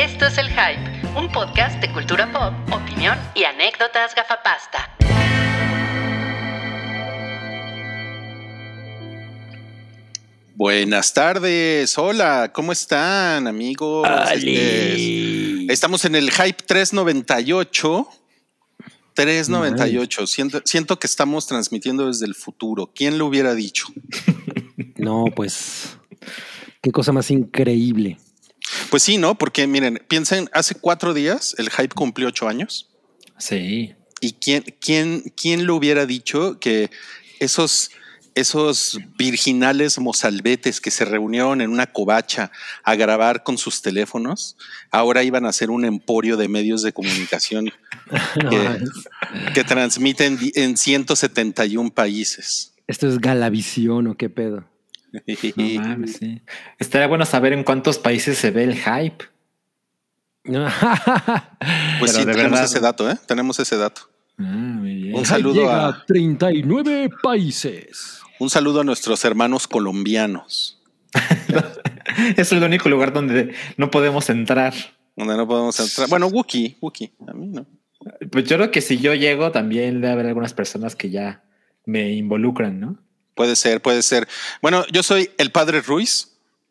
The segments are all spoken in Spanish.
Esto es El Hype, un podcast de cultura pop, opinión y anécdotas gafapasta. Buenas tardes, hola, ¿cómo están amigos? Este, estamos en el Hype 398. 398. Siento, siento que estamos transmitiendo desde el futuro. ¿Quién lo hubiera dicho? No, pues qué cosa más increíble. Pues sí, ¿no? Porque miren, piensen, hace cuatro días el hype cumplió ocho años. Sí. ¿Y quién, quién, quién lo hubiera dicho que esos, esos virginales mozalbetes que se reunieron en una covacha a grabar con sus teléfonos, ahora iban a ser un emporio de medios de comunicación que, que transmiten en 171 países? Esto es Galavisión o qué pedo. No mames, sí. Estaría bueno saber en cuántos países se ve el hype. pues sí, de tenemos verdad. ese dato, ¿eh? Tenemos ese dato. Ah, muy bien. Un saludo Llega a, 39 países. un saludo a nuestros hermanos colombianos, es el único lugar donde no podemos entrar. donde no podemos entrar. Bueno, Wookie, Wookie, a mí no. Pues yo creo que si yo llego, también debe haber algunas personas que ya me involucran, ¿no? Puede ser, puede ser. Bueno, yo soy el padre Ruiz.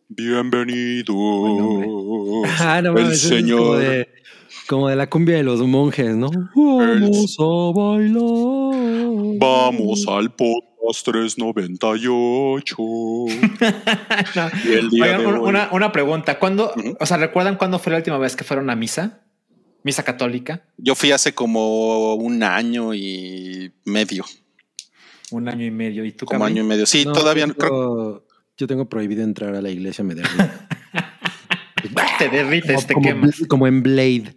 Bienvenido. Ah, no el señor. como de, como de la cumbia de los monjes, ¿no? Vamos a bailar. Vamos al podcast 398. Y el día Oigan, de un- hoy- una, una pregunta. ¿Cuándo, o sea, recuerdan cuándo fue la última vez que fueron a misa? Misa católica. Yo fui hace como un año y medio. Un año y medio. ¿Y tú, Como año y medio. Sí, No, todavía yo no creo. tengo, yo tengo prohibido entrar a la iglesia medieval. Te derrites, te como- quemas. como en Blade.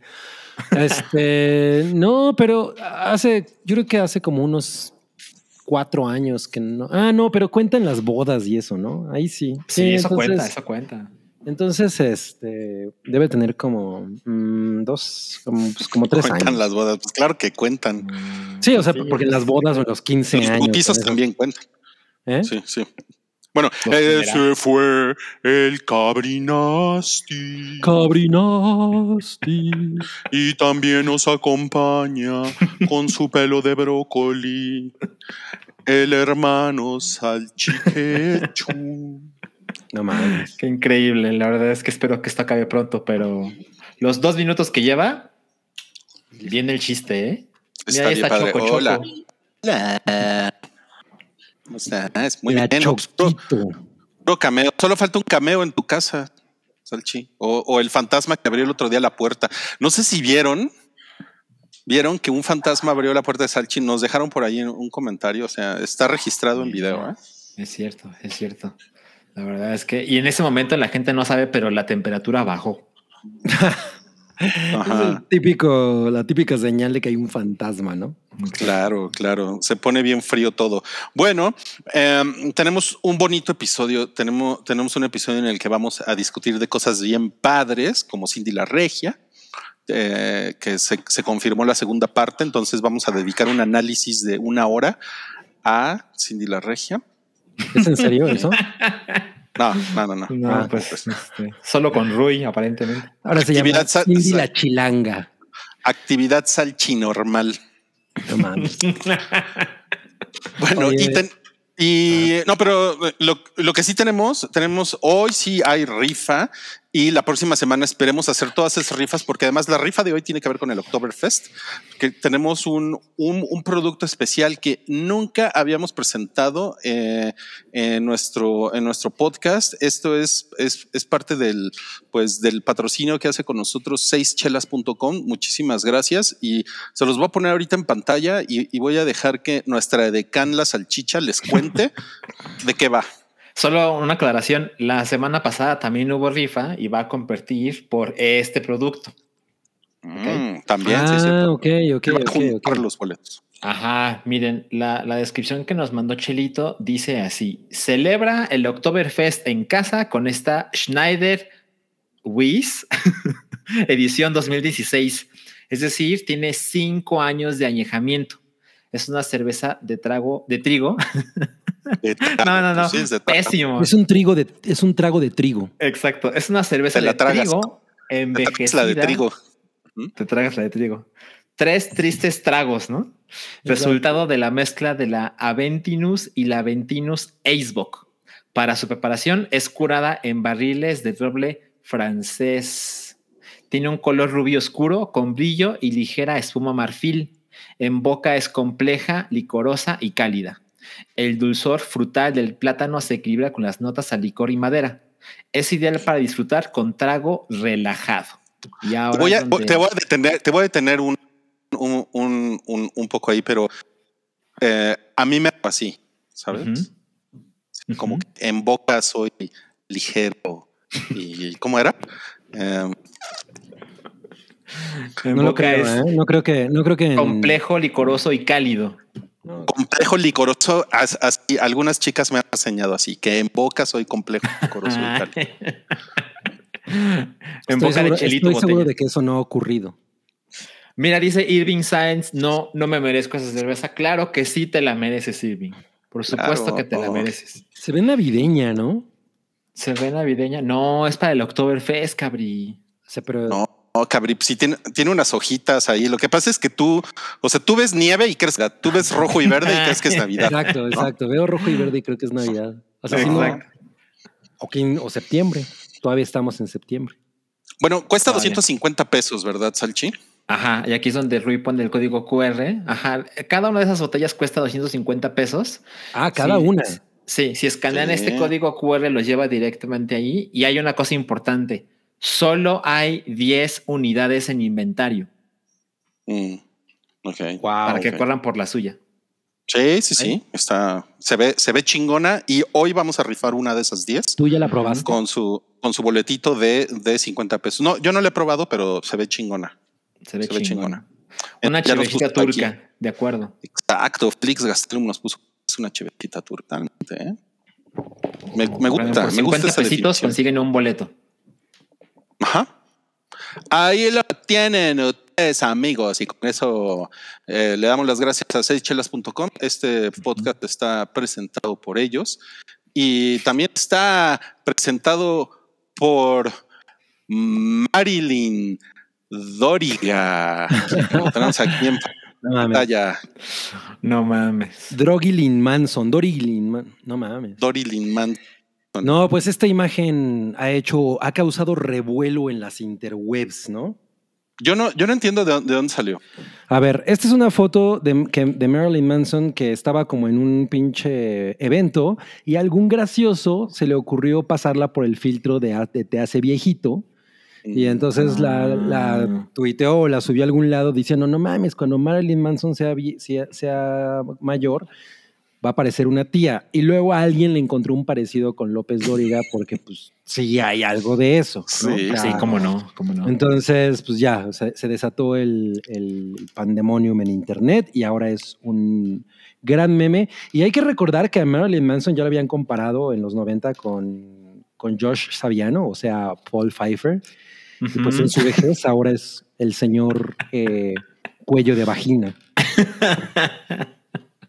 Este, no, pero hace, yo creo que hace como unos cuatro años que no. Ah, no, pero cuentan las bodas y eso, ¿no? Ahí sí. Sí, eso entonces- cuenta, eso cuenta. Entonces, este, debe tener como mm, dos, como, pues, como tres Cuentan años. las bodas. Pues claro que cuentan. Sí, o sea, porque las bodas o los 15 Los años. eso, también cuentan. ¿eh? Sí, sí. Bueno, Los ese fue el Cabrinasti. Cabrinasti. Y también nos acompaña con su pelo de brócoli. El hermano Salchiquechu. No mames. Qué increíble. La verdad es que espero que esto acabe pronto, pero los dos minutos que lleva, viene el chiste, ¿eh? Está Mira, ahí bien está padre. Choco, Choco. Hola. Hola. ¿Cómo estás? Muy La bien. puro- puro cameo. Solo falta un cameo en tu casa, Salchi. O, o el fantasma que abrió el otro día la puerta. No sé si vieron. Vieron que un fantasma abrió la puerta de Salchi. Nos dejaron por ahí un comentario. O sea, está registrado en video. ¿eh? Es cierto, es cierto. La verdad es que, y en ese momento la gente no sabe, pero la temperatura bajó. Es el típico, la típica señal de que hay un fantasma, ¿no? Claro, claro. Se pone bien frío todo. Bueno, em, tenemos un bonito episodio. Tenemos, tenemos un episodio en el que vamos a discutir de cosas bien padres, como Cindy la Regia, eh, que se, se confirmó la segunda parte. Entonces vamos a dedicar un análisis de una hora a Cindy la Regia. ¿Es en serio eso? No, no, no, no. No, Ah, pues este, solo con Rui, aparentemente. Ahora se llama Actividad Cindy la Chilanga. Actividad salchinormal. No mames. Bueno, Oye. y, ten- y no, pero lo, lo que sí tenemos, tenemos hoy sí hay rifa y la próxima semana esperemos hacer todas esas rifas porque además la rifa de hoy tiene que ver con el Oktoberfest, que tenemos un, un, un producto especial que nunca habíamos presentado eh, en, nuestro, en nuestro podcast. Esto es, es, es parte del, pues, del patrocinio que hace con nosotros seischelas.com. Muchísimas gracias y se los voy a poner ahorita en pantalla y, y voy a dejar que nuestra decán la salchicha les cuente de qué va. Solo una aclaración. La semana pasada también hubo rifa y va a competir por este producto. Mm, también, sí, ah, es cierto. ok, ok, Va a ok, juntar ok. los boletos. Ajá, miren, la, la descripción que nos mandó Chelito dice así: celebra el Oktoberfest en casa con esta Schneider Weiss edición 2016. Es decir, tiene cinco años de añejamiento. Es una cerveza de trago de trigo. De No, no, no. Sí, es. Pésimo. Es un trigo de, es un trago de trigo. Exacto. Es una cerveza Te la de tragas. trigo envejecida. la de trigo. Te tragas la de trigo. Tres tristes tragos, ¿no? Resultado de la mezcla de la Aventinus y la Aventinus Eisbock. Para su preparación es curada en barriles de roble francés. Tiene un color rubio oscuro con brillo y ligera espuma marfil. En boca es compleja, licorosa y cálida. El dulzor frutal del plátano se equilibra con las notas a licor y madera. Es ideal para disfrutar con trago relajado. Y ahora Voy a- es donde- te voy a detener, te voy a detener un, un, un- un- un poco ahí, pero eh, a mí me hago así, ¿sabes? Como que en boca soy ligero y ¿cómo era? Eh, No lo boca creo, es ¿eh? No creo que, no creo que en- complejo, licoroso y cálido. no, complejo licoroso, así, algunas chicas me han enseñado así, que en boca soy complejo licoroso y tal. en estoy boca seguro, de chelito estoy seguro de que eso no ha ocurrido. Mira, dice Irving Sainz, no, no me merezco esa cerveza. Claro que sí te la mereces, Irving. Por supuesto Claro. que te la mereces. Se ve navideña, ¿no? ¿Se ve navideña? No, es para el Oktoberfest, cabrí. O sea, pero No, no, cabri, sí tiene, tiene unas hojitas ahí. Lo que pasa es que tú, o sea, tú ves nieve y crees, tú ves rojo y verde y crees que es Navidad. exacto, exacto. Veo rojo y verde y creo que es Navidad. O sea, si no- o, septiembre. Todavía estamos en septiembre. Bueno, cuesta Vale. 250 pesos, ¿verdad, Salchi? Ajá, y aquí es donde Rui pone el código QR. Ajá, cada una de esas botellas cuesta 250 pesos. Ah, cada Sí, una. Sí, si escanean Sí. este código QR los lleva directamente ahí. Y hay una cosa importante. Solo hay 10 unidades en inventario Mm, ok. para que corran por la suya. Sí, sí, sí. Está, se ve, se ve chingona y hoy vamos a rifar una de esas 10 ¿Tú ya la probaste? con su, con su boletito de, de 50 pesos. No, yo no la he probado, pero se ve chingona. Se ve Se ve chingona. chingona. Una aquí. turca, de acuerdo. Exacto. Flix Gastrum nos puso es una chivecita turca. ¿eh? Me, me Bueno, gusta, por me gusta 50 esa pesitos definición. consiguen un boleto. Ajá. Ahí lo tienen ustedes, amigos, y con eso eh, le damos las gracias a seischelas.com. Este podcast está presentado por ellos y también está presentado por Marilyn Doriga. Lo tenemos aquí en No mames. No mames. Drogilin Manson, Dorigilin Man. No mames. Dorilyn Man. No, pues esta imagen ha hecho, ha causado revuelo en las interwebs, ¿no? Yo no, yo no entiendo de, dónde- de dónde salió. A ver, esta es una foto de, que- de Marilyn Manson que estaba como en un pinche evento y a algún gracioso se le ocurrió pasarla por el filtro de, te hace viejito y entonces la, la Ah. tuiteó o la subió a algún lado diciendo, no mames, cuando Marilyn Manson sea, sea mayor va a aparecer una tía. Y luego a alguien le encontró un parecido con López Dóriga porque pues sí hay algo de eso. ¿no? Sí, Sí, cómo no, cómo no. entonces, pues ya, o sea, se desató el, el pandemonium en internet y ahora es un gran meme. Y hay que recordar que a Marilyn Manson ya lo habían comparado en los 90 con, con Josh Saviano, o sea, Paul Pfeiffer. Y pues en su vejez ahora es el señor eh, cuello de vagina.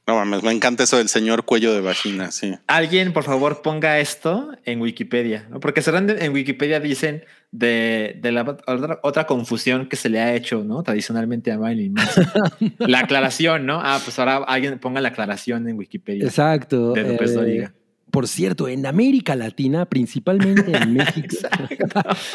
No mames, me encanta eso del señor cuello de vagina, sí. Alguien, por favor, ponga esto en Wikipedia, ¿no? porque en Wikipedia dicen de, de la otra, otra confusión que se le ha hecho, ¿no? Tradicionalmente a Marilyn Manson. la aclaración, ¿no? Ah, pues ahora alguien ponga la aclaración en Wikipedia Exacto. de López eh, Dóriga. Por cierto, en América Latina, principalmente en México,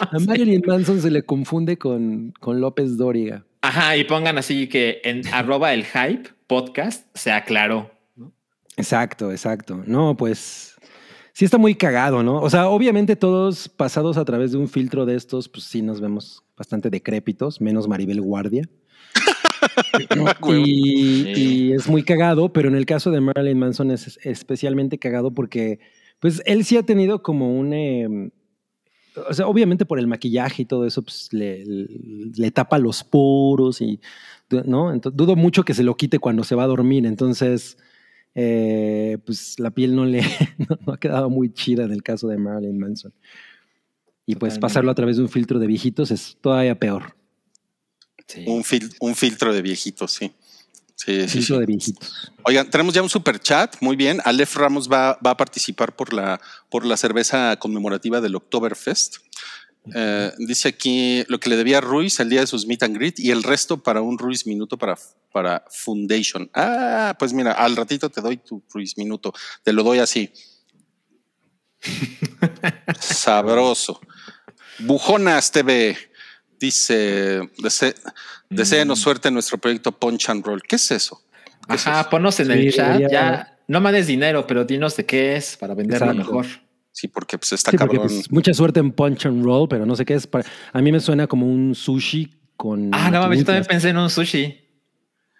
a Marilyn Manson se le confunde con, con López Dóriga. Ajá, y pongan así que en arroba el hype podcast se aclaró. ¿no? Exacto, exacto. No, pues sí está muy cagado, ¿no? O sea, obviamente todos pasados a través de un filtro de estos, pues sí nos vemos bastante decrépitos, menos Maribel Guardia. Y, Sí. y es muy cagado, pero en el caso de Marilyn Manson es especialmente cagado porque, pues él sí ha tenido como un... eh, o sea, obviamente por el maquillaje y todo eso, pues le, le tapa los poros y, ¿no? Entonces, dudo mucho que se lo quite cuando se va a dormir. Entonces, eh, pues la piel no le no, no ha quedado muy chida en el caso de Marilyn Manson. Y pues pasarlo a través de un filtro de viejitos es todavía peor. Sí. Un, fil- un filtro de viejitos, sí. Sí, sí, sí. de viejitos. Oigan, tenemos ya un super chat. Muy bien. Aleph Ramos va, va a participar por la, por la cerveza conmemorativa del Oktoberfest. Eh, dice aquí lo que le debía a Ruiz el día de sus meet and greet y el resto para un Ruiz minuto para, para Foundation. Ah, pues mira, al ratito te doy tu Ruiz minuto. Te lo doy así. Sabroso. Bujonas TV dice: "Dese- Deséenos suerte en nuestro proyecto Punch and Roll. ¿Qué es eso? ¿Qué es Ajá, eso? ponnos en Sí, el chat. debería- Ya no mandes dinero, pero dinos de qué es para venderlo Exacto. mejor. Sí, porque pues está Sí, porque, cabrón. pues, mucha suerte en Punch and Roll, pero no sé qué es. para- A mí me suena como un sushi con. Ah, no mames, yo también pensé en un sushi.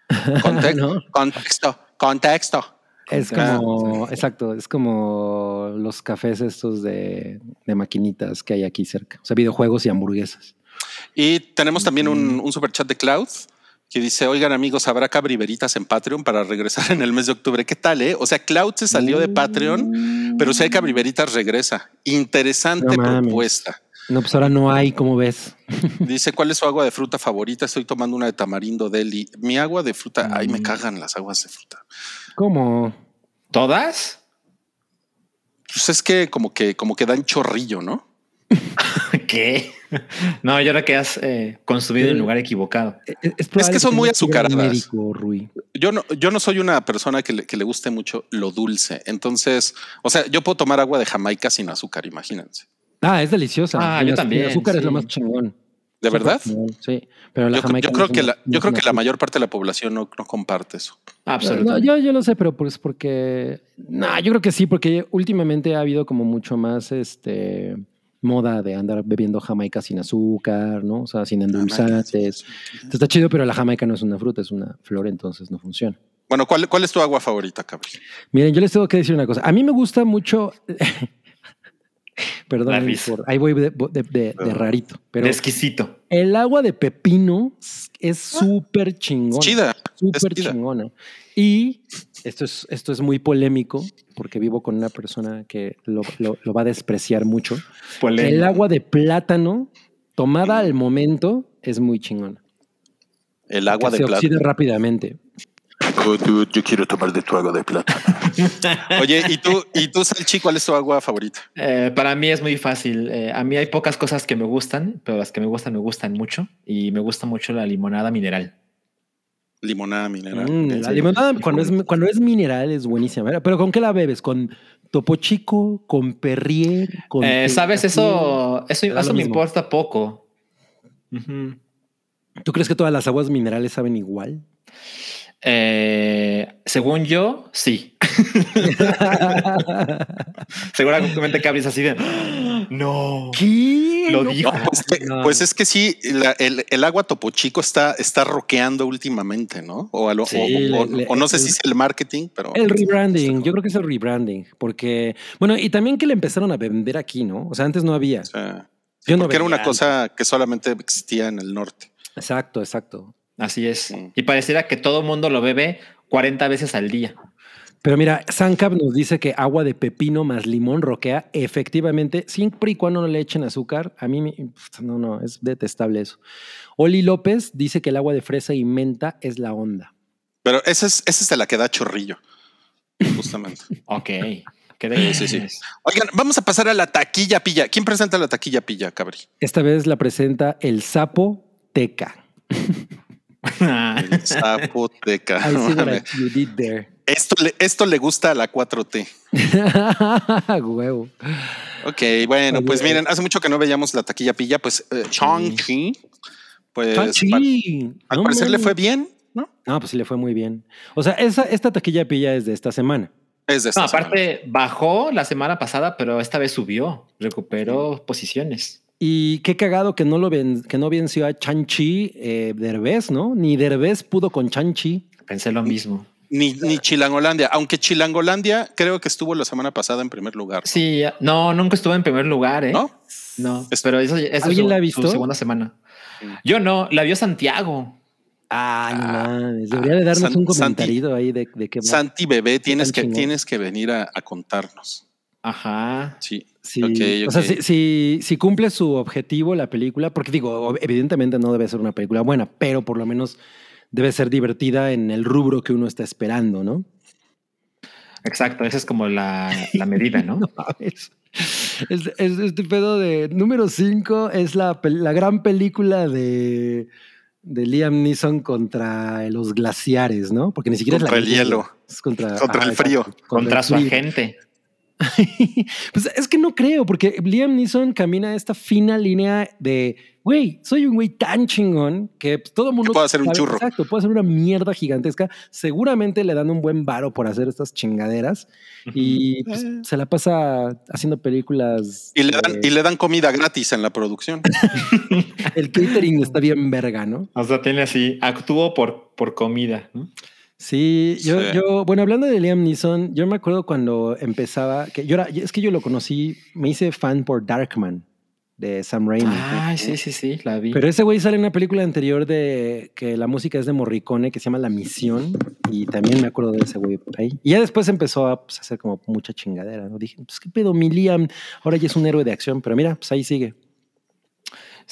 Conte- ¿No? Contexto, contexto. Es Ah, como, exacto, es como los cafés estos de, de maquinitas que hay aquí cerca. O sea, videojuegos y hamburguesas. Y tenemos también un, un super chat de Cloud que dice: Oigan, amigos, habrá cabriveritas en Patreon para regresar en el mes de octubre. ¿Qué tal, eh? O sea, Cloud se salió de Patreon, pero si hay cabriveritas, regresa. Interesante No propuesta. No, pues ahora no hay, ¿cómo ves? Dice: ¿Cuál es su agua de fruta favorita? Estoy tomando una de tamarindo deli. Mi agua de fruta, ay, me cagan las aguas de fruta. ¿Cómo? ¿Todas? Pues es que como que, como que dan chorrillo, ¿no? ¿Qué? No, yo creo que has eh, consumido en el lugar equivocado. Es, es probable que son muy azucaradas. médico, Rui. Yo no, yo no soy una persona que le, que le guste mucho lo dulce. Entonces, o sea, yo puedo tomar agua de Jamaica sin azúcar, imagínense. Ah, es deliciosa. Ah, yo también, sin azúcar es lo más chingón. ¿De verdad? Sí, pero la Yo, jamaica yo creo es que una- la, no yo es creo una que la fruta. mayor parte de la población no, no comparte eso. No, Absolutamente. yo, yo lo sé, pero pues porque. No, yo creo que sí, porque últimamente ha habido como mucho más este moda de andar bebiendo jamaica sin azúcar, ¿no? O sea, sin endulzantes. Está chido, pero la jamaica no es una fruta, es una flor, entonces no funciona. Bueno, ¿cuál, cuál es tu agua favorita, Cabri? Miren, yo les tengo que decir una cosa. A mí me gusta mucho. Perdón, por- ahí voy de, de- de- de rarito. Pero De exquisito. el agua de pepino es súper chingona. Chida. Súper chingona. Y esto es, esto es muy polémico porque vivo con una persona que lo, lo- lo va a despreciar mucho. Polémico. El agua de plátano tomada al momento es muy chingona. El agua que de se plata. oxida rápidamente. Dude, yo quiero tomar de tu agua de plata. Oye, ¿y tú, y tú, Salchi, cuál es tu agua favorita? Eh, para mí es muy fácil. Eh, a mí hay pocas cosas que me gustan, pero las que me gustan me gustan mucho. Y me gusta mucho la limonada mineral. Limonada mineral. Mm, ¿En la limonada cuando es, cuando es mineral es buenísima. Pero ¿con qué la bebes? ¿Con topo chico? ¿Con perrier? Con Eh, Sabes, eso, eso, me importa poco. ¿Tú crees que todas las aguas minerales saben igual? Eh, según yo, sí. Seguramente que así de "Ah, no. ¿Qué? Lo No, dijo. No, pues, que, No. pues es que sí, la- el, el agua Topo Chico está, está roqueando últimamente, ¿no? O, a lo- Sí, o- o- le- le- o no sé el- si es el marketing, pero. El rebranding, yo creo que es el rebranding, porque, bueno, y también que le empezaron a vender aquí, ¿no? O sea, antes no había. o sea, Yo no porque era veía una cosa que solamente existía en el norte. Exacto, exacto. Así es. Y pareciera que todo mundo lo bebe 40 veces al día. Pero mira, Sancap nos dice que agua de pepino más limón roquea, efectivamente, siempre y cuando no le echen azúcar. A mí, me- no, no, es detestable eso. Oli López dice que el agua de fresa y menta es la onda. Pero esa es, esa es de la que da chorrillo. Justamente. Ok. ¿Qué Sí, sí, sí. Oigan, vamos a pasar a la taquilla pilla. ¿Quién presenta la taquilla pilla, Cabri? Esta vez la presenta el sapo teca. El Zapoteca. I see what I- you did there. Esto le, esto le gusta a la 4T. Huevo. Ok, bueno, Oye, pues miren, hace mucho que no veíamos la taquilla pilla, pues eh, Shang-Chi, pues al No parecer le fue bien, ¿no? No, pues sí le fue muy bien. O sea, esa, esta taquilla pilla es de esta semana. Es de esta No, semana. aparte bajó la semana pasada, pero esta vez subió, recuperó posiciones. Y qué cagado que no lo ven, que no venció a Chanchi eh, Derbez, ¿no? Ni Derbez pudo con Chanchi. Pensé lo mismo. Ni, ni Chilangolandia, aunque Chilangolandia creo que estuvo la semana pasada en primer lugar. Sí, no, nunca estuvo en primer lugar, ¿eh? ¿No? No, Es- pero eso, eso es ¿Alguien su, la ha su segunda semana. Yo no, la vio Santiago. Ay, no Ah, mames. Debería de darnos San- un comentarito ahí de, de qué va. Santi Bebé, tienes que, chingón. tienes que venir a, a contarnos. Ajá. Sí. Sí, Ok, O sea, si, si, si cumple su objetivo la película, porque digo, evidentemente no debe ser una película buena, pero por lo menos debe ser divertida en el rubro que uno está esperando, ¿no? Exacto, esa es como la, la medida, ¿no? Es, es este pedo de número 5 es la, la gran película de, de Liam Neeson contra los glaciares, ¿no? Porque ni siquiera es Contra la el hielo. Es contra, Contra el frío. Contra el su frío. agente. pues es que no creo, porque Liam Neeson camina esta fina línea de, güey, soy un güey tan chingón que pues, todo el mundo Que puedo hacer un churro. Exacto, puedo hacer una mierda gigantesca. Seguramente le dan un buen varo por hacer estas chingaderas y pues, Eh. se la pasa haciendo películas. Y le, dan, y le dan comida gratis en la producción. el catering está bien verga, ¿no? O sea, tiene así, actuó por, por comida. ¿no? Sí, yo, Sí. yo, bueno, hablando de Liam Neeson, yo me acuerdo cuando empezaba, que yo era, es que yo lo conocí, me hice fan por Darkman de Sam Raimi. Ay, sí, sí, sí, la vi. Pero ese güey sale en una película anterior de que la música es de Morricone que se llama La Misión y también me acuerdo de ese güey por ahí. Y ya después empezó a pues, hacer como mucha chingadera, ¿no? Dije, pues qué pedo, mi Liam, ahora ya es un héroe de acción, pero mira, pues ahí sigue.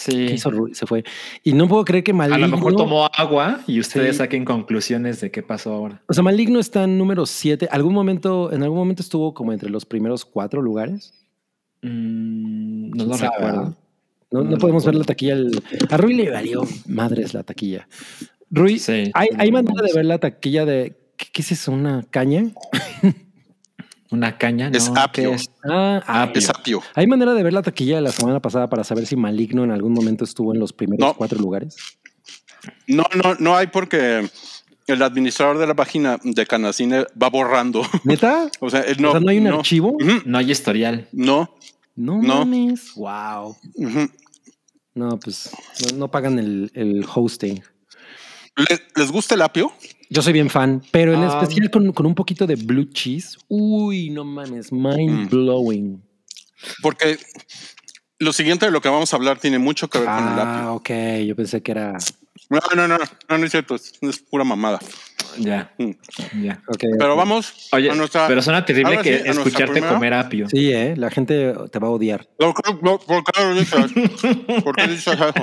¿Qué sí. hizo Se fue. Y no puedo creer que A Maligno... lo mejor tomó agua y ustedes Sí. saquen conclusiones de qué pasó ahora. O sea, Maligno está en número 7. ¿Algún momento, en algún momento estuvo como entre los primeros cuatro lugares? Mm, no ¿Quién lo recuerdo. No, no No podemos ver la taquilla. el- A Rui le valió madres la taquilla. Rui, Sí, ¿hay, no manera de ver la taquilla de... ¿Qué, qué es eso? ¿Una caña? Una caña. Es ¿Qué apio. es? Ah, Apio. Es apio. ¿Hay manera de ver la taquilla de la semana pasada para saber si Maligno en algún momento estuvo en los primeros No. cuatro lugares? No, no, no hay porque el administrador de la página de Canacine va borrando. ¿Neta? O sea, no. o sea, ¿no hay un no. archivo? No hay historial. No. No, No. mames. Wow. No, pues no, no pagan el, el hosting. ¿Le- ¿Les gusta el apio? Yo soy bien fan, pero en Ah. especial con, con un poquito de blue cheese. Uy, no mames, mind Mm. blowing. Porque lo siguiente de lo que vamos a hablar tiene mucho que ver con el apio. Ah, ok. Yo pensé que era. No, no, no, no, no es cierto. Es, es pura mamada. Ya, Mm. ya. ok, Pero vamos Oye, a nuestra. pero suena terrible que sí, escucharte primera. comer apio. Sí, eh, la gente te va a odiar. ¿Por qué, no, ¿por qué lo dices? ¿Por qué dices eso?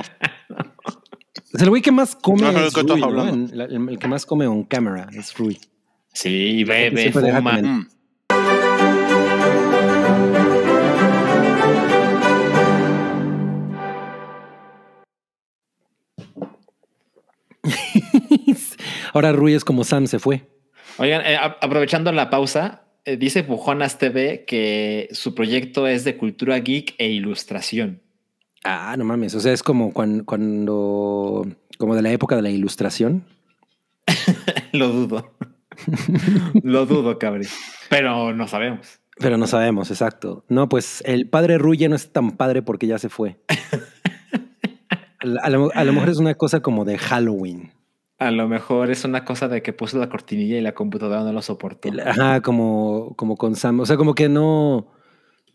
Es el güey que más come No es Rui, ¿no? la- El, el que más come on camera es Rui. Sí, bebe, fuma. Mm. Ahora Rui es como Sam se fue. Oigan, eh, aprovechando la pausa, eh, dice Pujonas TV que su proyecto es de cultura geek e ilustración. Ah, no mames. O sea, es como cuando, cuando como de la época de la ilustración. Lo dudo. Lo dudo, cabrón. Pero no sabemos. Pero no sabemos, exacto. No, pues el padre Rui ya no es tan padre porque ya se fue. A lo, a lo mejor es una cosa como de Halloween. A lo mejor es una cosa de que puso la cortinilla y la computadora no lo soportó. Ajá, como, como con Sam. O sea, como que no,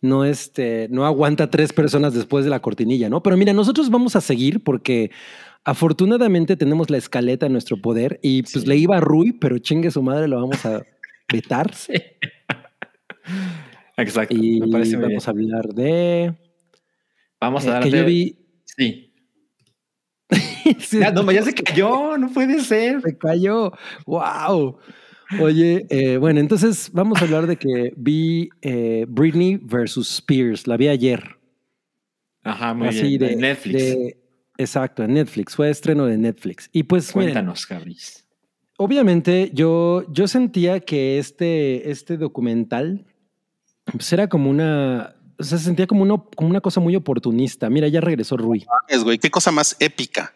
no, este, no aguanta tres personas después de la cortinilla, ¿no? Pero mira, nosotros vamos a seguir porque afortunadamente tenemos la escaleta en nuestro poder y pues Sí. le iba a Rui, pero chingue su madre, lo vamos a vetar. Exacto. Y me parece muy bien. vamos a hablar de. Vamos a eh, dar que yo vi. Sí. Sí, Ya, no, ya se cayó, no puede ser. Se cayó. ¡Wow! Oye, eh, bueno, entonces vamos a hablar de que vi eh, Britney versus Spears. La vi ayer. Ajá, muy así bien. de En Netflix. de- exacto, en Netflix. Fue estreno de Netflix. Y pues, Cuéntanos, Cabris. obviamente yo, yo sentía que este, este documental pues era como una. O sea, se sentía como, uno, como una cosa muy oportunista. Mira, ya regresó Rui. Es, güey, qué cosa más épica.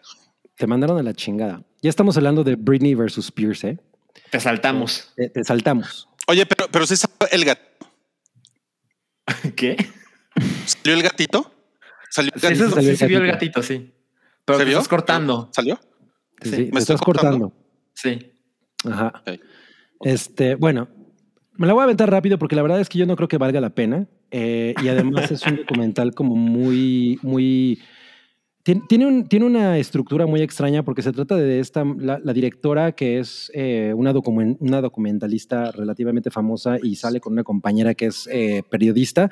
Te mandaron a la chingada. Ya estamos hablando de Britney versus Spears, ¿eh? Te saltamos. Te, te saltamos. Oye, pero, pero si salió el gatito. ¿Qué? ¿Salió el gatito? ¿Salió el Sí, gatito? eso- salió sí el se vio el gatito. sí. Pero ¿Se vio? estás cortando. ¿Salió? Sí, Sí, sí, me estás cortando. cortando. Sí. Ajá. Este, bueno, me la voy a aventar rápido porque la verdad es que yo no creo que valga la pena. Eh, y además es un documental como muy, muy. Tien- Tiene, un- tiene una estructura muy extraña porque se trata de esta, la, la directora que es eh, una, una documentalista relativamente famosa y sale con una compañera que es eh, periodista.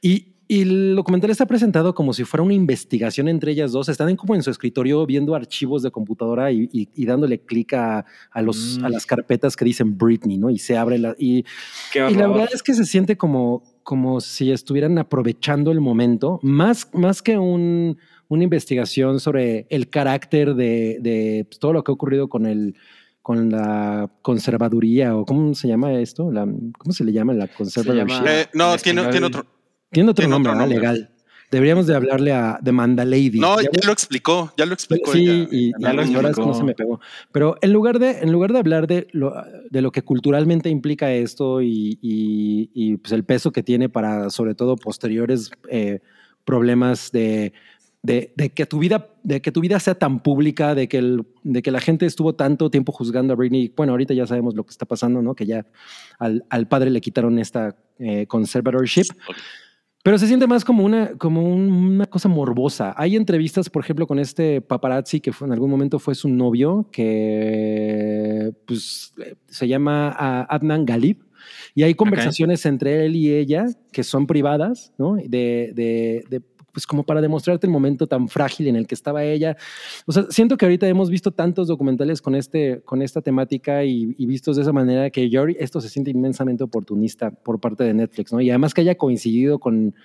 Y, y el documental está presentado como si fuera una investigación entre ellas dos. Están en- como en su escritorio viendo archivos de computadora y, y- y dándole clic a, a, los, Mm. a las carpetas que dicen Britney, ¿no? Y se abre la... Y, Qué y la verdad es que se siente como, como si estuvieran aprovechando el momento, más, más que un, una investigación sobre el carácter de, de pues, todo lo que ha ocurrido con el con la conservaduría o cómo se llama esto, la, ¿cómo se le llama la conservaduría? Eh, no, tiene, tiene otro. Tiene otro tiene nombre, otro ¿no? legal. Deberíamos de hablarle a The Manda Lady. No, Ya ya lo explicó, ya lo explicó Sí, ella. y, Ya lo ahora es que no se me pegó. Pero en lugar de, en lugar de hablar de lo, de lo que culturalmente implica esto y, y- y, pues el peso que tiene para, sobre todo, posteriores eh, problemas de, de, de que tu vida, de que tu vida sea tan pública, de que, el, de que la gente estuvo tanto tiempo juzgando a Britney. Bueno, ahorita ya sabemos lo que está pasando, ¿no? Que ya al, al padre le quitaron esta eh, conservatorship. Pero se siente más como una, como un- una cosa morbosa. Hay entrevistas, por ejemplo, con este paparazzi que fue, en algún momento fue su novio, que pues, se llama ah, Adnan Galib. Y hay conversaciones entre él y ella que son privadas, ¿no? De, de, de, pues como para demostrarte el momento tan frágil en el que estaba ella. O sea, siento que ahorita hemos visto tantos documentales con, este, con esta temática y, y vistos de esa manera que yo esto se siente inmensamente oportunista por parte de Netflix, ¿no? Y además que haya coincidido con,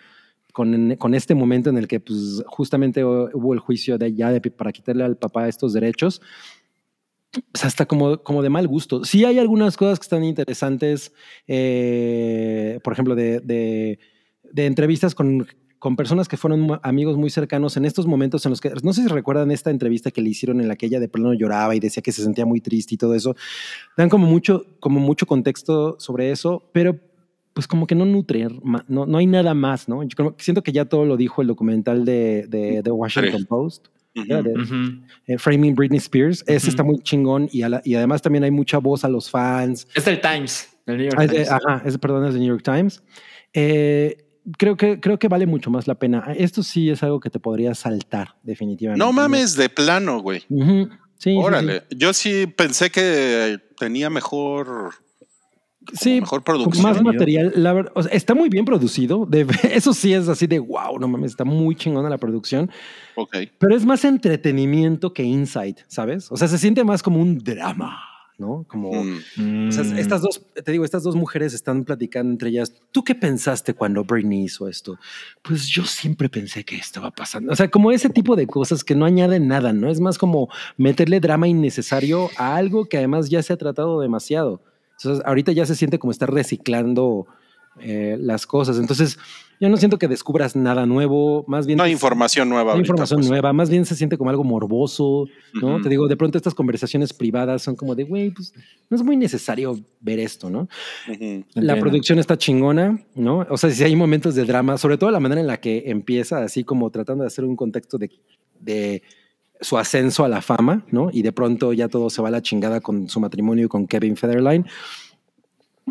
con, con este momento en el que pues, justamente hubo el juicio de ya de, para quitarle al papá estos derechos, pues hasta como, como de mal gusto. Sí hay algunas cosas que están interesantes, eh, por ejemplo, de, de, de entrevistas con con personas que fueron amigos muy cercanos en estos momentos en los que, no sé si recuerdan esta entrevista que le hicieron en la que ella de plano lloraba y decía que se sentía muy triste y todo eso, dan como mucho, como mucho contexto sobre eso, pero pues como que no nutre, no, no hay nada más, ¿no? Yo siento que ya todo lo dijo el documental de, de, de Washington. Post. De- Ujú. eh, Framing Britney Spears, ese Ujú. está muy chingón y, la- y además también hay mucha voz a los fans. Es del Times, del New York Ah, Times. ajá, es, perdón, es de New York Times. Eh, creo, que, creo que vale mucho más la pena. Esto sí es algo que te podría saltar, definitivamente. No mames, de plano, güey. Sí, sí, Órale. Yo sí pensé que tenía mejor, Sí, mejor con producción. más material. La o sea, está muy bien producido. de- eso sí es así de wow, no mames, está muy chingona la producción. Ok. Pero es más entretenimiento que insight, ¿sabes? O sea, se siente más como un drama, ¿no? Como. Mm. O sea, Mm. estas dos, te digo, estas dos mujeres están platicando entre ellas. ¿Tú qué pensaste cuando Britney hizo esto? Pues yo siempre pensé que estaba pasando. O sea, como ese tipo de cosas que no añaden nada, ¿no? Es más como meterle drama innecesario a algo que además ya se ha tratado demasiado. Entonces, ahorita ya se siente como estar reciclando eh, las cosas. Entonces, yo no siento que descubras nada nuevo, más bien... No hay información nueva. no ahorita, información pues. nueva, más bien se siente como algo morboso, ¿no? Te digo, de pronto estas conversaciones privadas son como de, güey, pues no es muy necesario ver esto, ¿no? La Entiendo. producción está chingona, ¿no? O sea, si hay momentos de drama, sobre todo la manera en la que empieza, así como tratando de hacer un contexto de, de su ascenso a la fama, ¿no? Y de pronto ya todo se va a la chingada con su matrimonio con Kevin Federline.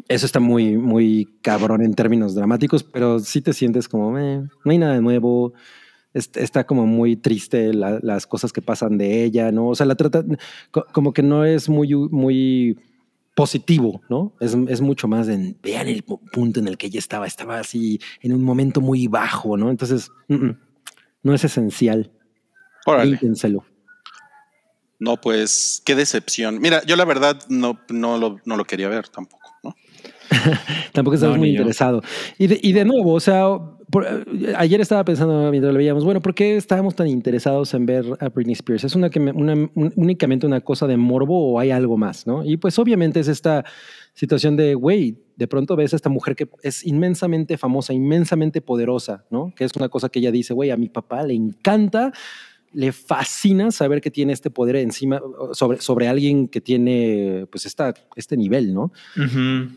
Eso está muy, muy cabrón en términos dramáticos, pero sí te sientes como, eh, no hay nada de nuevo. Est- Está como muy triste la- las cosas que pasan de ella, ¿no? O sea, la trata co- como que no es muy, muy positivo, ¿no? Es, es mucho más en, vean el pu- punto en el que ella estaba, estaba así en un momento muy bajo, ¿no? Entonces, mm, mm, no es esencial. Órale. No, pues qué decepción. Mira, yo la verdad no, no, lo, no lo quería ver tampoco. Tampoco estás No, muy ni yo. interesado. Y de, y de nuevo, o sea, por- ayer estaba pensando mientras lo veíamos, bueno, ¿por qué estábamos tan interesados en ver a Britney Spears? ¿Es una, un- únicamente una cosa de morbo o hay algo más, no? Y pues obviamente es esta situación de, güey, de pronto ves a esta mujer que es inmensamente famosa, inmensamente poderosa, ¿no? Que es una cosa que ella dice, güey, a mi papá le encanta, le fascina saber que tiene este poder encima, sobre, sobre alguien que tiene, pues, esta, este nivel, ¿no? Ujú.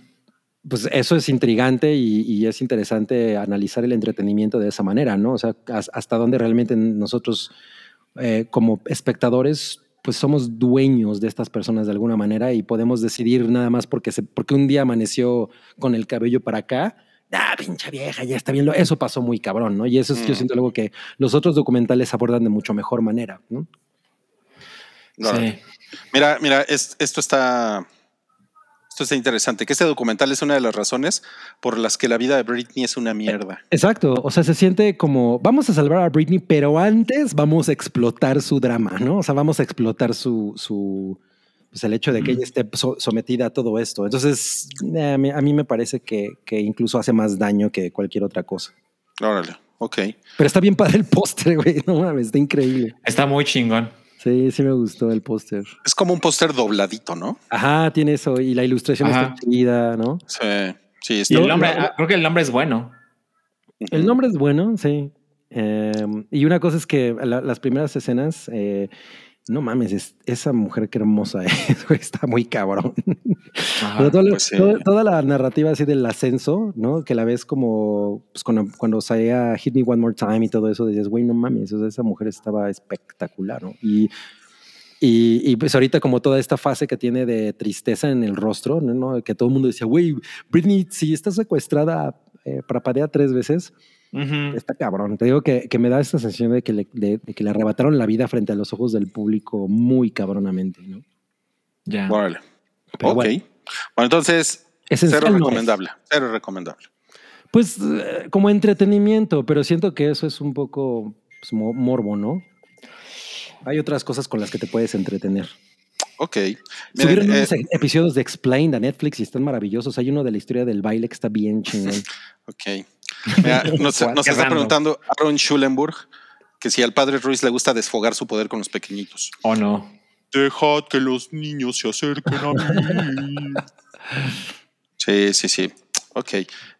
Pues eso es intrigante y, y es interesante analizar el entretenimiento de esa manera, ¿no? O sea, has- hasta dónde realmente nosotros eh, como espectadores pues somos dueños de estas personas de alguna manera y podemos decidir nada más porque, se, porque un día amaneció con el cabello para acá. Ah, pinche vieja, ya está bien. Eso pasó muy cabrón, ¿no? Y eso es, yo Mm. siento algo que los otros documentales abordan de mucho mejor manera, ¿no? Sí. Mira, mira, es- esto está. Esto está interesante, que este documental es una de las razones por las que la vida de Britney es una mierda. Exacto, o sea, se siente como vamos a salvar a Britney, pero antes vamos a explotar su drama, ¿no? O sea, vamos a explotar su, su, pues el hecho de que ella esté so- sometida a todo esto. Entonces, eh, a, mí, a mí me parece que, que incluso hace más daño que cualquier otra cosa. Órale, ok. Pero está bien padre el póster, güey. No mames, está increíble. Está muy chingón. Sí, sí me gustó el póster. Es como un póster dobladito, ¿no? Ajá, tiene eso. Y la ilustración Ajá. está chida, ¿no? Sí, sí, Y está el Lo- nombre, ah, creo que el nombre es bueno. El nombre es bueno, sí. Eh, y una cosa es que la- las primeras escenas, eh, no mames, es- esa mujer qué hermosa es, está muy cabrón. Ajá. Pero todo pues sí. todo- toda la narrativa así del ascenso, ¿no? Que la ves como pues, cuando, cuando salía Hit Me One More Time y todo eso, dices, güey, no mames, o sea, esa mujer estaba espectacular, ¿no? Y, y, y, pues ahorita como toda esta fase que tiene de tristeza en el rostro, ¿no? ¿no? Que todo el mundo decía, güey, Britney, si está secuestrada, eh, parpadea tres veces, Está cabrón. Te digo que, que me da esta sensación de que, le, de, de que le arrebataron la vida frente a los ojos del público muy cabronamente, ¿no? Ya. Órale. Pero ok. bueno, Bueno, entonces, esencial cero no recomendable. Cero recomendable. Pues eh, como entretenimiento, pero siento que eso es un poco pues, mo- morbo, ¿no? Hay otras cosas con las que te puedes entretener. Ok. Subieron eh, unos e- episodios de Explained a Netflix y están maravillosos. Hay uno de la historia del baile que está bien chingón. ok. Mira, nos, está preguntando Aaron Schulenburg que si al padre Ruiz le gusta desfogar su poder con los pequeñitos. ¿O no? Dejad que los niños se acerquen a mí. Sí, sí, sí. Ok.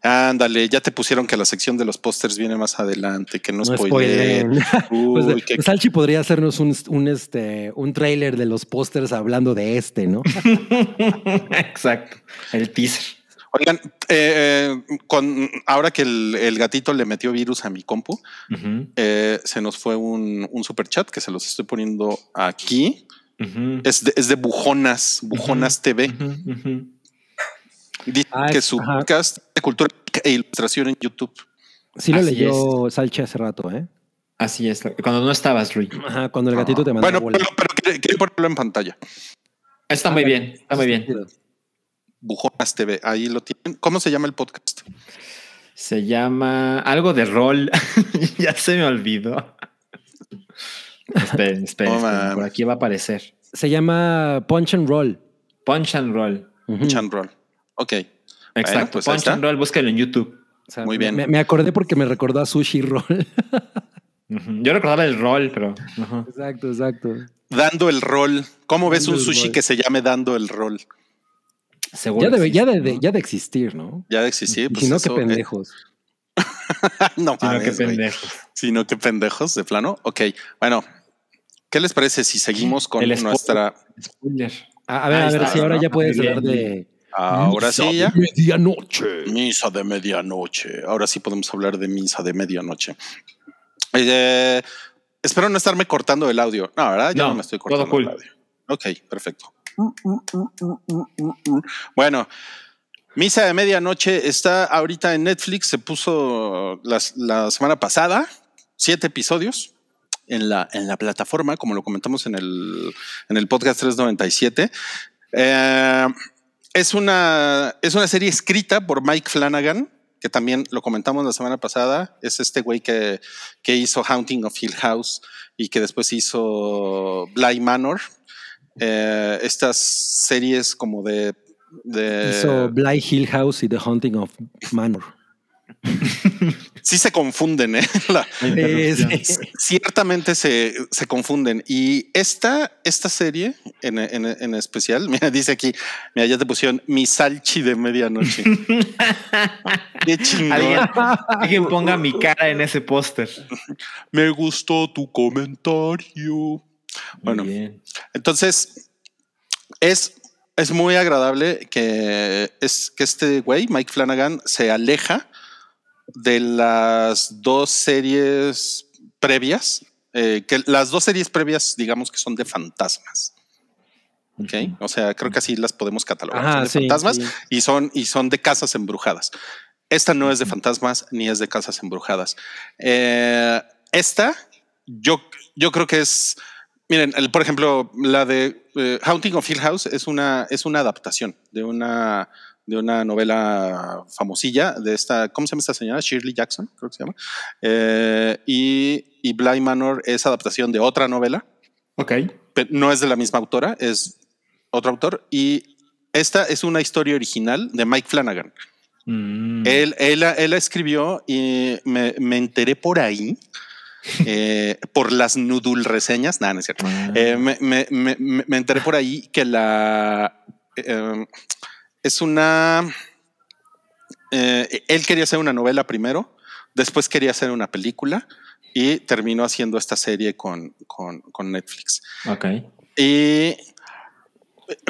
Ándale, ya te pusieron que la sección de los pósters viene más adelante, que no, No spoileen. Pues, qué- Salchi podría hacernos un, un, este, un trailer de los pósters hablando de este, ¿no? Exacto. El teaser. Oigan, eh, eh, con, ahora que el, el gatito le metió virus a mi compu, eh, se nos fue un, un super chat que se los estoy poniendo aquí. Es de, es de Bujonas, Bujonas TV. Dice Ah, que su ajá. podcast de cultura e ilustración en YouTube. Sí lo Así leyó Salchi hace rato, ¿eh? Así es. Cuando no estabas, Rui. Ajá, cuando el gatito te mandó Bueno, bola. pero, pero quiere ponerlo en pantalla. Está muy bien. Está muy bien. Bujonas TV, ahí lo tienen. ¿Cómo se llama el podcast? Se llama algo de rol. ya se me olvidó. Esperen, esperen. Por aquí va a aparecer. Se llama Punch and Roll. Punch and Roll. Ujú. Chan Roll. Ok. Exacto. pues Punch and Roll, búsquenlo en YouTube. O sea, Muy bien. Me, me acordé porque me recordó a Sushi Roll. Yo recordaba el rol, pero. exacto, exacto. Dando el rol. ¿Cómo ves Dando un sushi que se llame Dando el rol? Seguro. Ya debe, ya, de, ¿no? ya de existir, ¿no? Ya de existir. Pues si no, qué eh, pendejos. no mames, qué güey. pendejos. Si no, qué pendejos de plano. Ok. Bueno, ¿qué les parece si seguimos con El spoiler. nuestra. Spoiler. A, a ver, Ahí a ver está, si ahora ¿no? ya puedes hablar de. Ahora Misa sí, ya. de Medianoche. Misa de medianoche. Ahora sí podemos hablar de misa de medianoche. Eh, espero no estarme cortando el audio. No, ¿verdad? Ya no, No, me estoy todo cortando cool. el audio. Ok, perfecto. Bueno, Misa de Medianoche está ahorita en Netflix. Se puso la semana pasada, siete episodios en la, en la plataforma, como lo comentamos en el, en el podcast 397. Eh, es, una, es una serie escrita por Mike Flanagan, que también lo comentamos la semana pasada. Es este güey que, que hizo Haunting of Hill House y que después hizo Bly Manor. Eh, estas series como de... de Hizo Bly Hill House y The Haunting of Manor. sí se confunden, ¿eh? La- ciertamente se, se confunden. Y esta, esta serie en, en- en especial, mira, dice aquí, mira, ya te pusieron mi salchi de medianoche. Qué chingón. Alguien, alguien ponga mi cara en ese póster. Me gustó tu comentario. Bueno, bien. entonces es, es muy agradable que, es, que este güey, Mike Flanagan, se aleja de las dos series previas, eh, que las dos series previas, digamos que son de fantasmas. Ok, o sea, creo que así las podemos catalogar. Ajá, son de sí, fantasmas sí. y son y son de casas embrujadas. Esta no es de fantasmas ni es de casas embrujadas. Eh, esta, yo, yo creo que es. Miren, el- por ejemplo, la de eh, Haunting of Hill House es una, es una adaptación de una, de una novela famosilla de esta, ¿cómo se llama esta señora? Shirley Jackson, creo que se llama. Eh, y, y Bly Manor es adaptación de otra novela Ok. pero no es de la misma autora, es otro autor. Y esta es una historia original de Mike Flanagan. Mm. Él, él, él la escribió y me, me enteré por ahí. Eh, por las nudul reseñas, nada, no es cierto. Ah. Eh, me, me- me- me- me enteré por ahí que la eh, es una. eh, él quería hacer una novela primero, después quería hacer una película y terminó haciendo esta serie con, con, con Netflix. Ok. Y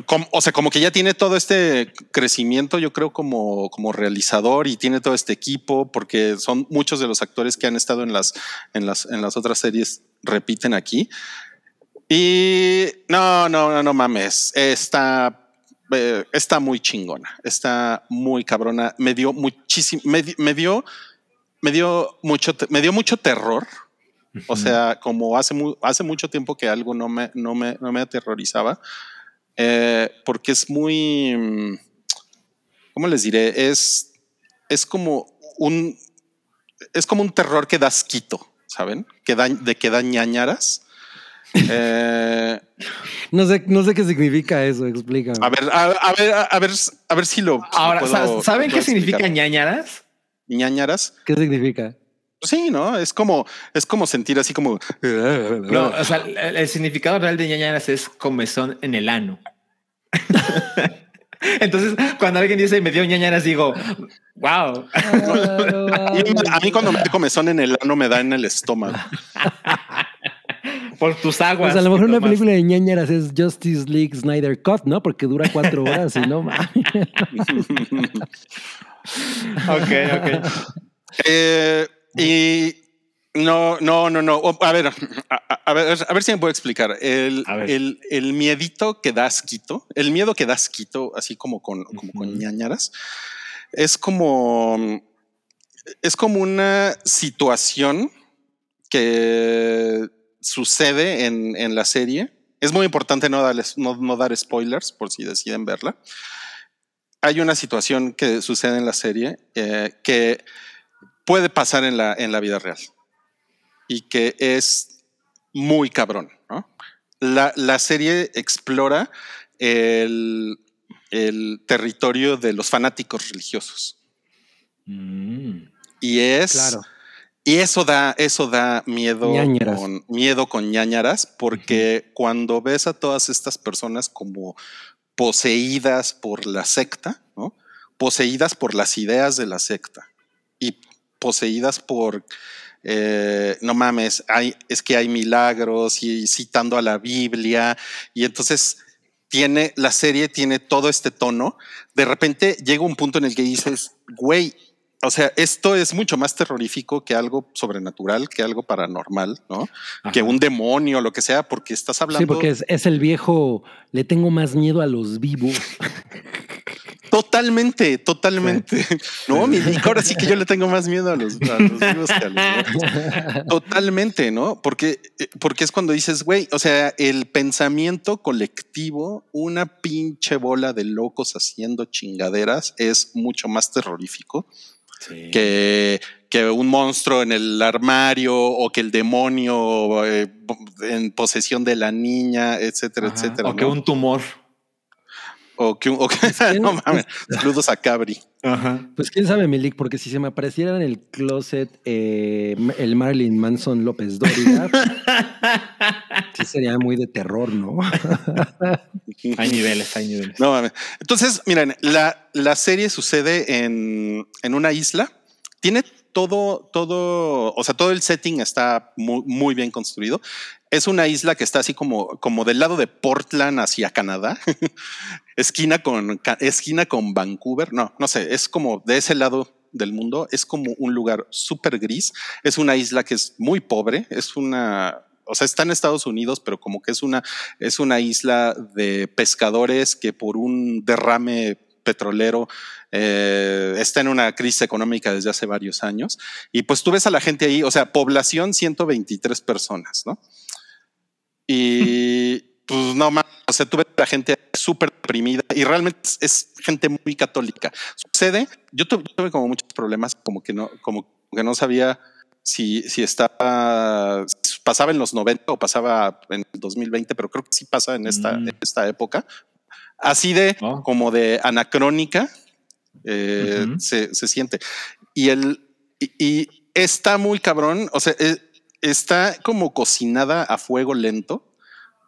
como- o sea, como que ya tiene todo este crecimiento, yo creo, como, como realizador y tiene todo este equipo, porque son muchos de los actores que han estado en las, en las, en las otras series, repiten aquí. Y no, no, no, no mames. Está, eh, está muy chingona. Está muy cabrona. Me dio muchísimo, me, me dio, me dio mucho, me dio mucho terror. O sea, como hace, hace mucho tiempo que algo no me, no me, no me aterrorizaba, eh, porque es muy, mm, ¿cómo les diré? Es, es como un, es como un terror que da asquito, ¿saben? Que da, de que da ñañaras. Eh, No sé, no sé qué significa eso, explícame. a ver, a, a ver, a ver, a ver si lo. Ahora, puedo- ¿sa- ¿saben puedo qué significa ñañaras? ñañaras? ¿Qué significa? Sí, ¿no? Es como, es como sentir así como. No, o sea, el, el significado real de ñañaras es comezón en el ano. Entonces, cuando alguien dice me dio ñañaras, digo, wow. A mí, a mí cuando me da comezón en el ano me da en el estómago. Por tus aguas. Pues a lo mejor una película de ñañaras es Justice League Snyder Cut, ¿no? Porque dura cuatro horas y no mames. Ok, ok. Eh, y no, no, no, no. A ver, a, a- ver, a ver si me puedo explicar. El, el, el miedito que da asquito, el miedo que da asquito, así como con, como con Ujú. ñañaras, es como, es como una situación que sucede en, en la serie. Es muy importante no, darles, no, no dar spoilers por si deciden verla. Hay una situación que sucede en la serie eh, que puede pasar en la, en la vida real y que es muy cabrón. ¿no? La, la serie explora el, el territorio de los fanáticos religiosos Mm. y es Claro. y eso da eso da miedo con miedo con ñañaras porque cuando ves a todas estas personas como poseídas por la secta, ¿no? Poseídas por las ideas de la secta y poseídas por eh, no mames, hay, es que hay milagros y citando a la Biblia y entonces tiene la serie tiene todo este tono. De repente llega un punto en el que dices, güey, o sea, esto es mucho más terrorífico que algo sobrenatural, que algo paranormal, ¿no? Que un demonio, lo que sea, porque estás hablando Sí, porque es, es el viejo, le tengo más miedo a los vivos. totalmente, totalmente. No, mi Nick, ahora sí que yo le tengo más miedo a los, a los vivos que a los. Totalmente, ¿no? Porque, porque es cuando dices, güey, o sea, el pensamiento colectivo, una pinche bola de locos haciendo chingaderas es mucho más terrorífico Sí. que, que un monstruo en el armario o que el demonio eh, en posesión de la niña, etcétera, Ajá. etcétera. O que un tumor. O que un- o que- no mames, saludos a Cabri. Ajá. Pues quién sabe, Milik, porque si se me apareciera en el closet eh, el Marilyn Manson López Dóriga, sí sería muy de terror, ¿no? Hay niveles, hay niveles. No mames. Entonces, miren, la, la serie sucede en, en una isla. Tiene todo, todo, o sea, todo el setting está muy, muy bien construido. Es una isla que está así como, del lado de Portland hacia Canadá, esquina con, esquina con Vancouver. No, no sé, es como de ese lado del mundo. Es como un lugar súper gris. Es una isla que es muy pobre. Es una, o sea, está en Estados Unidos, pero como que es una, es una isla de pescadores que por un derrame petrolero eh, está en una crisis económica desde hace varios años. Y pues tú ves a la gente ahí, o sea, población 123 personas, ¿no? Y pues no más, o sea, a la gente súper deprimida y realmente es, es gente muy católica. Sucede, yo tuve, tuve como muchos problemas, como que no, como que no sabía si, si estaba, si pasaba en los 90 o pasaba en el 2020, pero creo que sí pasa en esta, Mm. en esta época. Así de Oh. como de anacrónica eh, Ujú. se, se siente. Y el y, y está muy cabrón. O sea, eh, está como cocinada a fuego lento.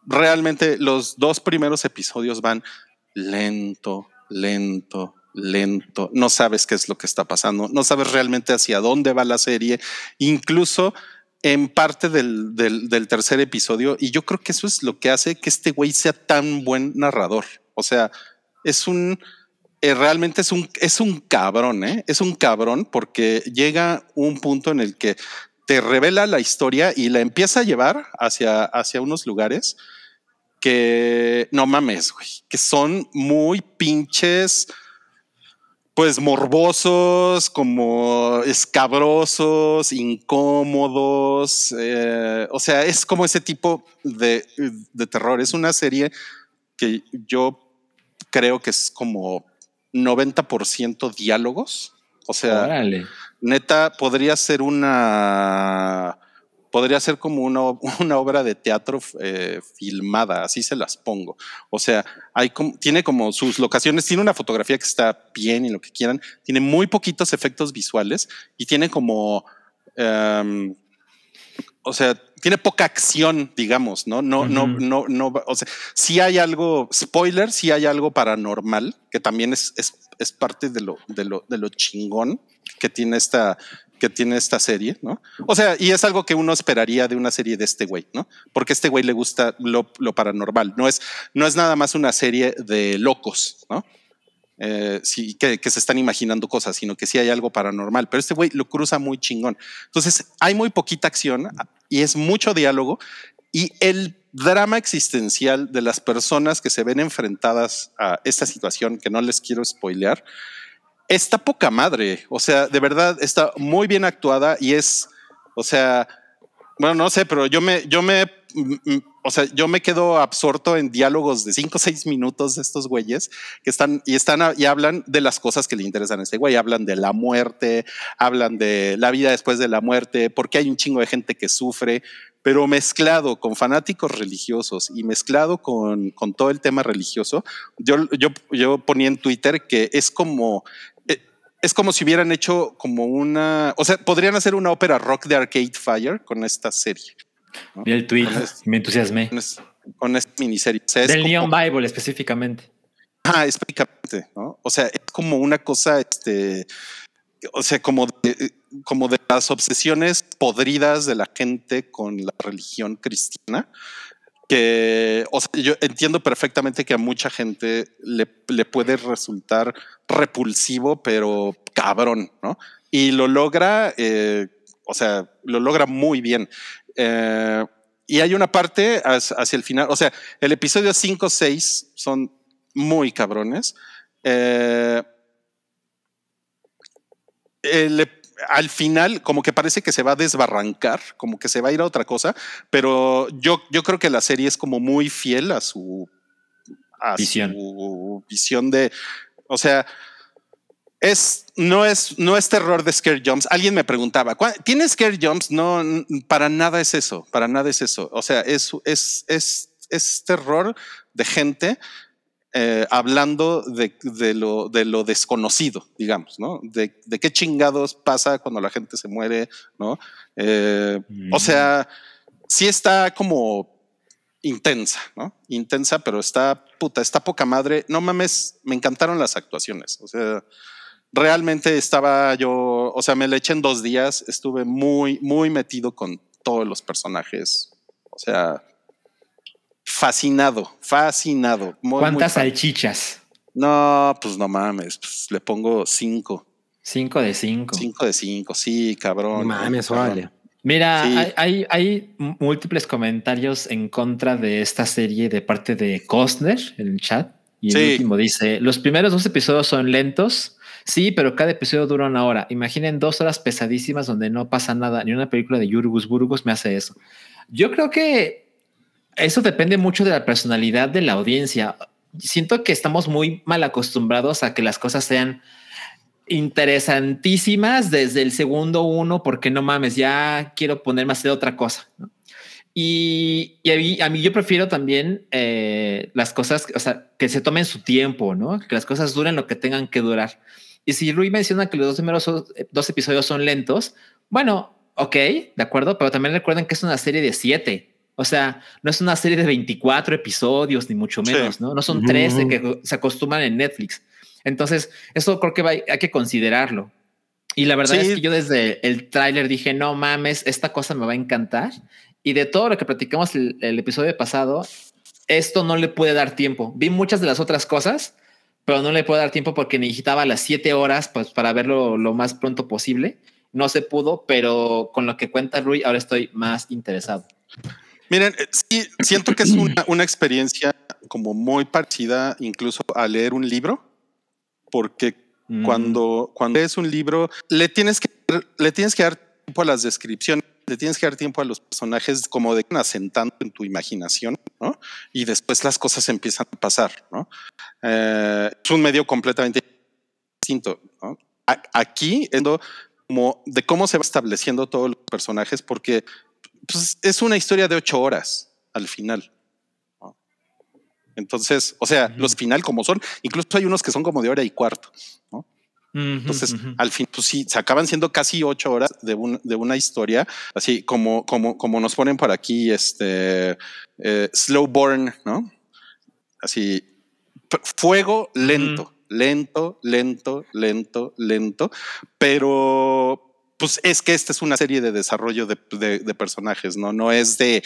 Realmente los dos primeros episodios van lento, lento, lento. No sabes qué es lo que está pasando. No sabes realmente hacia dónde va la serie. Incluso en parte del, tercer episodio. Y yo creo que eso es lo que hace que este güey sea tan buen narrador. O sea, es un eh, realmente es un, es un cabrón, ¿eh? Es un cabrón porque llega un punto en el que te revela la historia y la empieza a llevar hacia, hacia unos lugares que no mames, güey, que son muy pinches, pues morbosos, como escabrosos, incómodos. eh, o sea, es como ese tipo de, de terror. Es una serie que yo creo que es como 90% diálogos. O sea, Órale. neta, podría ser una. Podría ser como una, una obra de teatro eh, filmada, así se las pongo. O sea, hay como, tiene como sus locaciones, tiene una fotografía que está bien y lo que quieran, tiene muy poquitos efectos visuales y tiene como. em, o sea, tiene poca acción, digamos, ¿no? No, no, no, no, o sea, sí hay algo, spoiler, sí hay algo paranormal, que también es, es, es parte de lo, de lo, de lo chingón que tiene esta, que tiene esta serie, ¿no? O sea, y es algo que uno esperaría de una serie de este güey, ¿no? Porque este güey le gusta lo, lo paranormal. No es, no es nada más una serie de locos, ¿no? Eh, que, que se están imaginando cosas, sino que sí hay algo paranormal. Pero este güey lo cruza muy chingón. Entonces hay muy poquita acción y es mucho diálogo y el drama existencial de las personas que se ven enfrentadas a esta situación que no les quiero spoilear está poca madre. O sea, de verdad está muy bien actuada y es, o sea, bueno, no sé, pero yo me, yo me, mm, mm, o sea, yo me quedo absorto en diálogos de cinco o seis minutos de estos güeyes que están y están y hablan de las cosas que le interesan a este güey. Hablan de la muerte, hablan de la vida después de la muerte, porque hay un chingo de gente que sufre, pero mezclado con fanáticos religiosos y mezclado con, con todo el tema religioso. Yo, yo, yo ponía en Twitter que es como eh, es como si hubieran hecho como una, o sea, podrían hacer una ópera rock de Arcade Fire con esta serie, Vi el tweet, este- me entusiasmé. con, es- con esta miniserie. O sea, Del Neon Bible específicamente. Ah, específicamente, ¿no? O sea, es como una cosa, este, o sea, como de, como de las obsesiones podridas de la gente con la religión cristiana, que, yo entiendo perfectamente que a mucha gente le, le puede resultar repulsivo, pero cabrón, ¿no? Y lo logra, eh, o sea, lo logra muy bien. Eh, y hay una parte hacia, el final, o sea, el episodio 5, 6 son muy cabrones. Eh, el al final, como que parece que se va a desbarrancar, como que se va a ir a otra cosa, pero yo, yo creo que la serie es como muy fiel a su, a Visión. su visión de, o sea, es, no es, no es terror de scare jumps. Alguien me preguntaba, "¿Cuál- ¿tiene scare jumps? No, para nada es eso, para nada es eso. O sea, es, es, es, es terror de gente eh, hablando de, de lo, de lo desconocido, digamos, ¿no? De, de qué chingados pasa cuando la gente se muere, ¿no? Eh, O sea, sí está como intensa, ¿no? Intensa, pero está puta, está poca madre. No mames, me encantaron las actuaciones. O sea, realmente estaba yo, o sea, me le eché en dos días, estuve muy, muy metido con todos los personajes. O sea, fascinado, fascinado. Muy, ¿Cuántas muy salchichas? No, pues no mames, pues le pongo cinco. Cinco de cinco. Cinco de cinco, sí, cabrón. No mames, cabrón. órale. Mira, Sí. hay, hay, hay múltiples comentarios en contra de esta serie de parte de Costner en el chat. Y el Sí. último dice: Los primeros dos episodios son lentos. Sí, pero cada episodio dura una hora. Imaginen dos horas pesadísimas donde no pasa nada. Ni una película de Yurgus Burgos me hace eso. Yo creo que eso depende mucho de la personalidad de la audiencia. Siento que estamos muy mal acostumbrados a que las cosas sean interesantísimas desde el segundo uno, porque no mames, ya quiero ponerme a hacer otra cosa. y a, mí, a, mí, yo prefiero también eh, las cosas, o sea, que se tomen su tiempo, ¿no? Que las cosas duren lo que tengan que durar. Y si Rui menciona que los dos primeros dos episodios son lentos, bueno, ok, de acuerdo, pero también recuerden que es una serie de siete. O sea, no es una serie de 24 episodios, ni mucho menos, sí. ¿no? No son 13 que se acostumbran en Netflix. Entonces, eso creo que va, hay que considerarlo. Y la verdad sí. es que yo desde el tráiler dije, no mames, esta cosa me va a encantar. Y de todo lo que platicamos el, el, episodio pasado, esto no le puede dar tiempo. Vi muchas de las otras cosas, pero no le puedo dar tiempo porque necesitaba las siete horas pues, para verlo lo más pronto posible. No se pudo, pero con lo que cuenta Rui, ahora estoy más interesado. Miren, eh, sí, siento que es una, una experiencia como muy parecida incluso a leer un libro, porque mm. cuando, cuando lees un libro le tienes que le tienes que dar tiempo a las descripciones, le tienes que dar tiempo a los personajes como de asentando en tu imaginación, ¿no? Y después las cosas empiezan a pasar, ¿no? Eh, es un medio completamente distinto, ¿no? Aquí, como de cómo se va estableciendo todos los personajes, porque pues, es una historia de ocho horas al final. ¿no? Entonces, o sea, uh -huh. los final como son, incluso hay unos que son como de hora y cuarto, ¿no? Entonces, uh -huh. al fin, pues sí, se acaban siendo casi ocho horas de, un, de una historia, así como, como, como nos ponen por aquí, este eh, slow burn, ¿no? Así, fuego lento, lento, lento, lento, lento, pero pues es que esta es una serie de desarrollo de, de, de personajes, ¿no? No es de,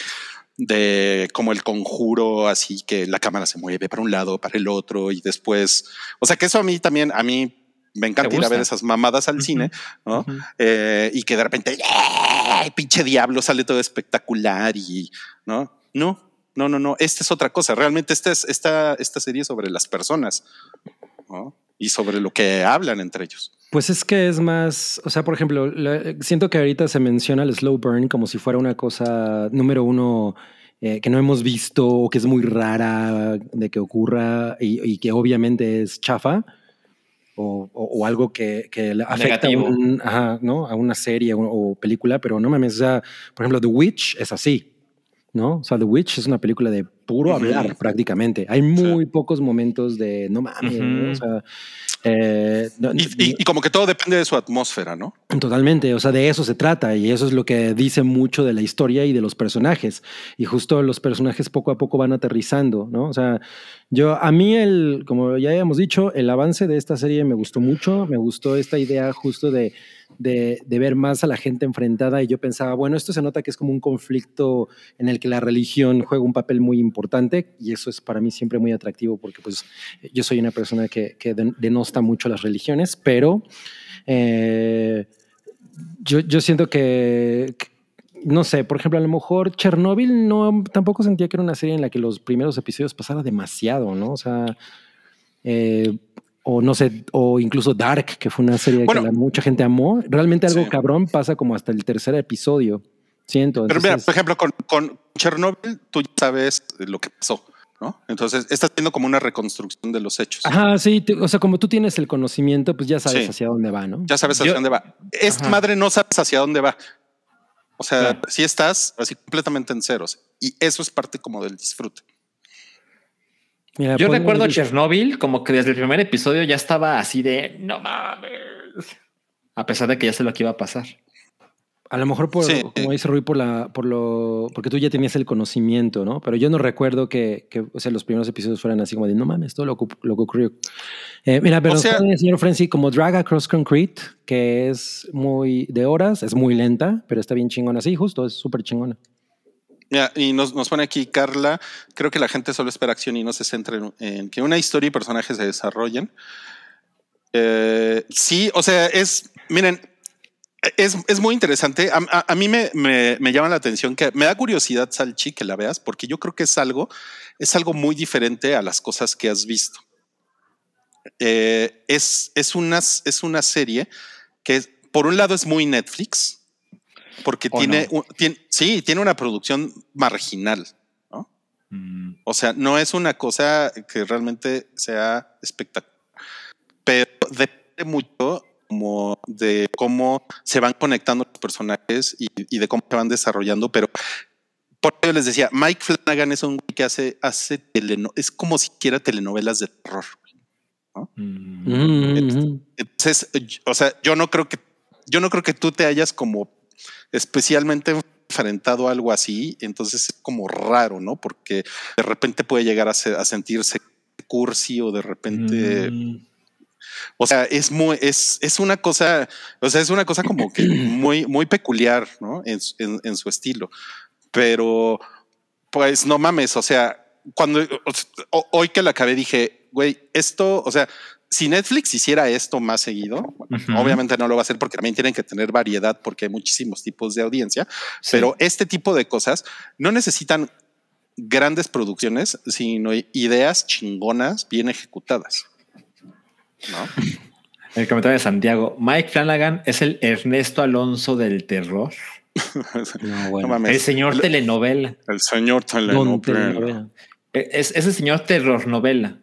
de como el conjuro, así que la cámara se mueve para un lado, para el otro y después, o sea que eso a mí también, a mí me encanta ir a ver esas mamadas al uh -huh. cine, ¿no? Uh -huh. eh, y que de repente, ¡ay, pinche diablo! Sale todo espectacular y, ¿no? No, no, no, no. Esta es otra cosa. Realmente esta es esta, esta serie sobre las personas, ¿no? Y sobre lo que hablan entre ellos. Pues es que es más, o sea, por ejemplo, la, siento que ahorita se menciona el slow burn como si fuera una cosa número uno eh, que no hemos visto o que es muy rara de que ocurra y, y que obviamente es chafa o, o, o algo que, que afecta a, un, ajá, ¿no? a una serie o, o, película, pero no mames, o sea, por ejemplo, The Witch es así, ¿no? O sea, The Witch es una película de puro hablar prácticamente. Hay muy sí. pocos momentos de no mames, uh -huh. ¿no? o sea, eh, y, y, y, como que todo depende de su atmósfera, ¿no? Totalmente, o sea, de eso se trata y eso es lo que dice mucho de la historia y de los personajes. Y justo los personajes poco a poco van aterrizando, ¿no? O sea, yo, a mí, el, como ya habíamos dicho, el avance de esta serie me gustó mucho, me gustó esta idea justo de, de, ver más a la gente enfrentada y yo pensaba, bueno, esto se nota que es como un conflicto en el que la religión juega un papel muy importante y eso es para mí siempre muy atractivo porque pues yo soy una persona que, que denosta mucho las religiones, pero eh, yo, yo siento que, que no sé, por ejemplo, a lo mejor Chernobyl no tampoco sentía que era una serie en la que los primeros episodios pasara demasiado, ¿no? O sea, eh, o no sé, o incluso Dark, que fue una serie bueno, que la, mucha gente amó. Realmente algo sí. cabrón pasa como hasta el tercer episodio. Siento. Pero mira, por ejemplo, con, con Chernobyl, tú ya sabes lo que pasó. ¿no? Entonces, estás haciendo como una reconstrucción de los hechos. Ajá, sí, o sea, como tú tienes el conocimiento, pues ya sabes sí. hacia dónde va, ¿no? Ya sabes hacia Yo, dónde va. Esta madre no sabes hacia dónde va. O sea, claro. si estás así completamente en ceros. Y eso es parte como del disfrute. Mira, Yo recuerdo ir... Chernobyl como que desde el primer episodio ya estaba así de no mames. A pesar de que ya sé lo que iba a pasar. A lo mejor por, sí. como dice Rui, por la, por lo, porque tú ya tenías el conocimiento, ¿no? Pero yo no recuerdo que, que o sea, los primeros episodios fueran así como de, no mames, todo lo, lo que ocurrió. Eh, mira, pero o sea, el señor Frenzy como Drag Across Concrete, que es muy de horas, es muy lenta, pero está bien chingona. Sí, justo, es súper chingona. Y nos, nos, pone aquí Carla, creo que la gente solo espera acción y no se centra en, que una historia y personajes se desarrollen. Eh, sí, o sea, es, miren, es, es, muy interesante. A, mí me, me, me, llama la atención que me da curiosidad, Salchi, que la veas, porque yo creo que es algo, es algo muy diferente a las cosas que has visto. Eh, es, es, una, es una serie que, por un lado, es muy Netflix, porque tiene, no? un, tiene, sí, tiene una producción marginal. ¿no? Mm. O sea, no es una cosa que realmente sea espectacular, pero depende mucho como de cómo se van conectando los personajes y, y de cómo se van desarrollando, pero por yo les decía, Mike Flanagan es un güey que hace, hace teleno es como si quiera telenovelas de terror. ¿no? Mm, Entonces, o sea, yo no creo que yo no creo que tú te hayas como especialmente enfrentado a algo así, entonces es como raro, ¿no? Porque de repente puede llegar a, se- a sentirse cursi o de repente, Mm. o sea, es muy, es, es una cosa, o sea, es una cosa como que muy, muy peculiar, ¿no? En, en- en su estilo, pero pues no mames, o sea, cuando hoy que la acabé dije, güey, esto, o sea, si Netflix hiciera esto más seguido, obviamente no lo va a hacer porque también tienen que tener variedad porque hay muchísimos tipos de audiencia, Sí. pero este tipo de cosas no necesitan grandes producciones, sino ideas chingonas bien ejecutadas. ¿no? El comentario de Santiago. Mike Flanagan es el Ernesto Alonso del terror. No, No bueno. mames. El señor El- telenovela. El señor telenovela. telenovela. Es, es el señor terror novela.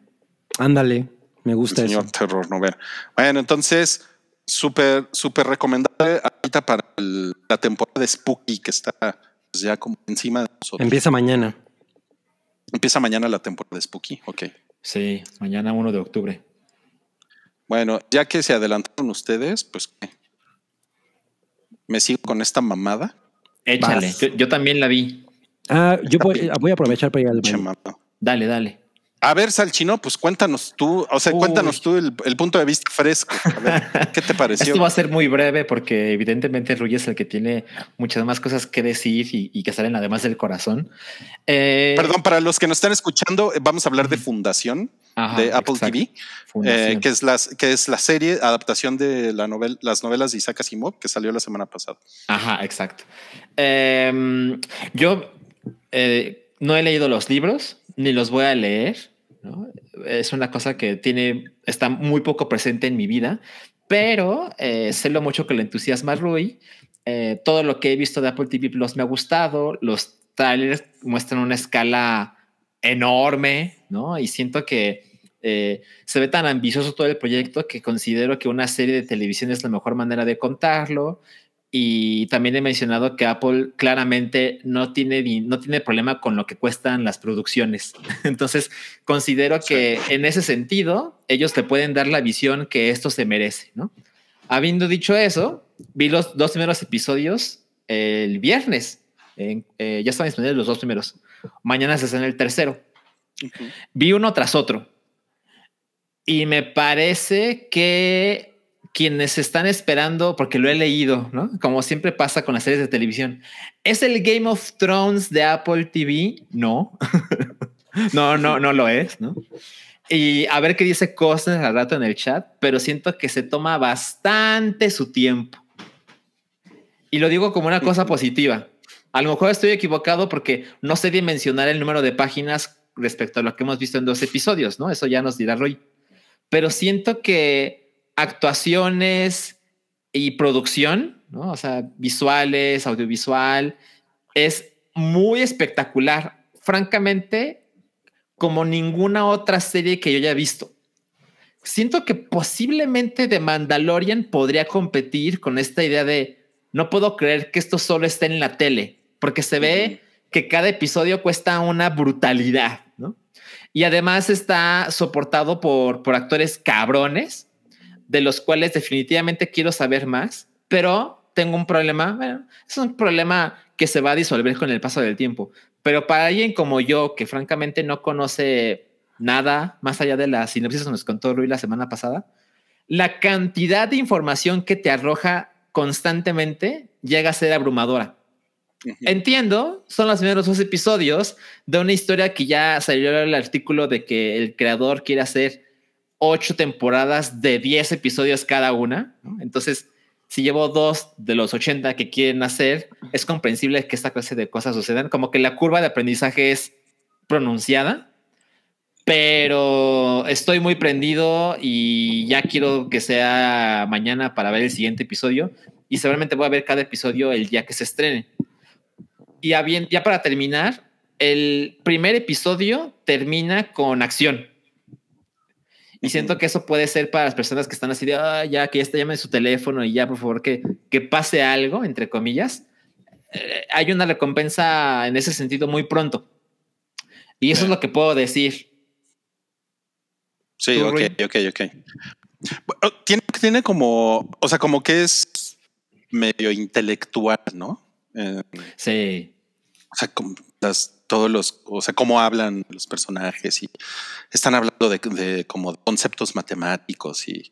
Ándale, me El gusta señor eso. terror novela. Bueno, entonces, súper, súper recomendable ahorita para el- la temporada de Spooky que está pues, ya como encima de nosotros. Empieza mañana. Empieza mañana la temporada de Spooky. Ok. Sí, mañana 1 de octubre. Bueno, ya que se adelantaron ustedes, pues ¿qué? me sigo con esta mamada. Échale. Yo, yo también la vi. Ah, yo voy, voy a aprovechar para ir al baño. Dale, dale. A ver, Salchino, pues cuéntanos tú, o sea, Uy. cuéntanos tú el, el punto de vista fresco. A ver, ¿qué te pareció? Esto va a ser muy breve porque evidentemente Ruy es el que tiene muchas más cosas que decir y, y que salen además del corazón. Eh, Perdón, para los que nos están escuchando, vamos a hablar de Fundación ajá, de Apple exacto. TV, eh, que, es las, que es la serie adaptación de la novel, las novelas de Isaac Asimov que salió la semana pasada. Ajá, exacto. Em, yo eh, no he leído los libros ni los voy a leer. Es una cosa que tiene, está muy poco presente en mi vida, pero eh, sé lo mucho que le entusiasma a Rui. Eh, todo lo que he visto de Apple TV Plus me ha gustado. Los trailers muestran una escala enorme, ¿no? Y siento que eh, se ve tan ambicioso todo el proyecto que considero que una serie de televisión es la mejor manera de contarlo. Y también he mencionado que Apple claramente no tiene, no tiene problema con lo que cuestan las producciones. Entonces, considero que en ese sentido, ellos le pueden dar la visión que esto se merece, ¿no? Habiendo dicho eso, vi los dos primeros episodios el viernes. En- eh, ya están disponibles los dos primeros. Mañana se estrena el tercero. Vi uno tras otro. Y me parece que quienes están esperando, porque lo he leído, ¿no? Como siempre pasa con las series de televisión, ¿es el Game of Thrones de Apple TV? No. no, no, no lo es, ¿no? Y a ver qué dice Cosner al rato en el chat, pero siento que se toma bastante su tiempo. Y lo digo como una cosa positiva. A lo mejor estoy equivocado porque no sé dimensionar el número de páginas respecto a lo que hemos visto en dos episodios, ¿no? Eso ya nos dirá Roy. Pero siento que actuaciones y producción, ¿no? O sea, visuales, audiovisual, es muy espectacular. Francamente, como ninguna otra serie que yo haya visto. Siento que posiblemente The Mandalorian podría competir con esta idea de no puedo creer que esto solo esté en la tele, porque se ve que cada episodio cuesta una brutalidad, ¿no? Y además está soportado por, por actores cabrones, de los cuales definitivamente quiero saber más, pero tengo un problema, bueno, es un problema que se va a disolver con el paso del tiempo. Pero para alguien como yo, que francamente no conoce nada más allá de la sinopsis que nos contó Rui la semana pasada, la cantidad de información que te arroja constantemente llega a ser abrumadora. Entiendo, son los primeros dos episodios de una historia que ya salió el artículo de que el creador quiere hacer ocho temporadas de 10 episodios cada una. Entonces, si llevo dos de los 80 que quieren hacer, es comprensible que esta clase de cosas sucedan. Como que la curva de aprendizaje es pronunciada, pero estoy muy prendido y ya quiero que sea mañana para ver el siguiente episodio y seguramente voy a ver cada episodio el día que se estrene. Y ya, bien, ya para terminar, el primer episodio termina con acción. Y siento que eso puede ser para las personas que están así de, ah, ya que ya está llamen su teléfono y ya, por favor, que, que pase algo, entre comillas. eh, hay una recompensa en ese sentido muy pronto. Y eso es lo que puedo decir. Sí, ¿Tú, ok, Rui? ok, ok. Tiene, tiene como, o sea, como que es medio intelectual, ¿no? Eh, Sí. o sea, como las, todos los, o sea, cómo hablan los personajes y están hablando de, de como conceptos matemáticos y,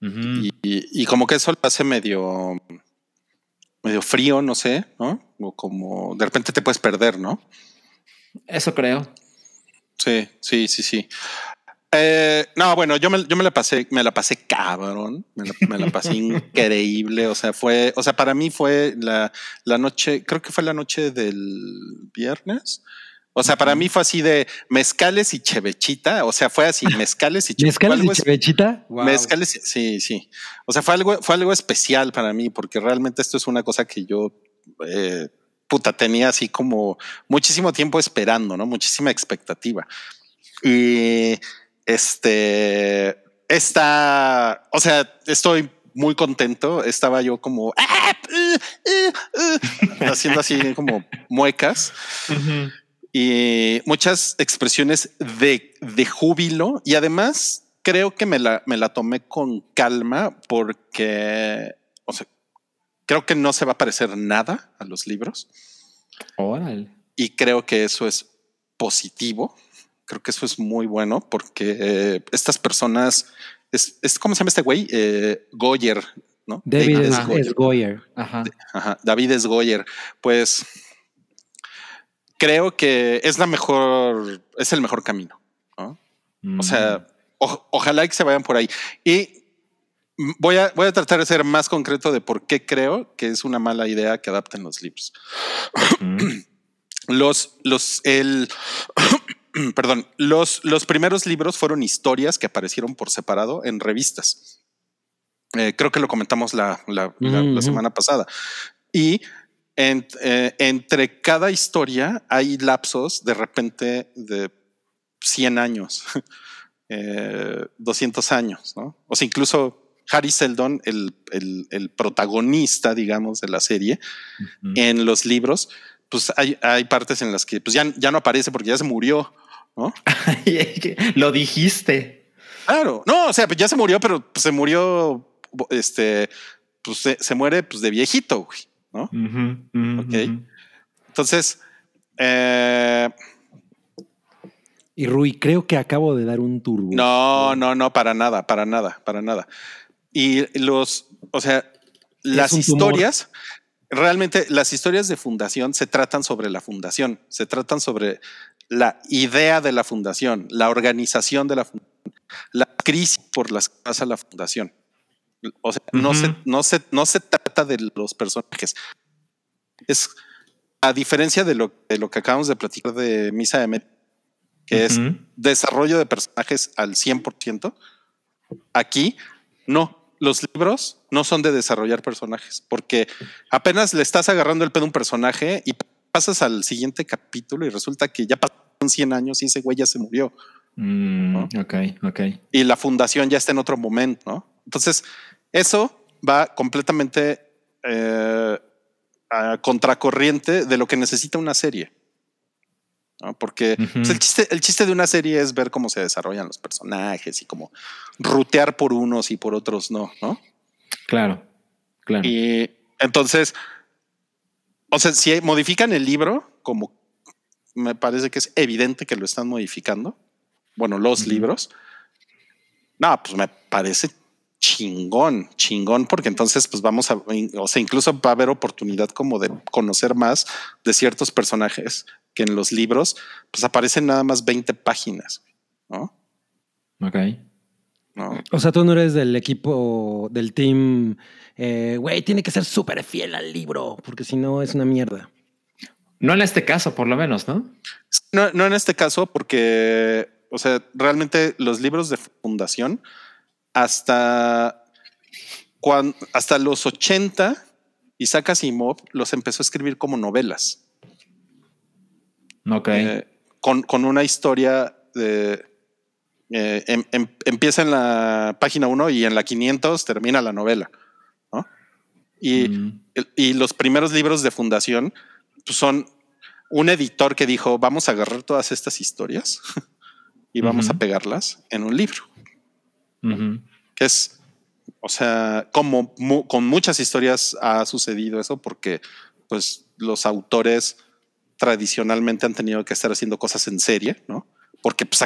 y, y como que eso lo hace medio, medio frío, no sé, ¿no? O como de repente te puedes perder, ¿no? Eso creo. Sí, sí, sí, sí. Eh, no, bueno, yo me, yo me la pasé, me la pasé cabrón, me la, me la pasé increíble. O sea, fue, o sea, para mí fue la, la noche, creo que fue la noche del viernes. O sea, para mí fue así de mezcales y chevechita. O sea, fue así, mezcales y che- ¿Mezcales y chevechita? Wow. Mezcales, sí, sí. O sea, fue algo, fue algo especial para mí, porque realmente esto es una cosa que yo, eh, puta, tenía así como muchísimo tiempo esperando, ¿no? Muchísima expectativa. Y este, esta, o sea, estoy muy contento. Estaba yo como "Ah, uh, uh, uh", haciendo así como muecas y muchas expresiones de, de júbilo y además creo que me la, me la tomé con calma porque, o sea, creo que no se va a parecer nada a los libros Órale. y creo que eso es positivo. Creo que eso es muy bueno porque eh, estas personas, es, es ¿cómo se llama este güey? Eh, Goyer, ¿no? David David es. Goyer. es Goyer. Ajá. Ajá, David es Goyer. Pues creo que es la mejor, es el mejor camino. ¿no? O sea, o- ojalá que se vayan por ahí. Y voy a, voy a tratar de ser más concreto de por qué creo que es una mala idea que adapten los libros. Mm. Los, los, el, perdón, los, los primeros libros fueron historias que aparecieron por separado en revistas. Eh, creo que lo comentamos la, la- la- la Ujú. semana pasada. Y en- eh, entre cada historia hay lapsos de repente de 100 años, eh, 200 años, ¿no? O sea, incluso Harry Seldon, el, el- el protagonista, digamos, de la serie, Ujú. en los libros, pues hay, hay partes en las que pues ya, ya no aparece porque ya se murió, ¿no? Lo dijiste. Claro, no, o sea, pues ya se murió, pero se murió, este, pues se, se muere pues de viejito, güey, ¿no? Ujú, Ok. Entonces, eh, Y Rui, creo que acabo de dar un turbo. no, no, no, para nada, para nada, para nada. Y los, o sea, las historias, realmente las historias de fundación se tratan sobre la fundación, se tratan sobre la idea de la fundación, la organización de la fundación, la crisis por las que pasa la fundación. O sea, no, se, no, se, no se trata de los personajes. Es a diferencia de lo, de lo que acabamos de platicar de Misa de Med, que es desarrollo de personajes al 100%. Aquí no. Los libros no son de desarrollar personajes porque apenas le estás agarrando el pedo a un personaje y pasas al siguiente capítulo y resulta que ya pasaron 100 años y ese güey ya se murió Mm, ¿no? Ok, ok. y la fundación ya está en otro momento, ¿no? Entonces, eso va completamente eh, a contracorriente de lo que necesita una serie. ¿No? Porque pues, el, chiste, el chiste de una serie es ver cómo se desarrollan los personajes y cómo rutear por unos y por otros no, ¿no? Claro, claro. Y entonces, o sea, si modifican el libro, como me parece que es evidente que lo están modificando, bueno, los libros, no, pues me parece chingón, chingón, porque entonces pues vamos a, o sea, incluso va a haber oportunidad como de conocer más de ciertos personajes que en los libros pues aparecen nada más 20 páginas, ¿no? Ok. ¿No? O sea, tú no eres del equipo, del team, eh, güey, tiene que ser súper fiel al libro, porque si no es una mierda. No en este caso, por lo menos, ¿no? No, no en este caso, porque, o sea, realmente los libros de fundación hasta, hasta los 80, Isaac Asimov los empezó a escribir como novelas, Ok. eh, con, con una historia de... eh, em- em- empieza en la página 1 y en la 500 termina la novela. ¿no? Y Mm. y los primeros libros de fundación pues, son un editor que dijo, vamos a agarrar todas estas historias y vamos a pegarlas en un libro, Que es, o sea, como mu- con muchas historias ha sucedido eso porque pues los autores tradicionalmente han tenido que estar haciendo cosas en serie, ¿no? Porque pues,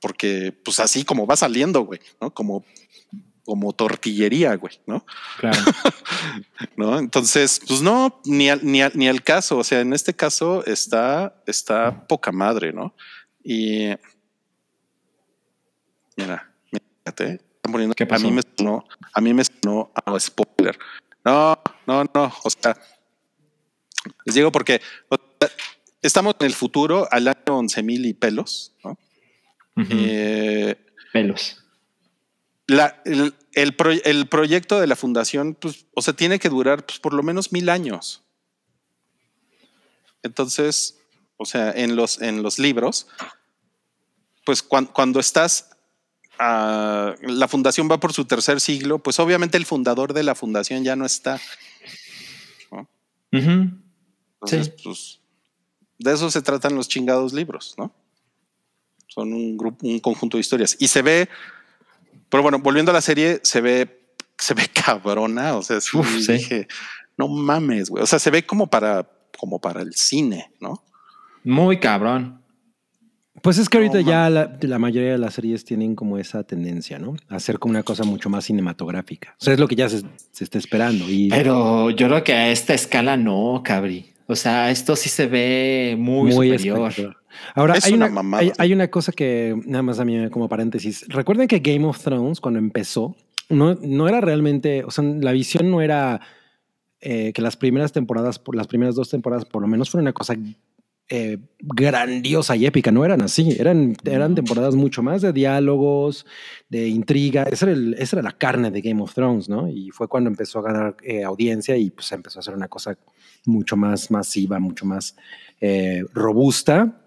porque pues así como va saliendo, güey, ¿no? Como como tortillería, güey, ¿no? Claro. ¿no? Entonces, pues no, ni al, ni, al, ni al caso. O sea, en este caso está, está poca madre, ¿no? Y mira, fíjate, están poniendo ¿Qué a mí me sonó, a mí me sonó a spoiler. No, no, no. O sea, les digo porque o sea, estamos en el futuro al año 11 mil y pelos. Eh, Pelos. la, el, el, pro- el proyecto de la fundación, pues, o sea, tiene que durar pues, por lo menos mil años. Entonces, o sea, en los, en los libros, pues cuan- cuando estás, la fundación va por su tercer siglo, pues obviamente el fundador de la fundación ya no está. Entonces, Sí. pues, de eso se tratan los chingados libros, ¿no? Son un grupo, un conjunto de historias. Y se ve, pero bueno, volviendo a la serie, se ve, se ve cabrona. O sea, sí, Uf, sí. dije, no mames, güey. O sea, se ve como para, como para el cine, ¿no? Muy cabrón. Pues es que ahorita No, ya la, la mayoría de las series tienen como esa tendencia, ¿no? A hacer como una cosa mucho más cinematográfica. O sea, es lo que ya se, se está esperando. Y Pero yo creo que a esta escala no, cabri. O sea, esto sí se ve muy, superior. espectacular. Ahora, hay una una, mamada, hay, sí. hay una cosa que, nada más a mí como paréntesis. Recuerden que Game of Thrones, cuando empezó, no, no era realmente, o sea, la visión no era eh, que las primeras temporadas, por las primeras dos temporadas, por lo menos, fueron una cosa eh, grandiosa y épica. No eran así, eran, eran temporadas mucho más de diálogos, de intriga. Esa era, el- esa era la carne de Game of Thrones, ¿no? Y fue cuando empezó a ganar eh, audiencia y pues empezó a hacer una cosa mucho más masiva, mucho más eh, robusta.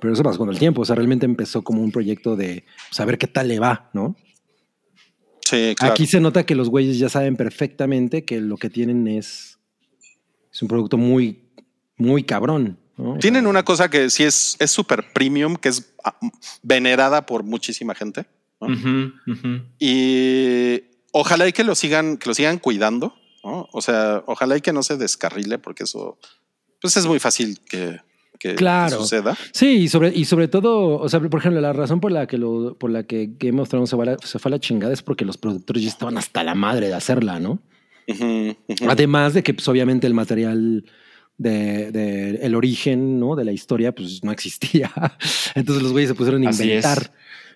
Pero eso pasó con el tiempo. O sea, realmente empezó como un proyecto de saber qué tal le va, ¿no? Sí, claro. Aquí se nota que los güeyes ya saben perfectamente que lo que tienen es, es un producto muy, muy cabrón. Tienen una cosa que sí es es súper premium, que es ah, venerada por muchísima gente. ¿no? Ujú, ujú. Y ojalá y que lo sigan, que lo sigan cuidando, ¿no? O sea, ojalá y que no se descarrile, porque eso pues es muy fácil que, que- Claro. suceda. Sí, y sobre, y sobre todo, o sea, por ejemplo, la razón por la que lo, por la que Game of Thrones se, la- se fue a la chingada es porque los productores ya estaban hasta la madre de hacerla, ¿no? Ujú, ujú. Además de que, pues, obviamente, el material de, de el origen, ¿no? De la historia, pues no existía. Entonces los güeyes se pusieron a inventar. es.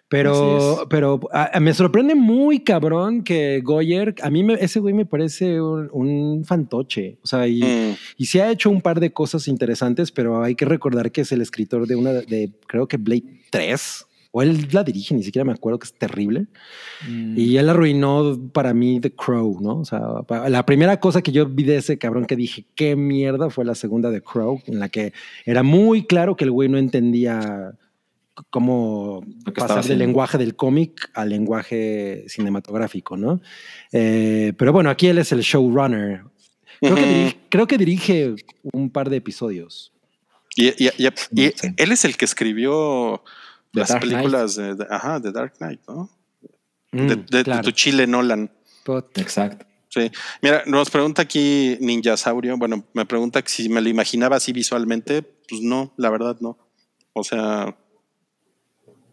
Pero, pero a- a- me sorprende muy cabrón que Goyer, a mí me- ese güey me parece un, un fantoche. O sea, y, Mm, y sí ha hecho un par de cosas interesantes, pero hay que recordar que es el escritor de una de, creo que Blade 3, o él la dirige, ni siquiera me acuerdo que es terrible. Mm. Y él arruinó para mí The Crow, ¿no? O sea, la primera cosa que yo vi de ese cabrón que dije, qué mierda, fue la segunda de Crow, en la que era muy claro que el güey no entendía cómo pasar del lenguaje del cómic al lenguaje cinematográfico, ¿no? Eh, pero bueno, aquí él es el showrunner. Creo, que dirige, creo que dirige un par de episodios. Y, y- y- y Sí. él es el que escribió The las Dark películas de, de- ajá, de Dark Knight, ¿no? Mm, de, de- de claro. tu Chile Nolan. But- Exacto. Sí. Mira, nos pregunta aquí Ninjasaurio. Bueno, me pregunta que si me lo imaginaba así visualmente. Pues no, la verdad no. O sea,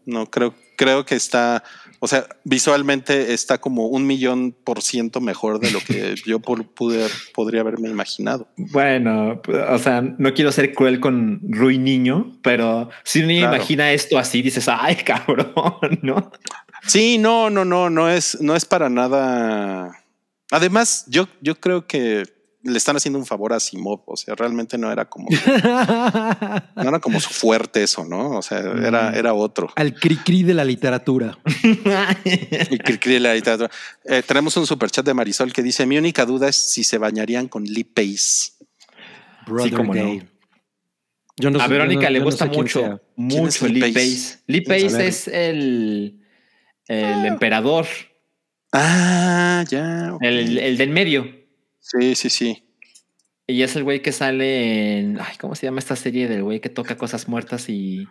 no creo, creo que está, o sea, visualmente está como un millón por ciento mejor de lo que yo por- pude, podría haberme imaginado. Bueno, o sea, no quiero ser cruel con Rui Niño, pero si uno Claro. imagina esto así, dices, ay, cabrón, ¿no? Sí, no, no, no, no es, no es para nada. Además, yo, yo creo que le están haciendo un favor a Simov. O sea, realmente no era como, no era como su fuerte eso, ¿no? O sea, era, era otro. Al cri-cri de la literatura. Y cri- cri de la literatura. Eh, tenemos un superchat de Marisol que dice: Mi única duda es si se bañarían con Lee Pace. Brother cómo no. Day. Yo no a sé- Verónica yo no- le no gusta sé mucho, sea. ¿Quién es mucho Lee Pace? Pace. Lee. Pace es el, el emperador, Ah, ya. el, el del medio. Sí, sí, sí. Y es el güey que sale en. Ay, ¿cómo se llama esta serie del güey que toca cosas muertas y,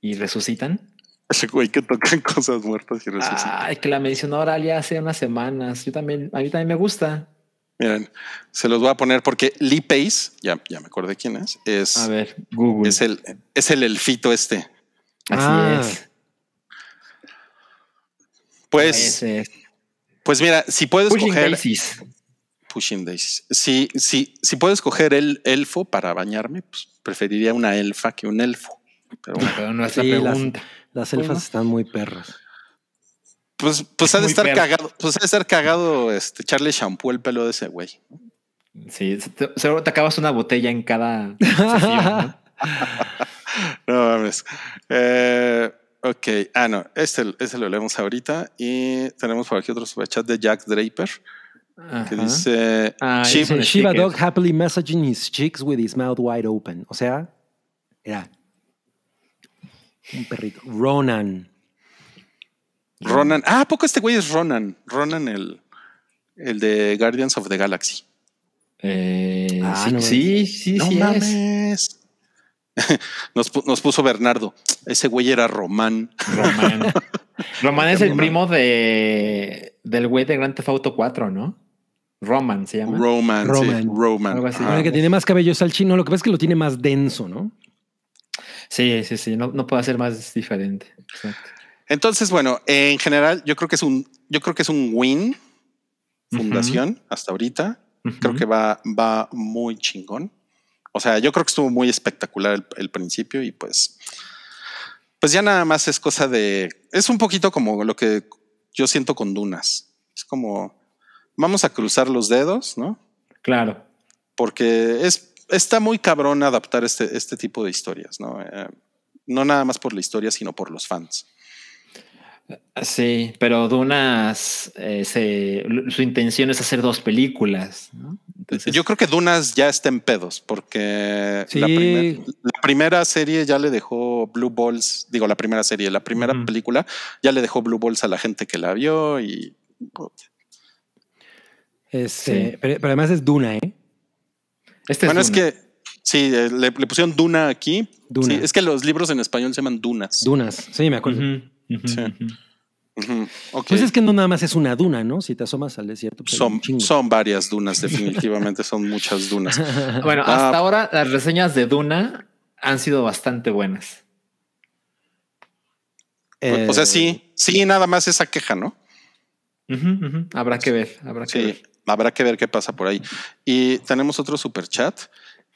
y resucitan? Ese güey que tocan cosas muertas y resucitan. Ay, que la mencionó Oralia hace unas semanas. Yo también, a mí también me gusta. Miren, se los voy a poner porque Lee Pace, ya, ya me acordé quién es, es, A ver, Google. es, el, es el elfito este. Así Ah. es. Pues, es. pues mira, si puedes Pushing coger. Pushing Daisies. Si, si, si puedes coger el elfo para bañarme, pues preferiría una elfa que un elfo. Pero bueno, Pero nuestra Sí, las, pregunta. las elfas Bueno. están muy perras. pues, pues ha de estar perro. cagado, pues ha de estar cagado este echarle shampoo el pelo de ese güey. Sí, te- seguro te acabas una botella en cada sesión, ¿no? No mames. Eh, ok. Ah, no. Este, este lo leemos ahorita. Y tenemos por aquí otro superchat de Jack Draper que Ajá. dice: Ah, Chip- dice- Dice, Shiva stickers. Dog happily messaging his chicks with his mouth wide open. O sea, era un perrito. Ronan. Ronan. Ah, ¿a poco este güey es Ronan? Ronan, el, el de Guardians of the Galaxy. Eh, Ah, sí, no sí, sí, no sí es. mames. Nos, nos puso Bernardo. Ese güey era Román. Román. Román es el primo de del güey de Grand Theft Auto 4, ¿no? Roman se llama. Roman. sí, Roman. Roman. Algo así. Que tiene más cabello es al chino. Lo que pasa es que lo tiene más denso, ¿no? Sí, sí, sí. No, no puede ser más diferente. Exacto. Entonces, bueno, en general, yo creo que es un, yo creo que es un win fundación hasta ahorita. Creo que va, va muy chingón. O sea, yo creo que estuvo muy espectacular el, el principio y pues, pues ya nada más es cosa de, es un poquito como lo que yo siento con Dunas. Es como, vamos a cruzar los dedos, ¿no? Claro. Porque es, está muy cabrón adaptar este, este tipo de historias, ¿no? Eh, no nada más por la historia, sino por los fans. Sí, pero Dunas, eh, se, su intención es hacer dos películas. ¿no? Entonces, Yo creo que Dunas ya está en pedos porque Sí. la, primer- la primera serie ya le dejó Blue Balls, digo la primera serie, la primera película ya le dejó Blue Balls a la gente que la vio y Este, Sí. pero, pero además es Duna, ¿eh? este bueno, es Duna. que sí, eh, le, le pusieron Duna aquí. Duna. Sí, es que los libros en español se llaman Dunas. Dunas. Sí, me acuerdo. Sí. ok. Pues es que no nada más es una duna, ¿no? Si te asomas al desierto, pues son, varias dunas, definitivamente son muchas dunas. Bueno, Ah. hasta ahora las reseñas de Duna han sido bastante buenas. Eh, o sea, sí, sí, nada más esa queja, ¿no? Habrá que ver, habrá que Sí, ver. Habrá que ver qué pasa por ahí. Y tenemos otro super chat.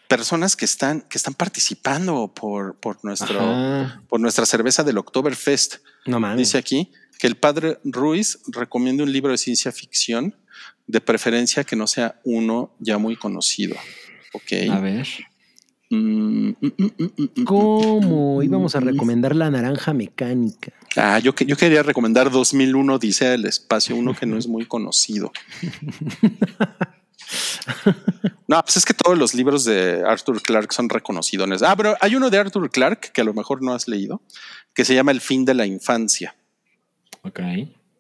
Personas que están, que están participando por, por, nuestro, Ajá. por nuestra cerveza del Oktoberfest. No mames. Dice aquí que el padre Ruiz recomienda un libro de ciencia ficción, de preferencia que no sea uno ya muy conocido. Ok. A ver. ¿Cómo íbamos a recomendar la naranja mecánica? Ah, yo, que- yo quería recomendar 2001 Dice del Espacio, uno que no es muy conocido. No, pues es que todos los libros de Arthur Clarke son reconocidos. Ah, pero hay uno de Arthur Clarke que a lo mejor no has leído, que se llama El fin de la infancia. Ok.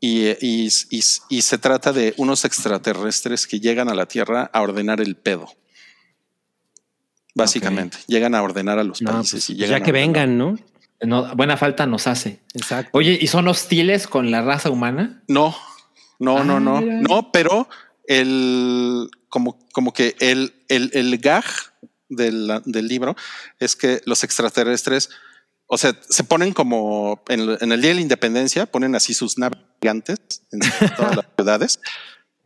Y se trata de unos extraterrestres que llegan a la Tierra a ordenar el pedo. Básicamente, llegan a ordenar a los No, países pues, y ya llegan que a ordenar. vengan, ¿no? No, buena falta nos hace. Exacto. Oye, ¿y son hostiles con la raza humana? No, no, no, Ah, no, mira. no, pero el como, como que el, el, el gag del, del libro es que los extraterrestres, o sea, se ponen como en, el- en el día de la independencia, ponen así sus naves gigantes en todas las ciudades.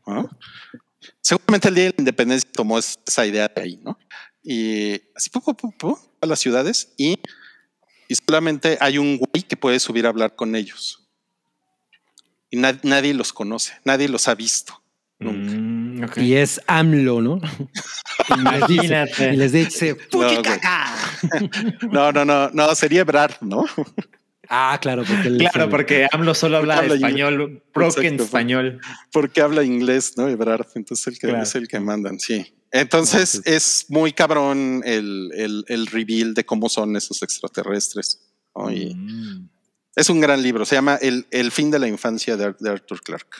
¿no? Seguramente el día de la independencia tomó es- esa idea de ahí, ¿no? Y así poco a poco a las ciudades y, y solamente hay un güey que puede subir a hablar con ellos y na- nadie los conoce, nadie los ha visto. Nunca. Mm. Y es AMLO, ¿no? Y les dice, Imagínate. y les dice No. "Fuchicaca". No, no, no, no, sería Ebrard, ¿no? Ah, claro, porque él Claro, porque AMLO solo habla, Habla español, broken español. Porque habla inglés, ¿no? Ebrard, entonces el que, Claro. es el que mandan, sí. Entonces sí. es muy cabrón el, el, el reveal de cómo son esos extraterrestres. ¿no? Y Mm. Es un gran libro, se llama El, el fin de la infancia de, Ar- de Arthur Clarke.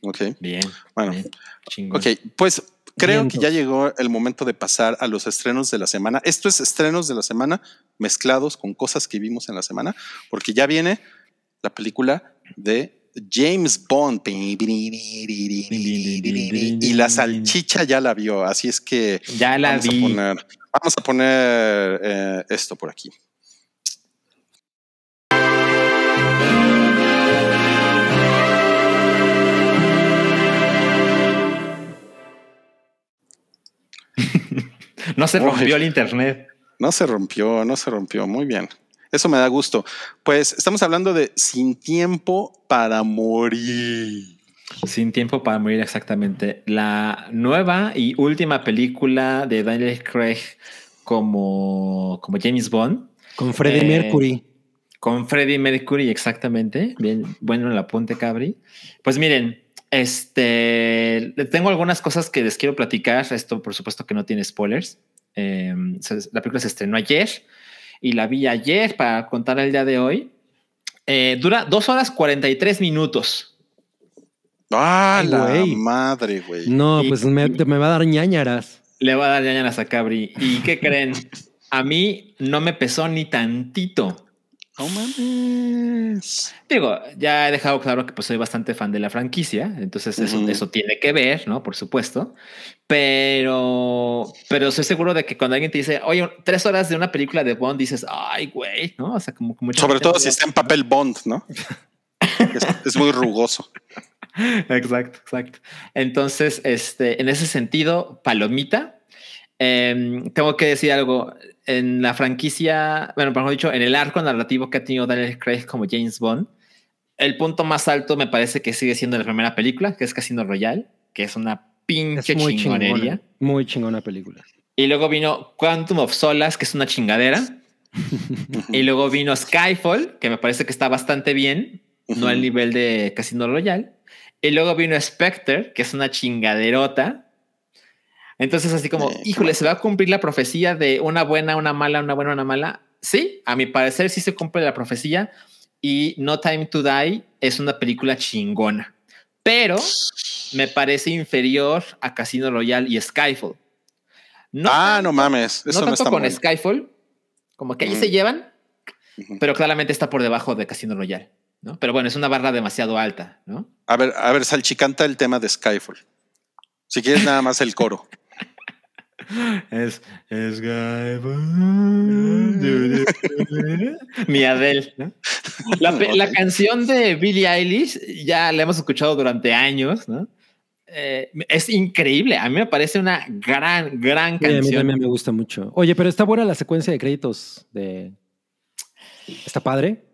Ok, Bien. bueno. bien, chingón. Ok, pues creo que ya llegó el momento de pasar a los estrenos de la semana. Esto es estrenos de la semana mezclados con cosas que vimos en la semana, porque ya viene la película de James Bond. Y la salchicha ya la vio, así es que Ya la vamos, vi. A poner, vamos a poner eh, esto por aquí. No se Uy. rompió el internet. No se rompió, no se rompió. Muy bien. Eso me da gusto. Pues estamos hablando de Sin Tiempo para Morir. Sin tiempo para morir exactamente. La nueva y última película de Daniel Craig como, como James Bond. Con Freddie Eh, Mercury. Con Freddie Mercury, exactamente. Bien, bueno el apunte, Cabri. Pues miren, este tengo algunas cosas que les quiero platicar. Esto, por supuesto, que no tiene spoilers. Eh, la película se estrenó ayer y la vi ayer para contar el día de hoy. Eh, dura dos horas 43 minutos. Ah, Ay, la madre, güey. No, y- pues me, me va a dar ñañaras. Le va a dar ñañaras a Cabri. ¿Y qué creen? A mí no me pesó ni tantito. No mames. Digo, ya he dejado claro que pues soy bastante fan de la franquicia, entonces eso, eso tiene que ver, ¿no? Por supuesto. Pero, pero estoy seguro de que cuando alguien te dice, oye, tres horas de una película de Bond, dices, ay, güey, ¿no? O sea, como, como mucha Sobre todo si está en papel Bond, ¿no? es, es muy rugoso. Exacto, exacto. Entonces, este, en ese sentido, palomita. Em, tengo que decir algo. En la franquicia, bueno, mejor dicho, en el arco narrativo que ha tenido Daniel Craig como James Bond, el punto más alto me parece que sigue siendo la primera película, que es Casino Royale, que es una pinche Es muy chingonería. chingona. Muy chingona película. Y luego vino Quantum of Solace, que es una chingadera. y luego vino Skyfall, que me parece que está bastante bien, no al nivel de Casino Royale. Y luego vino Spectre, que es una chingaderota. Entonces, así como, híjole, ¿se va a cumplir la profecía de una buena, una mala, una buena, una mala? Sí, a mi parecer sí se cumple la profecía. Y No Time to Die es una película chingona. Pero me parece inferior a Casino Royale y Skyfall. No ah, tanto- no mames. Eso no no, tanto está con bueno. Skyfall, como que ahí se llevan, pero claramente está por debajo de Casino Royale, ¿no? Pero bueno, es una barra demasiado alta, ¿no? A ver, a ver, Salchicanta el tema de Skyfall. Si quieres nada más el coro. Es, Mi Adele, ¿no? La, la canción de Billie Eilish ya la hemos escuchado durante años, ¿no? Eh, es increíble. A mí me parece una gran, gran Sí, a mí canción. también me gusta mucho. Oye, pero está buena la secuencia de créditos de. ¿Está padre?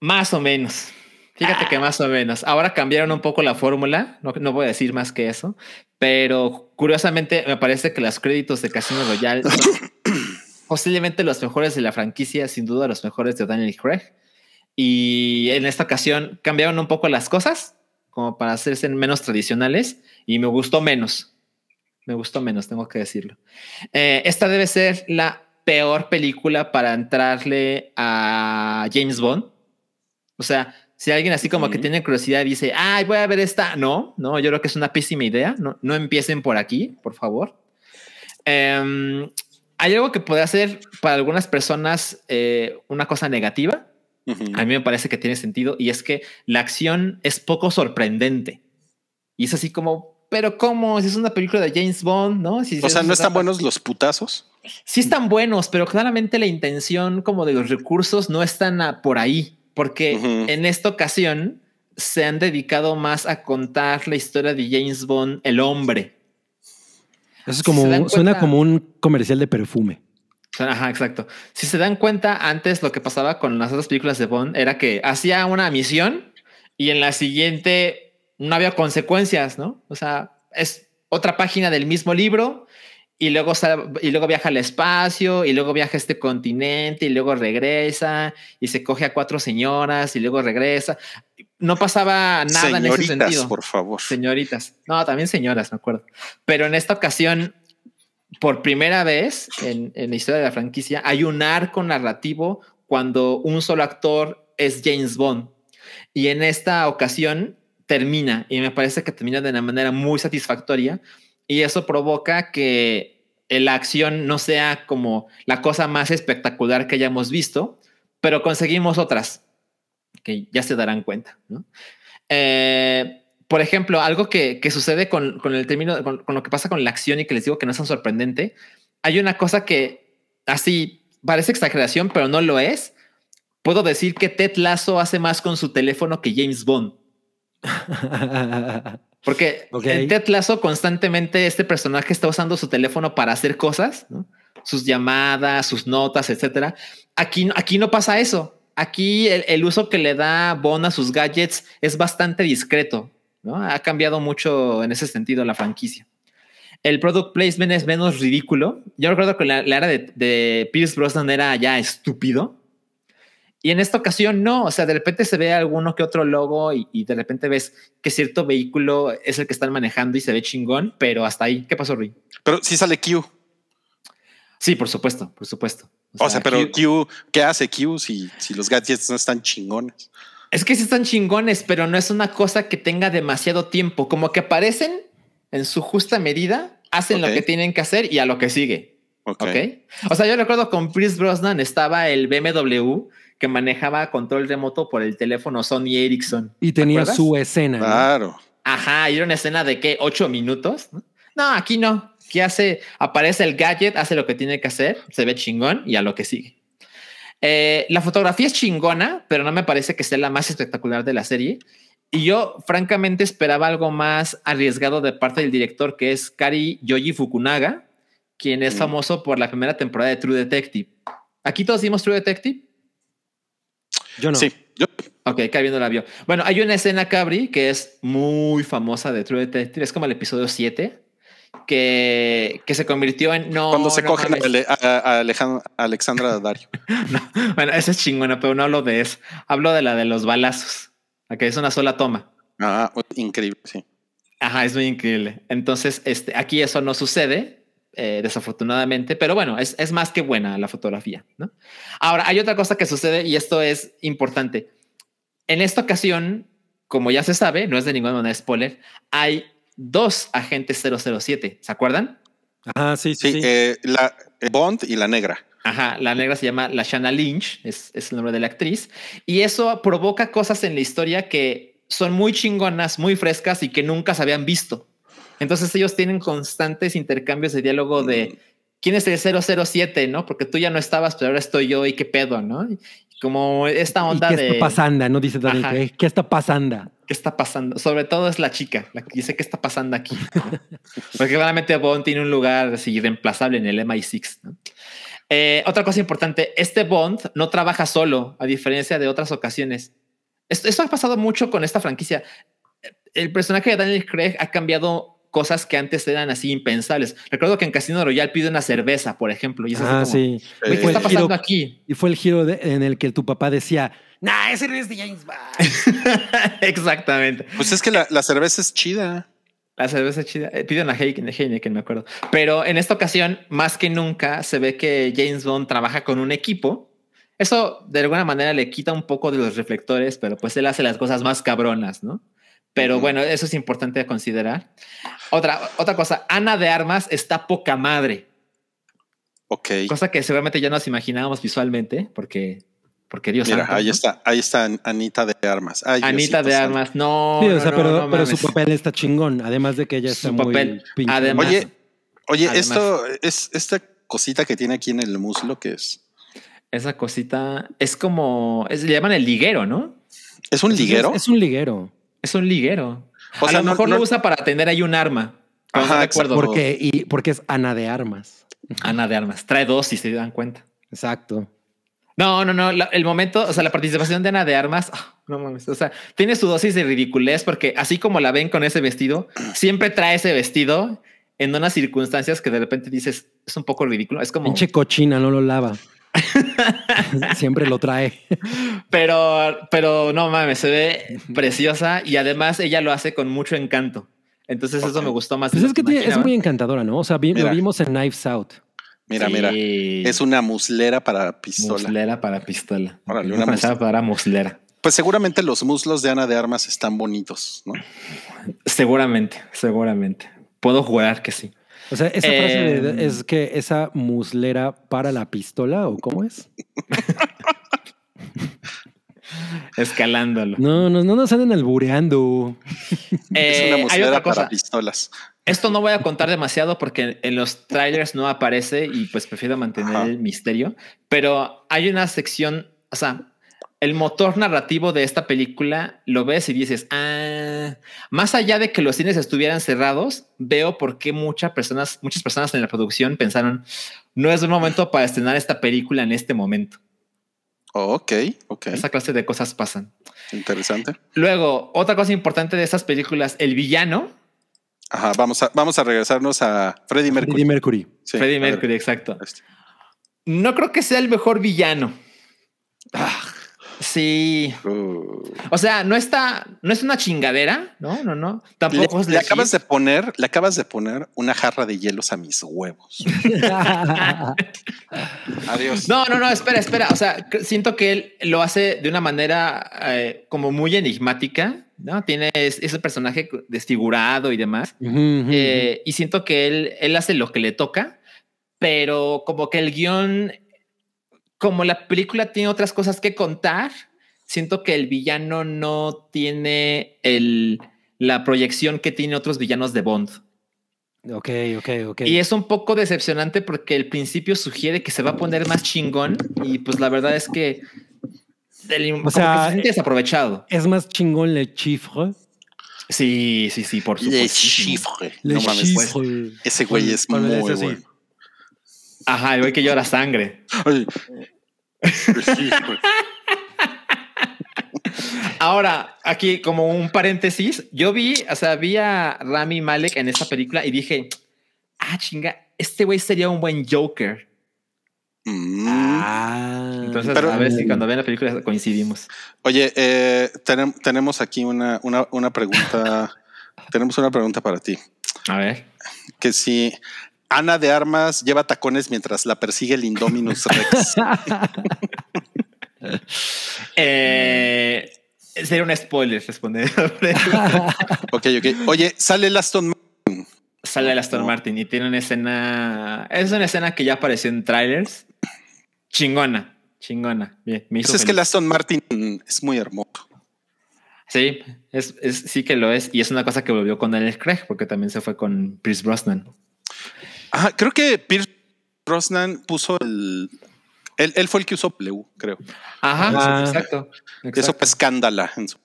Más o menos. Fíjate que más o menos. Ahora cambiaron un poco la fórmula. No, no voy a decir más que eso. Pero curiosamente me parece que los créditos de Casino Royale son posiblemente los mejores de la franquicia, sin duda los mejores de Daniel Craig. Y en esta ocasión cambiaron un poco las cosas, como para hacerse menos tradicionales, y me gustó menos. Me gustó menos, tengo que decirlo. Eh, esta debe ser la peor película para entrarle a James Bond. O sea, si alguien así como que tiene curiosidad y dice, ay, voy a ver esta. No, no, yo creo que es una pésima idea. No, no empiecen por aquí, por favor. Em, hay algo que puede hacer para algunas personas eh, una cosa negativa. Ujú. A mí me parece que tiene sentido y es que la acción es poco sorprendente. Y es así como, pero ¿cómo? Si es una película de James Bond, ¿no? Si O sea, se ¿no están buenos los putazos? Sí están buenos, pero claramente la intención como de los recursos no están por ahí, porque en esta ocasión se han dedicado más a contar la historia de James Bond, el hombre. Eso es Si como, se dan suena cuenta- como un comercial de perfume. Ajá, exacto. Si se dan cuenta, antes lo que pasaba con las otras películas de Bond era que hacía una misión y en la siguiente no había consecuencias, ¿no? O sea, es otra página del mismo libro y luego, y luego viaja al espacio y luego viaja a este continente y luego regresa y se coge a cuatro señoras y luego regresa. No pasaba nada en ese Señoritas, sentido. por favor. Señoritas. No, también señoras, me acuerdo. Pero en esta ocasión, por primera vez en, en la historia de la franquicia, hay un arco narrativo cuando un solo actor es James Bond. Y en esta ocasión termina, y me parece que termina de una manera muy satisfactoria, y eso provoca que la acción no sea como la cosa más espectacular que hayamos visto, pero conseguimos otras que ya se darán cuenta. Eh, por ejemplo, algo que, sucede con, con, el término, con, con, lo que pasa con la acción y que les digo que no es tan sorprendente, hay una cosa que así parece exageración, pero no lo es. Puedo decir que Ted Lasso hace más con su teléfono que James Bond. Porque okay. en Ted Lasso constantemente este personaje está usando su teléfono para hacer cosas, ¿no? sus llamadas, sus notas, etcétera. Aquí, aquí no pasa eso. Aquí el, el, uso que le da Bond a sus gadgets es bastante discreto. ¿no? Ha cambiado mucho en ese sentido la franquicia. El product placement es menos ridículo. Yo recuerdo que la, la era de, de Pierce Brosnan era ya estúpido. Y en esta ocasión no, o sea, de repente se ve alguno que otro logo y, y, de repente ves que cierto vehículo es el que están manejando y se ve chingón, pero hasta ahí. ¿Qué pasó, Rui? Pero sí sale Q. Sí, por supuesto, por supuesto. O sea, o sea pero Q, Q, ¿qué hace Q si, si los gadgets no están chingones? Es que sí están chingones, pero no es una cosa que tenga demasiado tiempo. Como que aparecen en su justa medida, hacen okay. lo que tienen que hacer y a lo que sigue. Okay. okay. O sea, yo recuerdo con Chris Brosnan estaba el BMW que manejaba control remoto por el teléfono Sony Ericsson. Y tenía su escena. Claro. ¿no? Ajá, y era una escena de qué, ocho minutos. No, aquí no. ¿Qué hace? Aparece el gadget, hace lo que tiene que hacer, se ve chingón y a lo que sigue. Eh, la fotografía es chingona, pero no me parece que sea la más espectacular de la serie. Y yo, francamente, esperaba algo más arriesgado de parte del director, que es Kari Yoji Fukunaga, quien es mm. famoso por la primera temporada de True Detective. ¿Aquí todos vimos True Detective? Yo no. Sí, yo. Ok, Cabri no la vio. Bueno, hay una escena, Cabri, que es muy famosa de True Detective. Es como el episodio 7, que, que se convirtió en. No, Cuando se no, cogen a, a, a, Alexandra Dario. no, bueno, esa es chingona, pero no hablo de eso. Hablo de la de los balazos, la que es una sola toma. Ah, increíble, sí. Ajá, es muy increíble. Entonces, este, aquí eso no sucede, eh, desafortunadamente, pero bueno, es, es, más que buena la fotografía. ¿no? Ahora, hay otra cosa que sucede y esto es importante. En esta ocasión, como ya se sabe, no es de ninguna manera spoiler, hay dos agentes 007, ¿se acuerdan? Ah, sí, sí. sí, sí. Eh, la Bond y la negra. Ajá, la negra se llama Lashana Lynch, es, es el nombre de la actriz, y eso provoca cosas en la historia que son muy chingonas, muy frescas y que nunca se habían visto. Entonces ellos tienen constantes intercambios de diálogo de quién es el 007, ¿no? Porque tú ya no estabas, pero ahora estoy yo y qué pedo, ¿no? Como esta onda ¿Y qué de. ¿Qué está pasando? No dice Daniel. ¿Qué está pasando? ¿Qué está pasando? Sobre todo es la chica, la que dice qué está pasando aquí. ¿no? Porque realmente Bond tiene un lugar así irreemplazable en el MI6. ¿no? Eh, otra cosa importante: este Bond no trabaja solo, a diferencia de otras ocasiones. Esto, esto ha pasado mucho con esta franquicia. El personaje de Daniel Craig ha cambiado cosas que antes eran así impensables. Recuerdo que en Casino Royale pide una cerveza, por ejemplo. Y eso ah, como, sí. ¿Qué está pasando giro, aquí? Y fue el giro de, en el que tu papá decía, nah, ese no es de James Bond. Exactamente. Pues es que la, la, cerveza es chida. La cerveza es chida. Piden a Heineken, Heineken, me acuerdo. Pero en esta ocasión, más que nunca, se ve que James Bond trabaja con un equipo. Eso de alguna manera le quita un poco de los reflectores, pero pues él hace las cosas más cabronas, ¿no? Pero bueno, eso es importante a considerar. Otra, otra cosa, Ana de Armas está poca madre. Ok. Cosa que seguramente ya nos imaginábamos visualmente, porque, porque Dios Mira, santo, ahí ¿no? está, ahí está Anita de Armas. Ay, Anita Diosito de santo. Armas, no. Sí, no, o sea, no, pero, no pero su papel está chingón. Además de que ella está Su muy papel, pinche. además- Oye, oye, Además- esto es esta cosita que tiene aquí en el muslo que es. Esa cosita es como, es, le llaman el liguero, ¿no? ¿Es un liguero? Es, es un liguero. Es un liguero. O a sea, lo no- mejor no- lo usa para tener ahí un arma. Ajá, no recuerdo. Porque, y, porque es Ana de Armas. Ana de Armas. Trae dos si se dan cuenta. Exacto. No, no, no. la- el momento, o sea, la participación de Ana de Armas, ah, no mames. O sea, tiene su dosis de ridiculez porque así como la ven con ese vestido, siempre trae ese vestido en unas circunstancias que de repente dices es un poco ridículo. Es como, Pinche cochina, no lo lava. Siempre lo trae. pero, pero no mames, se ve preciosa y además ella lo hace con mucho encanto. Entonces eso me gustó más. Pues es que tiene- es muy encantadora, ¿no? O sea, vi- lo vimos en Knives Out. Mira, Sí. mira. Es una muslera para pistola. Muslera para pistola. Órale, una muslera. para muslera. Pues seguramente los muslos de Ana de Armas están bonitos, ¿no? Seguramente, seguramente. Puedo jurar que sí. O sea, esa frase de- Em. es que esa muslera para la pistola o cómo es? Escalándolo. No, no, no nos anden albureando. es Eh, una hay muslera para cosa. pistolas. Esto no voy a contar demasiado porque en los trailers no aparece y pues prefiero mantener Ajá. el misterio. Pero hay una sección, o sea, el motor narrativo de esta película lo ves y dices, ah, más allá de que los cines estuvieran cerrados, veo por qué muchas personas, muchas personas en la producción pensaron, no es un momento para estrenar esta película en este momento. Oh, ok, ok. Esa clase de cosas pasan. Interesante. Luego, otra cosa importante de estas películas, el villano, Ajá, vamos a, vamos a regresarnos a Freddie Mercury. Freddie Mercury. Sí, Freddie Mercury, exacto. este. No creo que sea el mejor villano. Ah, sí. Uh. O sea, no está, no es una chingadera, no, no, no. Le, Tampoco es le acabas de poner, le acabas de poner una jarra de hielos a mis huevos. Adiós. No, no, no, espera, espera. O sea, siento que él lo hace de una manera eh, como muy enigmática, ¿no? Tiene es- ese personaje desfigurado y demás. Ujú, Eh, y siento que él, él hace lo que le toca, pero como que el guion, como la película tiene otras cosas que contar, siento que el villano no tiene el, la proyección que tiene otros villanos de Bond. Ok, ok, ok. Y es un poco decepcionante porque el principio sugiere que se va a poner más chingón y pues la verdad es que, el, como sea, que se siente desaprovechado. Es más chingón le chiffre. Sí, sí, sí, por Le supuesto. chifre. Le No mames, pues, chiffre. ese güey es le muy bueno. Ajá, el güey que llora sangre. Ay. Le chifre. Ahora, aquí como un paréntesis, yo vi, o sea, vi a Rami Malek en esta película y dije, ah, chinga, este güey sería un buen Joker. Mm. Ah. Entonces, Pero- a ver si cuando vean la película coincidimos. Oye, eh, tenem- tenemos aquí una, una, una pregunta. tenemos una pregunta para ti. A ver. Que si Ana de Armas lleva tacones mientras la persigue el Indominus Rex. Eh, sería un spoiler responder. ok, ok. Oye, sale el Aston Martin. Sale el Aston No. Martin y tiene una escena. Es una escena que ya apareció en trailers. Chingona, chingona. Bien, me hizo Pues es que el. Aston Martin es muy hermoso. Sí, es, es- sí que lo es. Y es una cosa que volvió con Daniel Craig, porque también se fue con Pierce Brosnan. Ajá, creo que Pierce Brosnan puso el. Él, él fue el que usó Blue, creo. Ajá, Ah. exacto. Eso fue escándala en su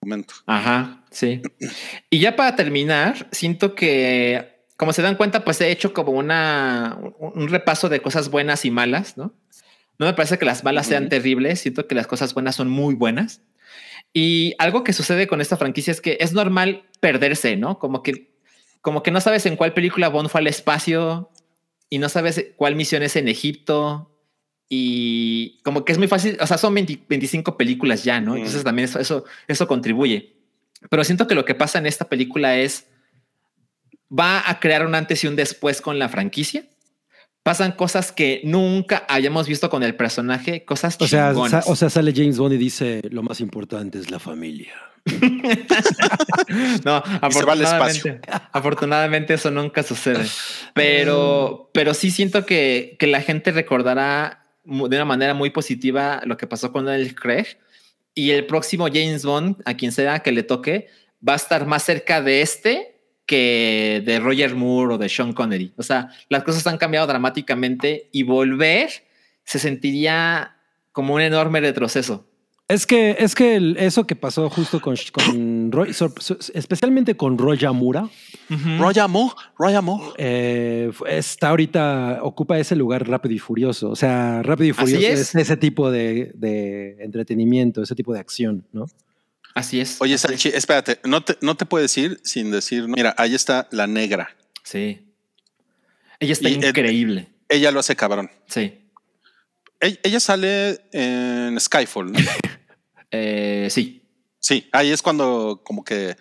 momento. Ajá, sí. Y ya para terminar, siento que, como se dan cuenta, pues he hecho como una un repaso de cosas buenas y malas, ¿no? No me parece que las malas sean terribles, siento que las cosas buenas son muy buenas. Y algo que sucede con esta franquicia es que es normal perderse, ¿no? Como que, como que no sabes en cuál película Bond fue al espacio y no sabes cuál misión es en Egipto. Y como que es muy fácil, o sea, son 20 25 películas ya, ¿no? Entonces también eso, eso, eso contribuye. Pero siento que lo que pasa en esta película es, va a crear un antes y un después con la franquicia. Pasan cosas que nunca hayamos visto con el personaje, cosas O sea, o sea, sale James Bond y dice lo más importante es la familia. no, afortunadamente, afortunadamente eso nunca sucede. Pero, pero sí siento que, que la gente recordará de una manera muy positiva lo que pasó con el Craig y el próximo James Bond, a quien sea que le toque, va a estar más cerca de este que de Roger Moore o de Sean Connery. O sea, las cosas han cambiado dramáticamente y volver se sentiría como un enorme retroceso. Es que, es que el- eso que pasó justo con, con Roy, so- so- especialmente con Roya Mura, Roy Moore, Roy Moore. eh, está ahorita, ocupa ese lugar rápido y furioso. O sea, rápido y furioso es. es. ese tipo de, de entretenimiento, ese tipo de acción, ¿no? Así es. Oye. Salchi, espérate, no te, no te puedes ir sin decir, mira, ahí está la negra. Sí. Ella está Y, eh, increíble. Ella lo hace cabrón. Sí. Ella, ella sale en Skyfall, ¿no? Eh, sí. Sí, ahí es cuando como que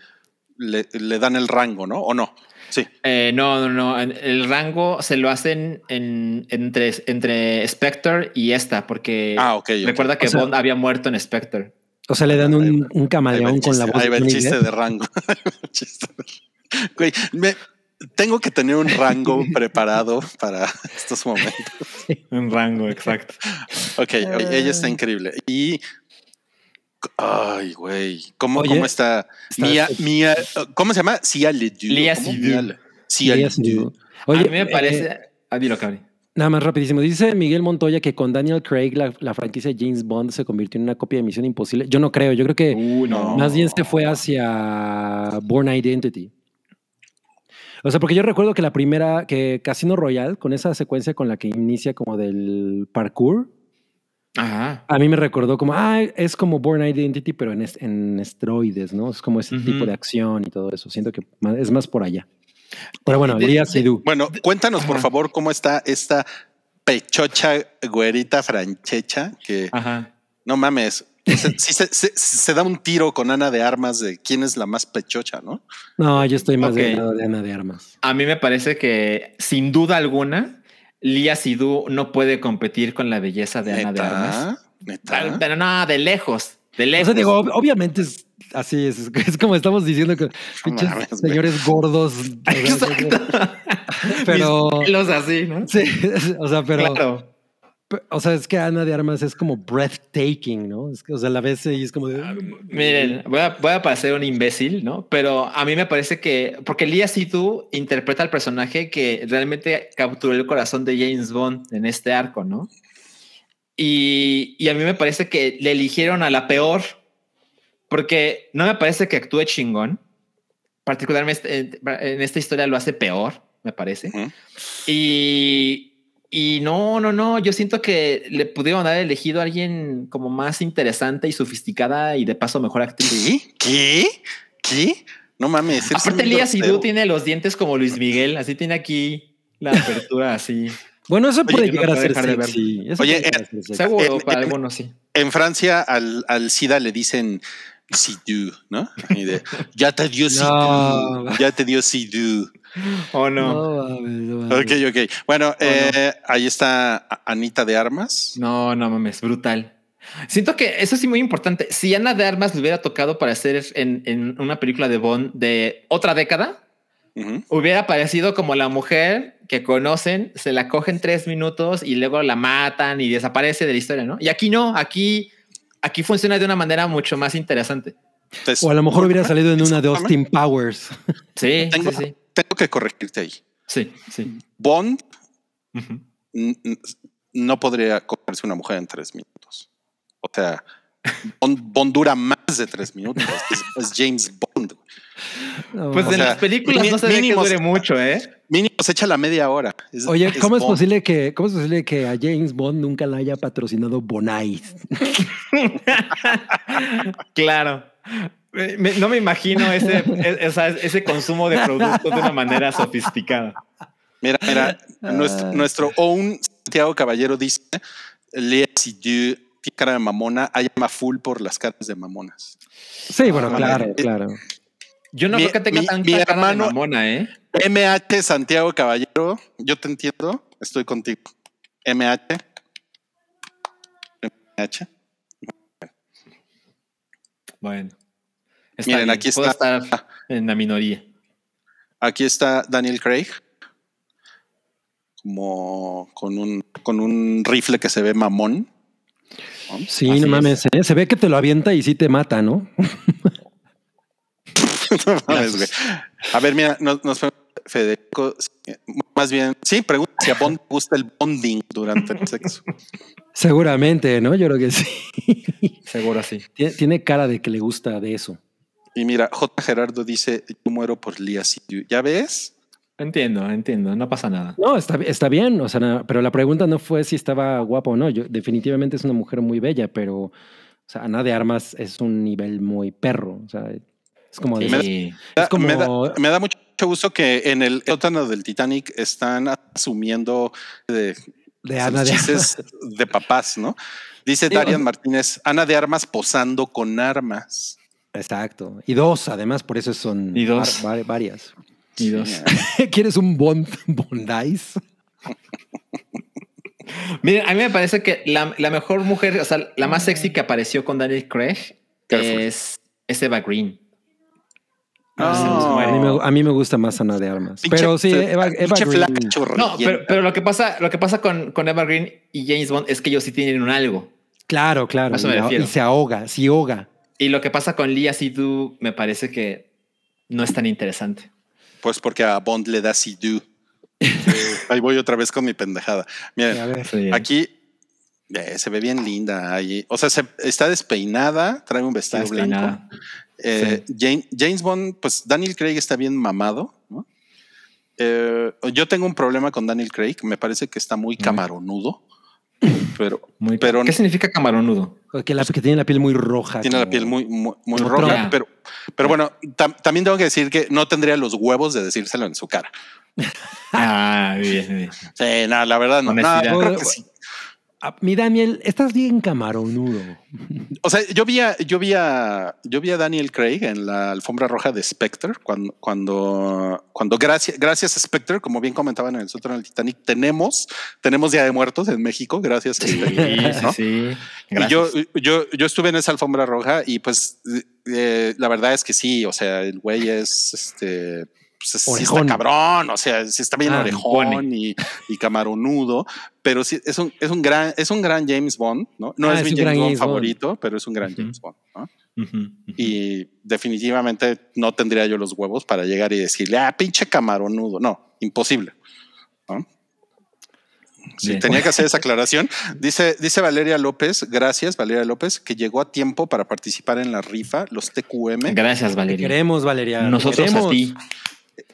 le, le dan el rango, ¿no? ¿O no? Sí. Eh, no, no, no. El rango se lo hacen en, entre, entre Spectre y esta, porque Ah, ok. ok. recuerda que O sea- Bond había muerto en Spectre. O sea, le dan un, un camaleón con la voz ahí va el chiste de rango. Güey, me, tengo que tener un rango preparado para estos momentos. Un rango, exacto. Ok, ella está increíble. Y. Ay, güey. ¿Cómo, Oye, ¿Cómo está? está- Mía, Mía, ¿cómo se llama? Sia Ledoux. Lia ¿Cómo? Seydoux. Mia Le- Sia Yes, Ledoux. Oye, a mí me eh, parece. ah, dilo, Cabri. Nada más rapidísimo. Dice Miguel Montoya que con Daniel Craig la, la franquicia de James Bond se convirtió en una copia de Misión Imposible. Yo no creo. Yo creo que Uh, no. más bien se fue hacia Born Identity. O sea, porque yo recuerdo que la primera, que Casino Royale, con esa secuencia con la que inicia como del parkour, Ajá. a mí me recordó como, ah, es como Born Identity, pero en, en esteroides, ¿no? Es como ese Ujú. tipo de acción y todo eso. Siento que es más por allá. Pero bueno, Lía Seydoux. Bueno, cuéntanos, por Ajá. favor, cómo está esta pechocha güerita franchecha que Ajá. no mames. sí se, se- se da un tiro con Ana de Armas de quién es la más pechocha, ¿no? No, yo estoy más Ok. del lado de Ana de Armas. A mí me parece que, sin duda alguna, Lia Sidhu no puede competir con la belleza de Ana de Armas. Pero, pero no, de lejos. De O lejos. sea, digo, ob- obviamente es así, es, como estamos diciendo que señores gordos. o Exacto. Pero pelos así, ¿no? sí, o sea, pero, claro. O sea, es que Ana de Armas es como breathtaking, ¿no? Es que, o sea, la ves y es como de. Miren, voy a, voy a parecer un imbécil, ¿no? Pero a mí me parece que, porque Lia Sidhu interpreta al personaje que realmente capturó el corazón de James Bond en este arco, ¿no? Y, y a mí me parece que le eligieron a la peor, porque no me parece que actúe chingón. Particularmente en, en esta historia lo hace peor, me parece. Ujú. Y, y no, no, no, yo siento que le pudieron haber elegido a alguien como más interesante y sofisticada y de paso mejor actriz. ¿Qué? ¿Qué? ¿Qué? No mames. Aparte, grosero. Sidhu tiene los dientes como Luis Miguel, así tiene aquí la apertura así. Bueno, eso puede no llegar a puedo ser dejar de verlo. sexy. Eso Oye, sexy. Seguro, En- para en- algunos sí. En Francia al, al SIDA le dicen Sidhu, ¿no? Y de, ya te dio No. ya te dio Sidhu. ¿O no? No, mames, no mames. Ok, ok. Bueno, eh, ahí está Anita de Armas. No, no mames, brutal. Siento que eso sí muy importante. Si Ana de Armas le hubiera tocado para hacer en, en una película de Bond de otra década, hubiera parecido como la mujer que conocen, se la cogen tres minutos y luego la matan y desaparece de la historia, ¿no? Y aquí no, aquí, aquí funciona de una manera mucho más interesante. Entonces, O a lo mejor hubiera salido en una de Austin Powers. Sí, Tengo, sí, sí. Que corregirte ahí. Sí, sí. Bond no podría comerse una mujer en tres minutos. O sea, Bond, Bond dura más de tres minutos. Es, es James Bond. No, Pues O en sea, las películas no se ve que dure mucho, ¿eh? Mínimo se echa la media hora. Es- Oye, ¿cómo es posible que cómo es posible que a James Bond nunca la haya patrocinado Bonai? Claro. Me- no me imagino ese, e- ese consumo de productos de una manera sofisticada. Mira, mira, nuestro, nuestro own Santiago Caballero dice, Lea Seydoux tiene cara de mamona, hay llama full por las caras de mamonas. Sí, bueno, Ah, claro, eh, claro. Yo no Mi- creo que tenga mi- tanta mi cara de hermano- mamona, ¿eh? MH Santiago Caballero, yo te entiendo, estoy contigo. MH. MH. Bueno. Miren, bien, aquí puedo está. estar en la minoría. Aquí está Daniel Craig. Como con un, con un rifle que se ve mamón. Sí, Así no es. mames. ¿eh? Se ve que te lo avienta y sí te mata, ¿no? No mames, güey. A ver, mira, nos, nos Federico, más bien, sí, pregunta si a Bond gusta el bonding durante el sexo. Seguramente, ¿no? Yo creo que sí. Seguro sí. Tiene, tiene cara de que le gusta de eso. Y mira, J. Gerardo dice: Yo muero por Lia. ¿Ya ves? Entiendo, entiendo. No pasa nada. No, está, está bien, o sea, pero la pregunta no fue si estaba guapa o no. Yo definitivamente es una mujer muy bella, pero o sea, Ana de Armas es un nivel muy perro. O sea, es como de- Sí. Me, Es como- me da, me da mucho gusto que en el sótano del Titanic están asumiendo de, de Ana de chistes de papás, ¿no? Dice Darian Martínez, Ana de Armas posando con armas. Exacto. Y dos, además, por eso son Y dos. var- var- varias. Y dos. ¿Quieres un Bond Bondice? Miren, a mí me parece que la, la mejor mujer, o sea, la más sexy que apareció con Daniel Craig es, es Eva Green. Ah, No. A mí, me, a mí me gusta más Ana de Armas. Pinche- pero sí, Eva, Eva Green. flaca No, pero, pero lo que pasa, lo que pasa con, con Eva Green y James Bond es que ellos sí tienen un algo. Claro, claro. A eso me y, refiero. y se ahoga, sí ahoga. Y lo que pasa con Lia Sidhu me parece que no es tan interesante. Pues porque a Bond le da Sidhu. Ahí voy otra vez con mi pendejada. Miren, aquí eh, se ve bien linda. Ahí. O sea, se- está despeinada, trae un Está vestido blanco. Eh, Jane- James Bond, pues Daniel Craig está bien mamado. ¿no? Eh, yo tengo un problema con Daniel Craig. Me parece que está muy camaronudo. Pero Muy, Pero- ¿Qué significa camaronudo? Que, la, que tiene la piel muy roja. tiene la como- piel muy, muy, muy roja. Trump. Pero, pero bueno, tam- también tengo que decir que no tendría los huevos de decírselo en su cara. Ah, bien, bien. Sí, no, la verdad no. No, creo que sí. Ah, mi Daniel, estás bien camaronudo. O sea, yo vi a, yo vi a, yo vi a Daniel Craig en la alfombra roja de Spectre cuando, cuando, cuando gracias, gracias a Spectre, como bien comentaban en el sótano del Titanic, tenemos, tenemos Día de Muertos en México, gracias a Sí, Spectre. sí, ¿no? sí. Y Gracias. yo, yo, yo estuve en esa alfombra roja y pues eh, la verdad es que sí, o sea, el güey es este. Pues es- sí está Orejón. cabrón, o sea, sí está bien Ah, orejón y, y camaronudo, pero sí es un, es un gran, es un gran James Bond, ¿no? No Ah, es es mi James Bond James Bond. favorito, pero es un gran. James Bond. Y definitivamente no tendría yo los huevos para llegar y decirle, ah, pinche camaronudo. No, imposible. ¿no? Sí, Bien. tenía que hacer esa aclaración. Dice, dice Valeria López, gracias Valeria López, que llegó a tiempo para participar en la rifa, los TQM. Gracias, Te Valeria. queremos, Valeria. Nosotros queremos. a ti.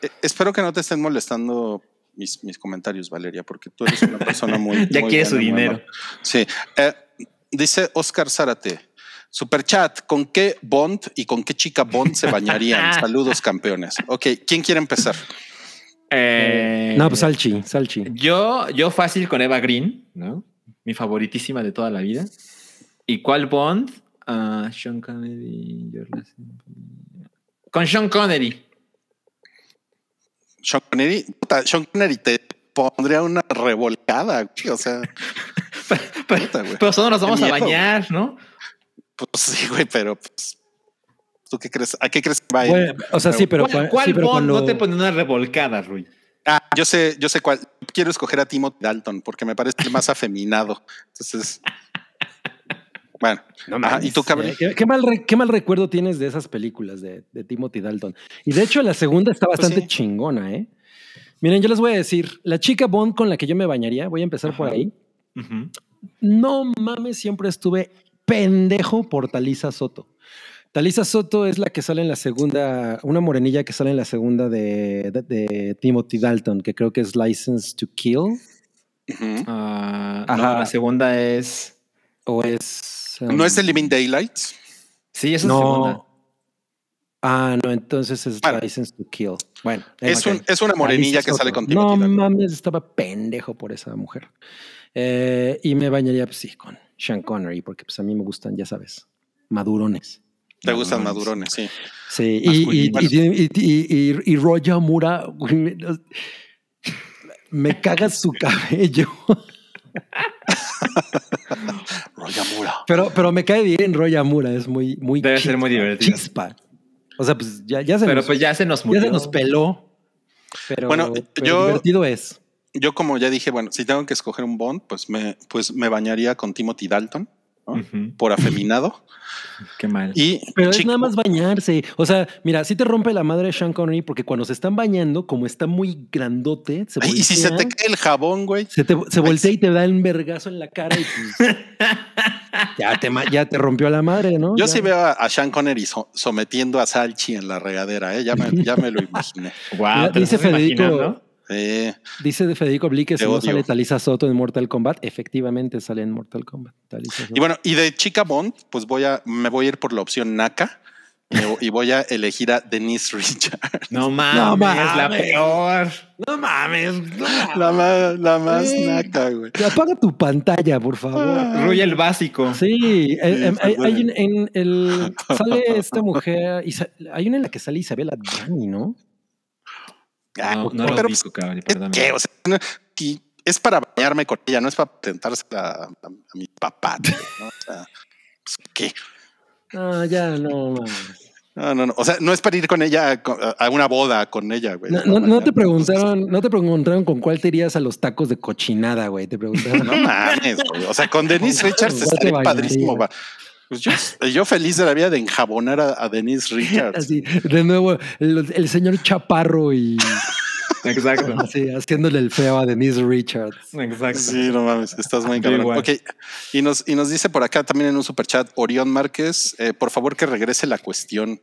Eh, espero que no te estén molestando mis, mis comentarios, Valeria, porque tú eres una persona muy... Ya muy quiere su buena, dinero. Sí. Eh, dice Oscar Zárate. Superchat, ¿con qué Bond y con qué chica Bond se bañarían? Saludos, campeones. Ok, ¿quién quiere empezar? Eh, No, pues Salchi, Salchi. Yo, yo fácil con Eva Green, ¿no? Mi favoritísima de toda la vida. ¿Y cuál Bond? Ah, Sean Connery. Con Sean Connery. Sean Connery, puta, Sean Connery te pondría una revolcada, güey, o sea, Pero, Puta, güey. pero solo nos vamos a bañar, ¿no? pues sí, güey, pero pues, ¿tú qué crees? ¿A qué crees que va a ir? Bueno, o sea, sí, pero, ¿Cuál, cuál sí, pero Bond cuando- no te pone una revolcada, Rui? Ah, yo sé, yo sé cuál. Quiero escoger a Timothy Dalton porque me parece el más afeminado. Entonces, bueno, No Ajá, mames, ¿y tú, cabrón? eh, ¿Qué, qué mal re- qué mal recuerdo tienes de esas películas de, de Timothy Dalton? Y de hecho, la segunda está Pues bastante sí. chingona, ¿eh? Miren, yo les voy a decir, la chica Bond con la que yo me bañaría, voy a empezar por ahí. No mames, siempre estuve pendejo por Talisa Soto. Talisa Soto es la que sale en la segunda, una morenilla que sale en la segunda de, de- de Timothy Dalton, que creo que es License to Kill. Ah, Ajá. no, la segunda es. o es... um, ¿no es The Living Daylights? Sí, esa es la segunda. No. Ah, no, entonces es Bueno. License to Kill. Bueno, Es, ok. un- es una morenilla que sale Soto. con Timothy No mames, estaba pendejo por esa mujer. Eh, y me bañaría, pues sí, con Sean Connery, porque pues a mí me gustan, ya sabes, madurones. Te gustan Madurones. madurones, sí. Sí, y, y, Masculinos. y, y, y, y- y Roya Mura, me caga su cabello. Roya Mura. Pero, pero me cae bien Roya Mura, es muy, muy Debe ser muy divertido. Chispa. O sea, pues ya, ya se Pero nos, pues ya se nos ya murió. se nos peló. Pero, Bueno, pero yo- divertido es. Yo, como ya dije, bueno, si tengo que escoger un Bond, pues me, pues me bañaría con Timothy Dalton, por afeminado. Qué mal. Y Pero es nada más bañarse. O sea, mira, sí te rompe la madre Sean Connery porque cuando se están bañando, como está muy grandote, se Ay, y si se te voltea, cae el jabón, güey. se, te- se voltea y te da un vergazo en la cara y pues, ya, te, ya te rompió la madre, ¿no? Yo Ya. sí veo a, a Sean Connery so- sometiendo a Salchi en la regadera, ¿eh? ya, me, ya me lo imaginé. Wow, Mira, ¿te lo dice estás Federico, imaginando? Eh, dice de Federico Bli que si no sale Talisa Soto en Mortal Kombat, efectivamente sale en Mortal Kombat. Y bueno, y de chica Bond, pues voy a, me voy a ir por la opción Naka y voy a elegir a Denise Richard, No mames, No la peor. no mames. no mames. la más, la más. Naka, güey. Apaga tu pantalla, por favor. Rui el básico. Sí, eh, eh, hay, hay un- en el sale esta mujer y sa- hay una en la que sale Isabela Dani, ¿no? Ah, No, no lo pero, ubico, cabrón, ¿es perdóname. qué? O sea, no, y es para bañarme con ella, no es para presentarse a, a- a mi papá. ¿no? O sea, pues, ¿qué? Ah, ya no. No, no, no. O sea, no es para ir con ella a, una boda con ella, güey. No, no- no te preguntaron, no te preguntaron con cuál te irías a los tacos de cochinada, güey. Te preguntaron. No mames, güey. O sea, con Denise Richards ¿Cuál te estaría padrísimo. va. Pues yo, yo feliz de la vida de enjabonar a, a Denise Richards. Así, de nuevo, el, el señor Chaparro y Exacto. así, haciéndole el feo a Denise Richards. Exacto. Sí, no mames, estás muy cabrón. Ok, y nos, y nos dice por acá también en un superchat, Orión Márquez, eh, por favor que regrese la cuestión.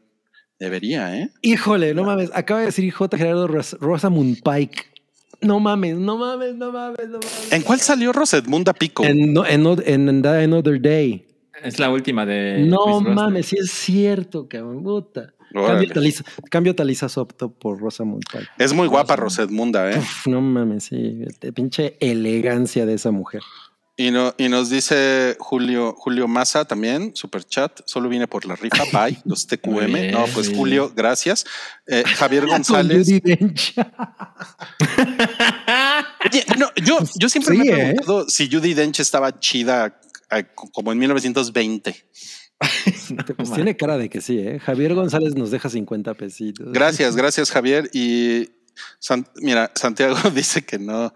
Debería, ¿eh? Híjole, no mames. Acaba de decir J. Gerardo Ros- Rosamund Pike. No mames, no mames, no mames, no mames. ¿En cuál salió Rosetmunda Pico? En, no- en, en, Another Day. Es la última de. no mames, sí es cierto, cabrón. Puta. Cambio Talisa, cambio Talisa Sopto por Rosamund Pike. Es muy guapa Rosetmunda, ¿eh? Uf, no mames, sí. De pinche elegancia de esa mujer. Y, no, y nos dice Julio, Julio Massa también, super chat, solo viene por la rifa, bye, los TQM. bien, no, pues Julio, gracias. Eh, Javier González. Oye, no, yo, yo siempre Sí, me he ¿eh? preguntado si Judy Dench estaba chida eh, como en 1920. Pues tiene cara de que sí, ¿eh? Javier González nos deja 50 pesitos. Gracias, gracias Javier. Y San- mira, Santiago dice que no,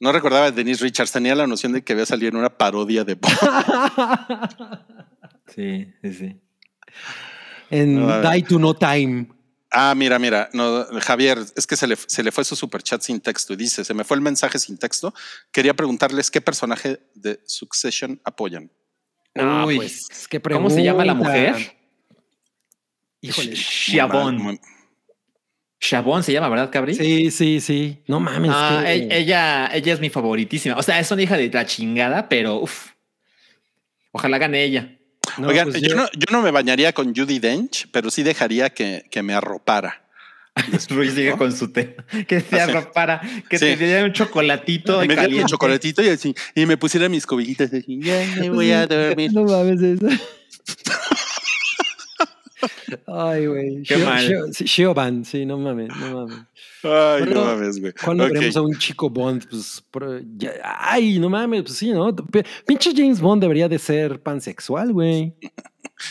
no recordaba a Denise Richards, tenía la noción de que había salido en una parodia de Bond. Sí, sí, sí. en No. Die to No Time. Ah, mira, mira, no, Javier, es que se le, se le fue su superchat sin texto y dice, se me fue el mensaje sin texto. Quería preguntarles qué personaje de Succession apoyan. No, Uy, pues, qué ¿Cómo se llama la mujer? Híjole. Muy- Chabón se llama, ¿verdad, Cabri? Sí, sí, sí. No mames. Ah, e- ella, ella es mi favoritísima. O sea, es una hija de la chingada, pero uff. Ojalá gane ella. No, Oigan, pues yo, yo- no, yo no me bañaría con Judy Dench, pero sí dejaría que, que me arropara. Ruiz sigue con su tema. Que sí. arropara, que Sí. te diera un chocolatito Y me diera un chocolatito y así, y me pusiera mis cobijitas así, ya me voy a dormir. No mames eso. Ay, güey. Qué Shio- mal. Shio- sí, Shioban, sí, no mames, no mames. Ay, no Cuando- mames, güey. Cuando veremos a un chico Bond, pues, ya- ay, no mames, pues sí, ¿no? Pinche James Bond debería de ser pansexual, güey.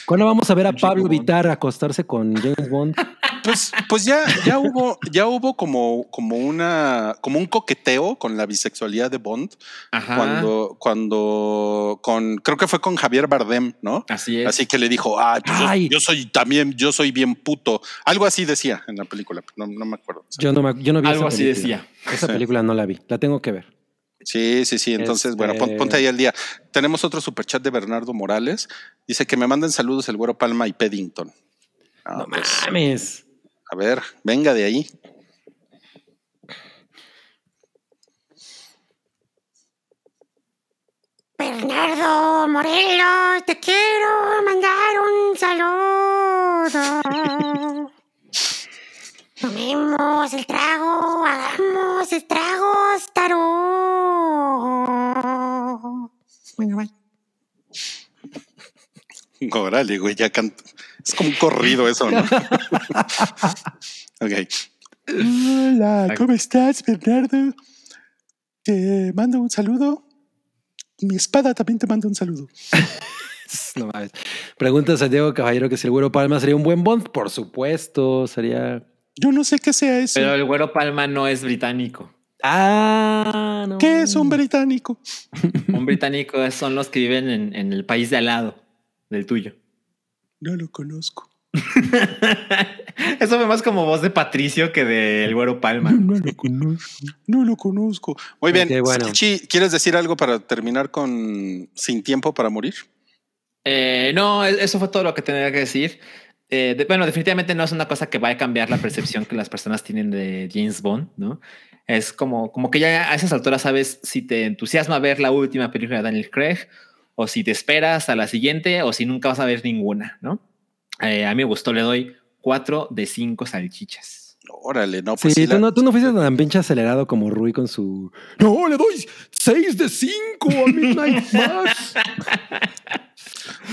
¿Cuándo vamos a ver a Pablo. Vitar acostarse con James Bond? Pues, pues ya, ya hubo, ya hubo como, como una, como un coqueteo con la bisexualidad de Bond Ajá. cuando, cuando, con, creo que fue con Javier Bardem, ¿no? Así es. Así que le dijo, ah, pues yo- Ay. Yo, soy también, yo soy bien puto. Algo así decía en la película, no, no me acuerdo. Yo no, me- yo no vi Algo esa así decía. Esa Sí. película no la vi, la tengo que ver. Sí, sí, sí. Entonces, bueno, pon- ponte ahí al día. Tenemos otro superchat de Bernardo Morales. Dice que me manden saludos el güero Palma y Peddington. Ah, No pues, mames. a ver, venga de ahí. Bernardo Morelos, te quiero mandar un saludo. Tomemos el trago, hagamos estragos, tarot. Bueno, bye. Órale, güey, ya canto. Es como un corrido eso, ¿no? ok. Hola, ¿cómo estás, Bernardo? Te mando un saludo. Mi espada también te manda un saludo. No mames. Pregunta a Santiago Caballero que si el güero Palma sería un buen Bond. Por supuesto, sería. Yo no sé qué sea eso. Pero el güero Palma no es británico. Ah, no. ¿Qué es un británico? Un británico son los que viven en, en el país de al lado del tuyo. No lo conozco. Eso fue más como voz de Patricio que del güero Palma. No lo conozco. No lo conozco. Muy bien. Bueno. ¿quieres decir algo para terminar con Sin Tiempo para Morir? Eh, no, e- eso fue todo lo que tenía que decir. Eh, de- bueno, definitivamente no es una cosa que vaya a cambiar la percepción que las personas tienen de James Bond, ¿no? Es como, como que ya a esas alturas sabes si te entusiasma ver la última película de Daniel Craig o si te esperas a la siguiente o si nunca vas a ver ninguna, ¿no? Eh, a mí me gustó, le doy cuatro de cinco salchichas. Órale, no, pues sí. tú, la- no, tú no fuiste tan pinche acelerado como Rui con su. No, le doy 6 de 5 a Midnight Mass.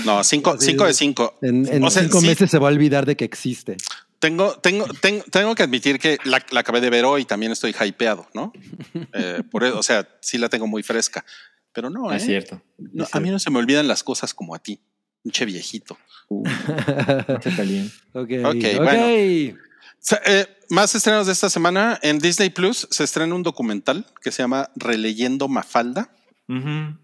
No, cinco, Sí, cinco de sí. cinco. En, en O sea, cinco sí, meses se va a olvidar de que existe. Tengo, tengo, tengo, tengo que admitir que la, la acabé de ver hoy y también estoy hypeado, ¿no? Eh, por eso, o sea, sí la tengo muy fresca. Pero no, Es ¿eh? cierto. No, es a mí cierto. no se me olvidan las cosas como a ti. Pinche viejito. Uh, se caliente. ok, Ok, ok. bueno. Eh, más estrenos de esta semana. En Disney Plus se estrena un documental que se llama Releyendo Mafalda. Ujú.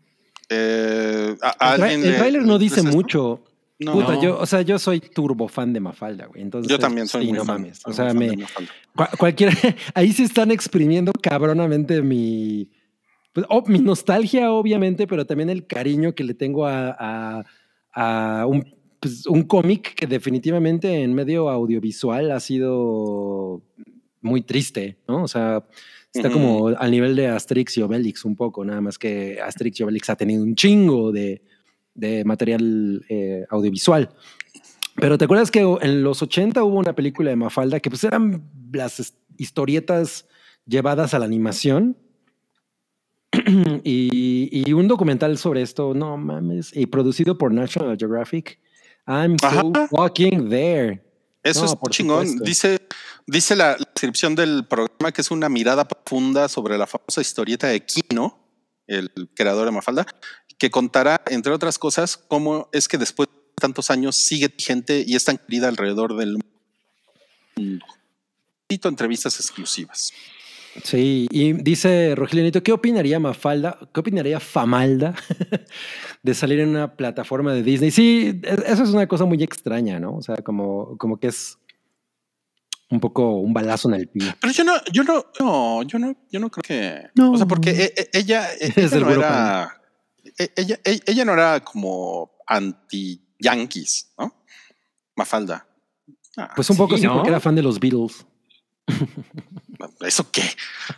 Eh, a- El, tra- ¿alguien el le- tráiler no dice esto? mucho. No. Puta, No. yo, o sea, yo soy turbo fan de Mafalda, güey. Entonces, Yo también soy sí, muy no fan, mames. soy O sea, me, de Mafalda. Cua- cualquiera, ahí se están exprimiendo cabronamente mi, pues, oh, mi nostalgia, obviamente, pero también el cariño que le tengo a, a- a un, pues, un cómic que definitivamente en medio audiovisual ha sido muy triste, ¿no? O sea, está como al nivel de Asterix y Obelix un poco, nada más que Asterix y Obelix ha tenido un chingo de, de material eh, audiovisual. Pero te acuerdas que en los 80 hubo una película de Mafalda que pues eran las historietas llevadas a la animación y, y un documental sobre esto, no mames, y producido por National Geographic. I'm so Ajá. fucking there. Eso No, es por chingón. supuesto. Dice, dice la, descripción del programa que es una mirada profunda sobre la famosa historieta de Kino, el creador de Mafalda, que contará, entre otras cosas, cómo es que después de tantos años sigue vigente y es tan querida alrededor del mundo. Cito entrevistas exclusivas. Sí, y dice Rogelinito, ¿qué opinaría Mafalda? ¿Qué opinaría Famalda de salir en una plataforma de Disney? Sí, e- eso es una cosa muy extraña, ¿no? O sea, como, como que es un poco un balazo en el pie. Pero yo no, yo no, no, yo no, yo no creo que. No. O sea, porque e- e- ella, e- Es ella el no era. e- Ella, e- ella no era como anti-yankees, ¿no? Mafalda. Ah, Pues un poco Sí, sí, ¿no? porque era fan de los Beatles. ¿Eso qué?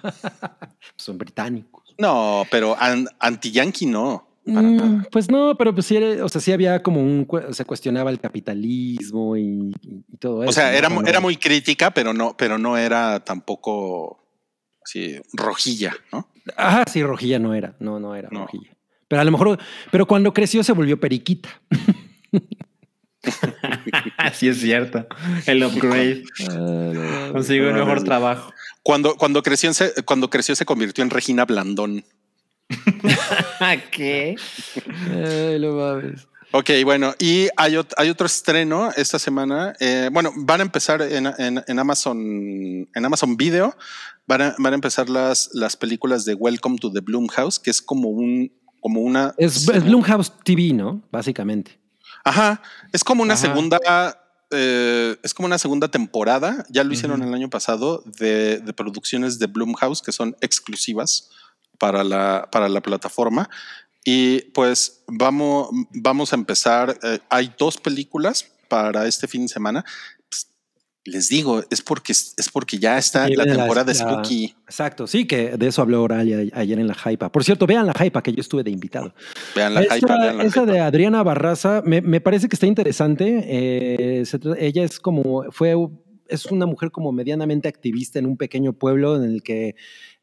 Son británicos. No, pero an- anti-yankee no. Para Mm, nada. pues no, pero pues sí, o sea, sí había como un, se cuestionaba el capitalismo y, y- y todo eso. O sea, ¿no? era, era muy crítica, pero no, pero no era tampoco así rojilla, ¿no? Ajá, sí, rojilla no era, no, no era No. rojilla. Pero a lo mejor, pero cuando creció se volvió periquita. sí, es cierto. El upgrade. Consiguió un Ah, mejor trabajo. Cuando, cuando creció, se, cuando creció se convirtió en Regina Blandón. ¿Qué? Ay, no mames. Ok, bueno, y hay, ot- hay otro estreno esta semana. eh, bueno, van a empezar en, en- en Amazon, en Amazon Video, van a, van a empezar las, las películas de Welcome to the Bloomhouse, que es como un, como una. Es, es Blumhouse TV, ¿no? Básicamente. Ajá, es como una Ajá. segunda. eh, es como una segunda temporada. Ya lo hicieron el año pasado de, de producciones de Bloomhouse que son exclusivas para la, para la plataforma. Y pues vamos, vamos a empezar. eh, hay dos películas para este fin de semana. Pues, les digo, es porque, es porque ya está la temporada la- Spooky. Exacto, sí, que de eso habló Oralia ayer en la Hypa. Por cierto, vean la Hypa, que yo estuve de invitado. Vean la vean la esa de Adriana Barraza me, me parece que está interesante. Eh, se ella es como, fue, es una mujer como medianamente activista en un pequeño pueblo en el que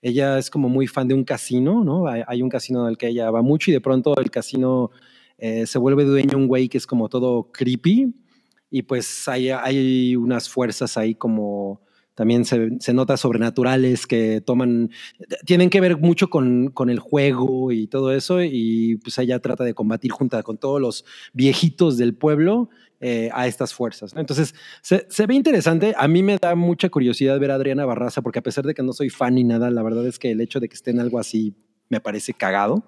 ella es como muy fan de un casino, ¿no? Hay, un casino al que ella va mucho y de pronto el casino eh, se vuelve dueño un güey que es como todo creepy y pues hay, hay unas fuerzas ahí como también se, se nota sobrenaturales que toman, tienen que ver mucho con, con el juego y todo eso y pues ella trata de combatir junto con todos los viejitos del pueblo eh, a estas fuerzas. ¿no? Entonces se, se ve interesante, a mí me da mucha curiosidad ver a Adriana Barraza porque a pesar de que no soy fan ni nada, la verdad es que el hecho de que esté en algo así me parece cagado.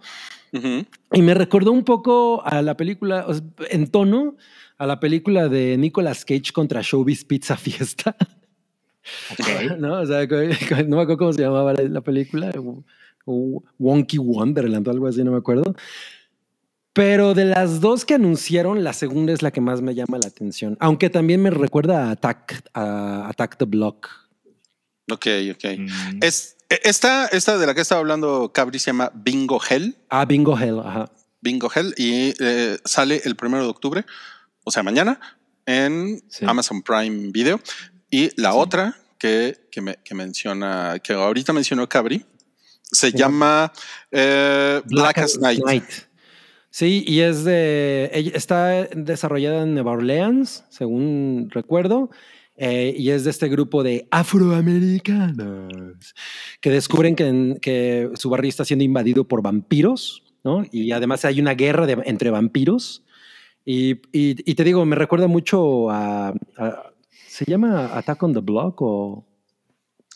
Y me recordó un poco a la película, en tono, a la película de Nicolas Cage contra Showbiz Pizza Fiesta. Ok. ¿No? O sea, no me acuerdo cómo se llamaba la, la película. Wonky Wonderland o algo así, no me acuerdo. Pero de las dos que anunciaron, la segunda es la que más me llama la atención. Aunque también me recuerda a Attack, a Attack the Block. Ok, ok. Mm. Es, esta, esta de la que estaba hablando Cabri se llama Bingo Hell. Ah, Bingo Hell, ajá. Bingo Hell y eh, sale el primero de octubre, o sea, mañana, en Sí. Amazon Prime Video. Y la otra que, que, me- que menciona, que ahorita mencionó Cabri, se Sí. llama eh, Black, as Night. Sí, y es de. Está desarrollada en Nueva Orleans, según recuerdo. eh, y es de este grupo de afroamericanos que descubren que, que su barrio está siendo invadido por vampiros, ¿no? Y además hay una guerra de- entre vampiros. Y, y- y te digo, me recuerda mucho a, a- ¿Se llama Attack on the Block o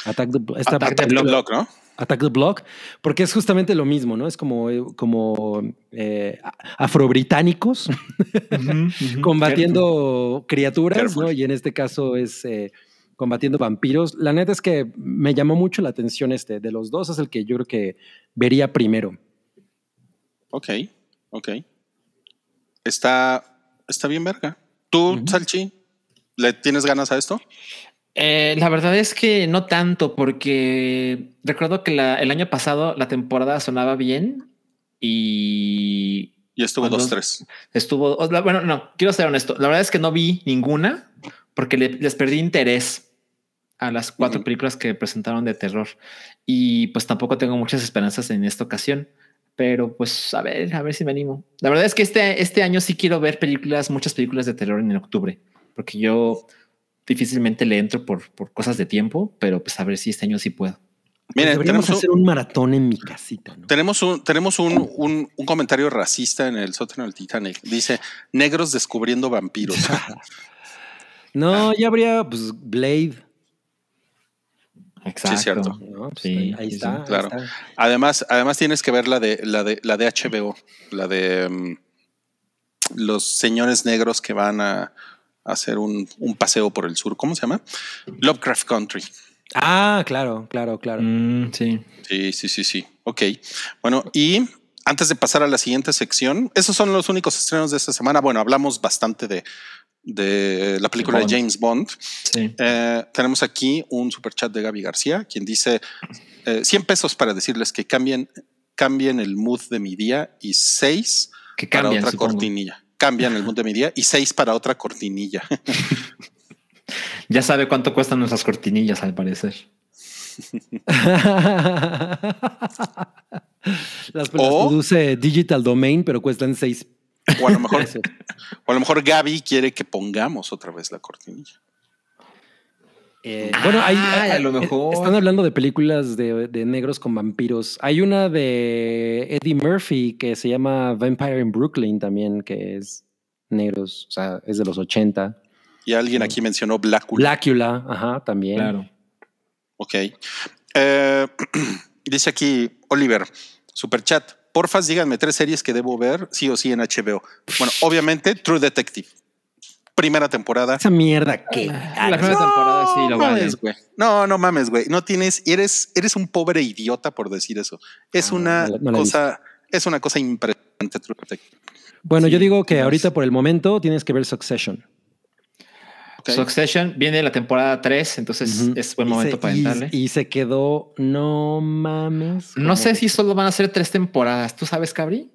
Attack the, Blo- esta- Attack the. Block, ¿no? Attack the Block? Porque es justamente lo mismo, ¿no? Es como, eh, como eh, afrobritánicos combatiendo criaturas, Careful. ¿no? Y en este caso es eh, combatiendo vampiros. La neta es que me llamó mucho la atención este. De los dos es el que yo creo que vería primero. Ok, ok. Está, está bien verga. ¿Tú, Salchi, le tienes ganas a esto? Eh, la verdad es que no tanto, porque recuerdo que la- el año pasado la temporada sonaba bien y Y estuvo Cuando- 2-3. estuvo. Bueno, no, quiero ser honesto. La verdad es que no vi ninguna porque le- les perdí interés a las cuatro Ujú. películas que presentaron de terror y pues tampoco tengo muchas esperanzas en esta ocasión. Pero pues a ver, a ver si me animo. La verdad es que este, este año sí quiero ver películas, muchas películas de terror en octubre, porque yo difícilmente le entro por, por cosas de tiempo, pero pues a ver si este año sí puedo. Miren, Deberíamos tenemos un, hacer un maratón en mi casita, ¿no? tenemos un, tenemos un, un- un comentario racista en el sótano del Titanic. Dice, negros descubriendo vampiros. No, ya habría pues Blade. Exacto. cierto. ¿no? Pues, Sí, ahí, ahí sí, está. sí, ahí claro. está. Además, además tienes que ver la de la de la de HBO, la de mm, los señores negros que van a hacer un, un paseo por el sur. ¿Cómo se llama? Lovecraft Country. Ah, claro, claro, claro. Mm, sí. Sí, sí, sí, sí. Ok. Bueno, y antes de pasar a la siguiente sección, esos son los únicos estrenos de esta semana. Bueno, hablamos bastante de, de la película Bond. de James Bond. Sí. Eh, tenemos aquí un super chat de Gaby García, quien dice eh, 100 pesos para decirles que cambien, cambien el mood de mi día y 6 Que para otra supongo. cortinilla. Cambian el mood de mi día y 6 para otra cortinilla. Ya sabe cuánto cuestan nuestras cortinillas, al parecer. las, las O- produce Digital Domain, pero cuestan seis O a lo mejor, o a lo mejor Gaby quiere que pongamos otra vez la cortinilla. Eh, bueno, hay, Ah, hay- a lo mejor. están hablando de películas de, de negros con vampiros. Hay una de Eddie Murphy que se llama Vampire in Brooklyn también, que es negros, o sea, es de los 80. Y alguien aquí mencionó Blackula. Blácula, ajá, también. Claro. Ok. Eh, dice aquí Oliver, super chat. Porfas, díganme tres series que debo ver sí o sí en HBO. Bueno, obviamente True Detective. Primera temporada. Esa mierda que. La primera temporada sí lo vale. mames, güey. No, no mames, güey. No tienes, eres, eres un pobre idiota por decir eso. Es Ah, una no la- no cosa, es una cosa impresionante. Bueno, yo digo que ahorita por el momento tienes que ver Succession. Succession viene la temporada 3, entonces es buen Y momento se- para y- entrarle. Y se quedó, no mames. no sé si solo van a ser tres temporadas. ¿Tú sabes, Cabri?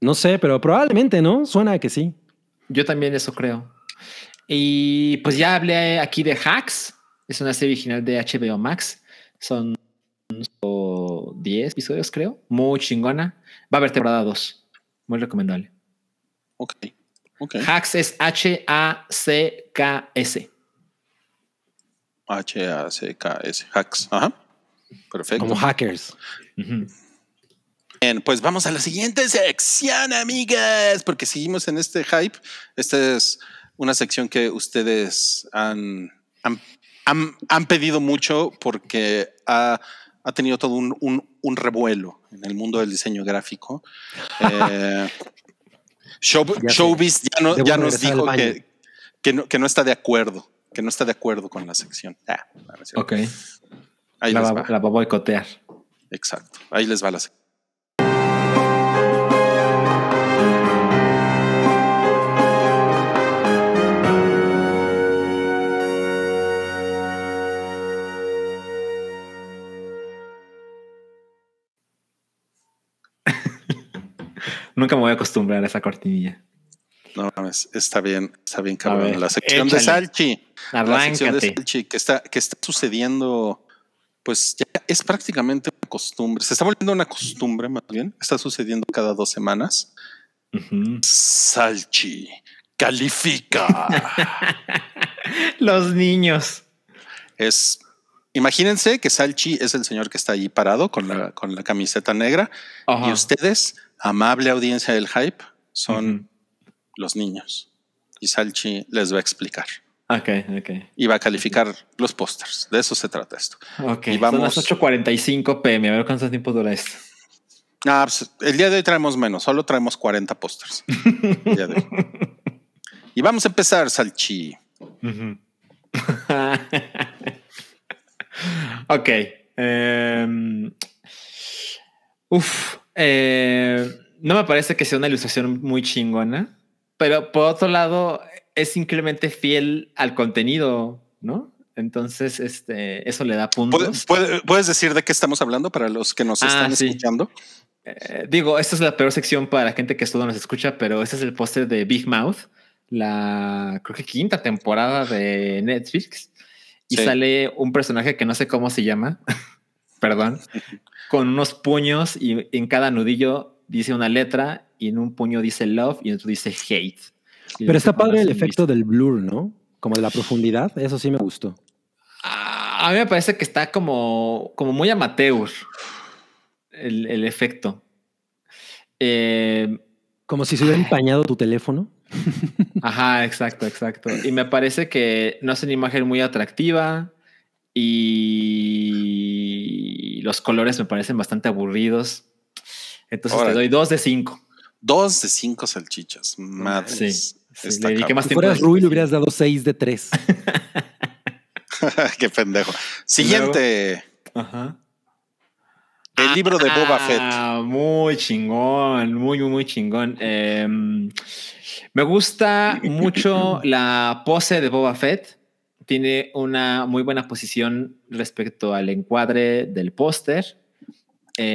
No sé, pero probablemente, ¿no? Suena a que sí. Yo también eso creo. Y pues ya hablé aquí de Hacks. Es una serie original de HBO Max. Son solo 10 episodios, creo. Muy chingona. Va a haber temporada 2. Muy recomendable. Ok. Ok. Hacks es H-A-C-K-S. H-A-C-K-S. Hacks. Ajá. Perfecto. Como hackers. Ujú. Bien, pues vamos a la siguiente sección, amigas, porque seguimos en este hype. Esta es una sección que ustedes han, han, han- han pedido mucho porque ha, ha tenido todo un, un- un revuelo en el mundo del diseño gráfico. Eh, Show- Ya sé. Showbiz ya, no- ya nos dijo que, que, no, que no está de acuerdo, que no está de acuerdo con la sección. Ah. Ok. Ahí La va, va. la va a boicotear. Exacto. Ahí les va la sección. Nunca me voy a acostumbrar a esa cortinilla. No mames, está bien, está bien, cabrón. la sección de. Salchi. La sección de. Salchi que está, que está sucediendo, pues ya es prácticamente una costumbre. Se está volviendo una costumbre, más bien. Está sucediendo cada dos semanas. Salchi califica. Los niños. es. Imagínense que Salchi es el señor que está ahí parado con la, con la camiseta negra Ajá. y ustedes, amable audiencia del hype, son los niños. Y Salchi les va a explicar. Ok, ok. Y va a calificar los pósters. De eso se trata esto. Ok, Y son vamos- las 8.45 pm. A ver cuánto tiempo dura esto. Ah, pues, el día de hoy traemos menos, solo traemos 40 pósters. Y vamos a empezar, Salchi. ok. em, uf. Eh, no me parece que sea una ilustración muy chingona, pero por otro lado es increíblemente fiel al contenido, ¿no? Entonces, este, eso le da puntos. ¿Puedes, puede- puedes decir de qué estamos hablando para los que nos Ah, están sí. escuchando? Eh, digo, esta es la peor sección para la gente que estudia nos escucha, pero este es el póster de Big Mouth, la creo que quinta temporada de Netflix. Y Sí. sale un personaje que no sé cómo se llama, perdón, con unos puños y en cada nudillo dice una letra y en un puño dice love y en otro dice hate. Y Pero está padre el efecto del blur, ¿no? Como de la profundidad. Eso sí me gustó. A mí me parece que está como, como muy amateur el, el efecto. Eh, Como si se hubiera empañado tu teléfono. Ajá, exacto, exacto. Y me parece que no es una imagen muy atractiva y los colores me parecen bastante aburridos. Entonces te doy dos de cinco. Dos de cinco salchichas. Madres. Sí, sí, Está le dediqué cabrón. más Si tiempo. fueras de- Rui, le hubieras dado 6 de 3. Qué pendejo. Siguiente. Ajá. El libro de Boba Fett. Ah, muy chingón, muy, muy, muy chingón. Em, me gusta mucho la pose de Boba Fett. Tiene una muy buena posición respecto al encuadre del póster.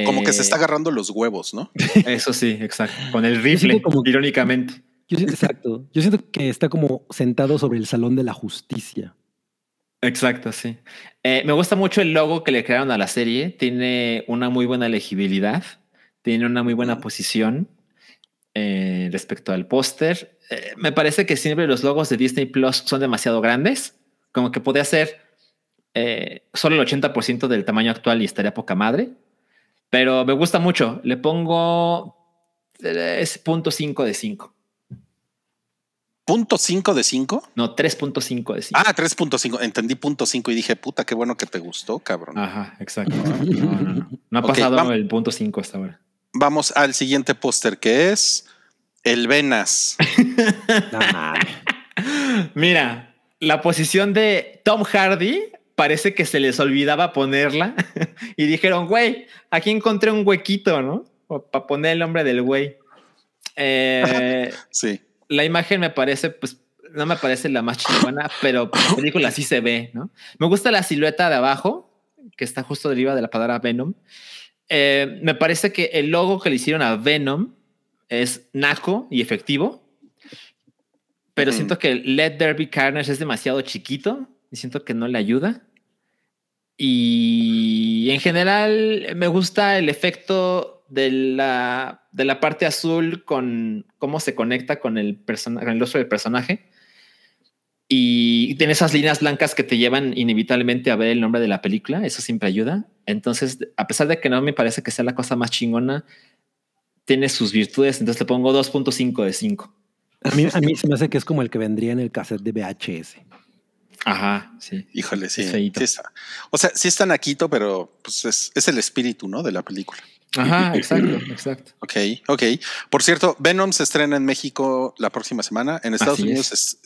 Como que se Eh, está agarrando los huevos, ¿no? Eso sí, exacto. Con el rifle, como- irónicamente. Yo siento, exacto. Yo siento que está como sentado sobre el salón de la justicia. Exacto, sí. Eh, me gusta mucho el logo que le crearon a la serie. Tiene una muy buena legibilidad, tiene una muy buena posición eh, respecto al póster. Eh, me parece que siempre los logos de Disney Plus son demasiado grandes, como que podría ser eh, solo el 80% del tamaño actual y estaría poca madre. Pero me gusta mucho. Le pongo 3.5 de 5. Punto cinco de cinco. No, 3.5 de 5. Ah, 3.5. Entendí punto cinco y dije, puta, qué bueno que te gustó, cabrón. Ajá, exacto. No, no, no. No ha Ok, pasado vamos. el punto 5 hasta ahora. Vamos al siguiente póster que es el Venas. Mira, la posición de Tom Hardy parece que se les olvidaba ponerla y dijeron, güey, aquí encontré un huequito, ¿no? Para poner el nombre del güey. Eh, Sí. la imagen me parece, pues, no me parece la más chingona, pero en la película sí se ve, ¿no? Me gusta la silueta de abajo, que está justo arriba de la palabra Venom. Eh, me parece que el logo que le hicieron a Venom es naco y efectivo, pero Ujú. siento que Let There Be Carnage es demasiado chiquito y siento que no le ayuda. Y en general me gusta el efecto de la, de la parte azul con cómo se conecta con el, persona- con el rostro del personaje. Y tiene esas líneas blancas que te llevan inevitablemente a ver el nombre de la película. Eso siempre ayuda. Entonces, a pesar de que no me parece que sea la cosa más chingona, tiene sus virtudes. Entonces le pongo 2.5 de 5. A mí, a mí se me hace que es como el que vendría en el cassette de VHS. Ajá, sí. Híjole, sí. Está. O sea, sí está naquito, pero pues es, es el espíritu, ¿no? De la película. Ajá, exacto, exacto. Ok, ok. Por cierto, Venom se estrena en México la próxima semana. En Estados Así Unidos se,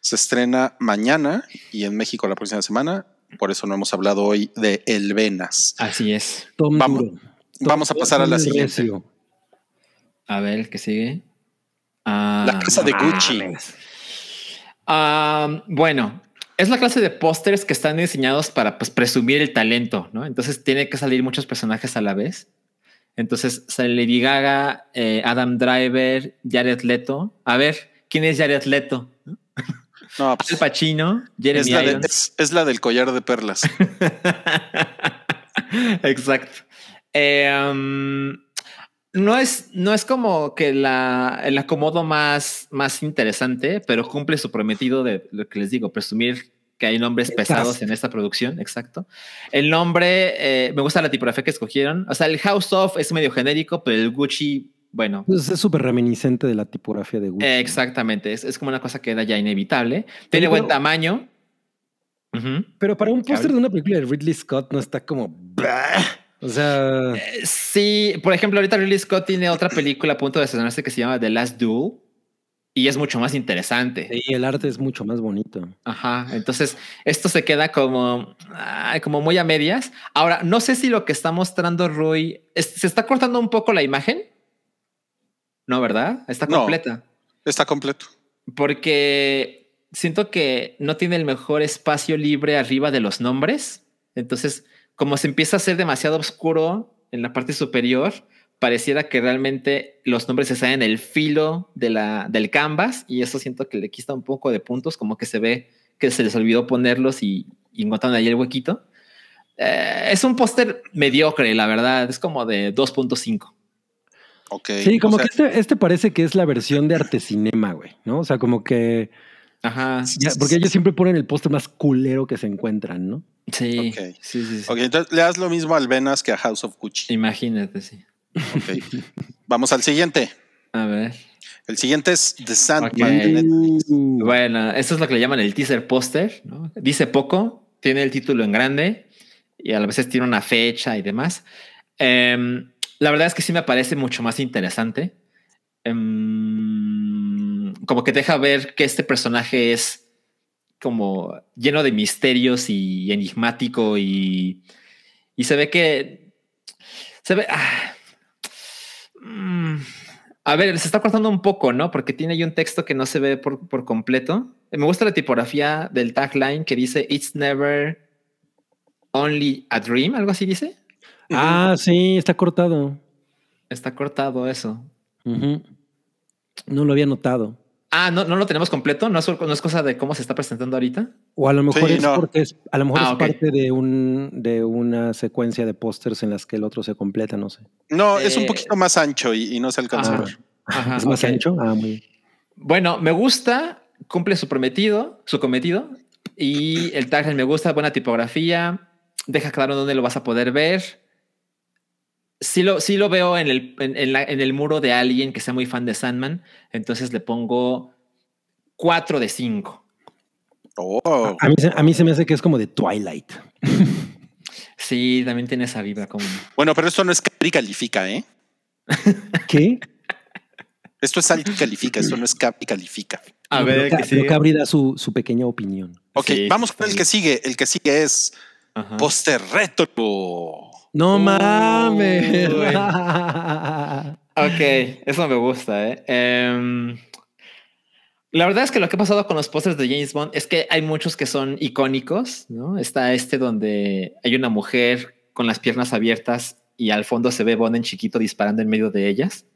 se estrena mañana y en México la próxima semana. Por eso no hemos hablado hoy de El Venas. Así es. Tom Vamos-. Vamos a pasar a la siguiente. Recio. A ver, ¿qué sigue? Ah, La casa de Gucci. ah, bueno, es la clase de pósters que están diseñados para pues, presumir el talento, ¿no? Entonces tiene que salir muchos personajes a la vez. Entonces sale Lady Gaga, eh, Adam Driver, Jared Leto. A ver, ¿quién es Jared Leto? No, pues, Al Pacino, Jeremy es, la de- es- es la del collar de perlas. Exacto. Eh, um, no, es, no es como que la, el acomodo más, más interesante, pero cumple su prometido de lo que les digo, presumir que hay nombres pesados en esta producción. Exacto. El nombre, eh, me gusta la tipografía que escogieron. O sea, el House of es medio genérico, pero el Gucci Bueno, Pues es súper reminiscente de la tipografía de Gucci. Eh, Exactamente, es, es como una cosa que era ya inevitable. Tiene Pero- buen tamaño. Pero para un ¿Qué póster de una película de Ridley Scott no está como. "Bah". O sea. Eh, Sí, por ejemplo, ahorita Ridley Scott tiene otra película a punto de estrenarse que se llama The Last Duel y es mucho más interesante. sí, el arte es mucho más bonito. Ajá, entonces esto se queda como, ay, como muy a medias. Ahora, no sé si lo que está mostrando Rui, es- ¿se está cortando un poco la imagen? No, ¿verdad? Está No. completa. Está completo. porque siento que no tiene el mejor espacio libre arriba de los nombres. Entonces, como se empieza a hacer demasiado oscuro en la parte superior, pareciera que realmente los nombres están en el filo de la, del canvas y eso siento que le quita un poco de puntos, como que se ve que se les olvidó ponerlos y, y encontraron ahí el huequito. Eh, es un póster mediocre, la verdad. Es como de 2.5. Ok. Sí, como o sea, que este, este parece que es la versión de arte cinema, güey, ¿no? O sea, como que. Ajá. ya- porque ellos siempre ponen el póster más culero que se encuentran, ¿no? Sí. Ok. Sí, sí, sí. Ok, entonces le das lo mismo al Venas que a House of Gucci. Imagínate, sí. Ok. Vamos al siguiente. A ver. El siguiente es The Sandman. Ok. de Netflix. Bueno, esto es lo que le llaman el teaser póster. ¿no? Dice poco, tiene el título en grande y a veces tiene una fecha y demás. Em, la verdad es que sí me parece mucho más interesante. Em, como que deja ver que este personaje es como lleno de misterios y enigmático y, y se ve que se ve... ah, mm, a ver, se está cortando un poco, ¿no? Porque tiene ahí un texto que no se ve por, por completo. Me gusta la tipografía del tagline que dice It's never only a dream, algo así dice. Ah, sí, está cortado. Está cortado eso. No lo había notado. Ah, no, no lo tenemos completo. No es, no es cosa de cómo se está presentando ahorita. O a lo mejor Sí, es no. porque es, a lo mejor Ah, es ok. parte de un de una secuencia de pósters en las que el otro se completa, no sé. No, es un Eh, poquito más ancho y, y no se alcanza a Ah, ver. ajá, ¿Es más ancho? Ah, muy bien. Bueno, me gusta, cumple su prometido, su cometido. Y el tagline me gusta, buena tipografía. Deja claro dónde lo vas a poder ver. Sí lo, sí lo veo en el, en, en la- en el muro de alguien que sea muy fan de Sandman. Entonces le pongo 4 de 5. Oh, A mí, se, a mí se me hace que es como de Twilight. Sí, también tiene esa vibra como. bueno, pero esto no es Capri califica, ¿eh? ¿Qué? Esto es Alti califica, esto no es Capri califica. A ver, pero, que pero sí. Cabri da su, su pequeña opinión. Ok, Sí, vamos sí, con el que sigue. El que sigue es. Póster Retro. No mames. Ok, eso me gusta, ¿eh? Em, la verdad es que lo que ha pasado con los pósters de James Bond es que hay muchos que son icónicos, ¿no? Está este donde hay una mujer con las piernas abiertas y al fondo se ve Bond en chiquito disparando en medio de ellas.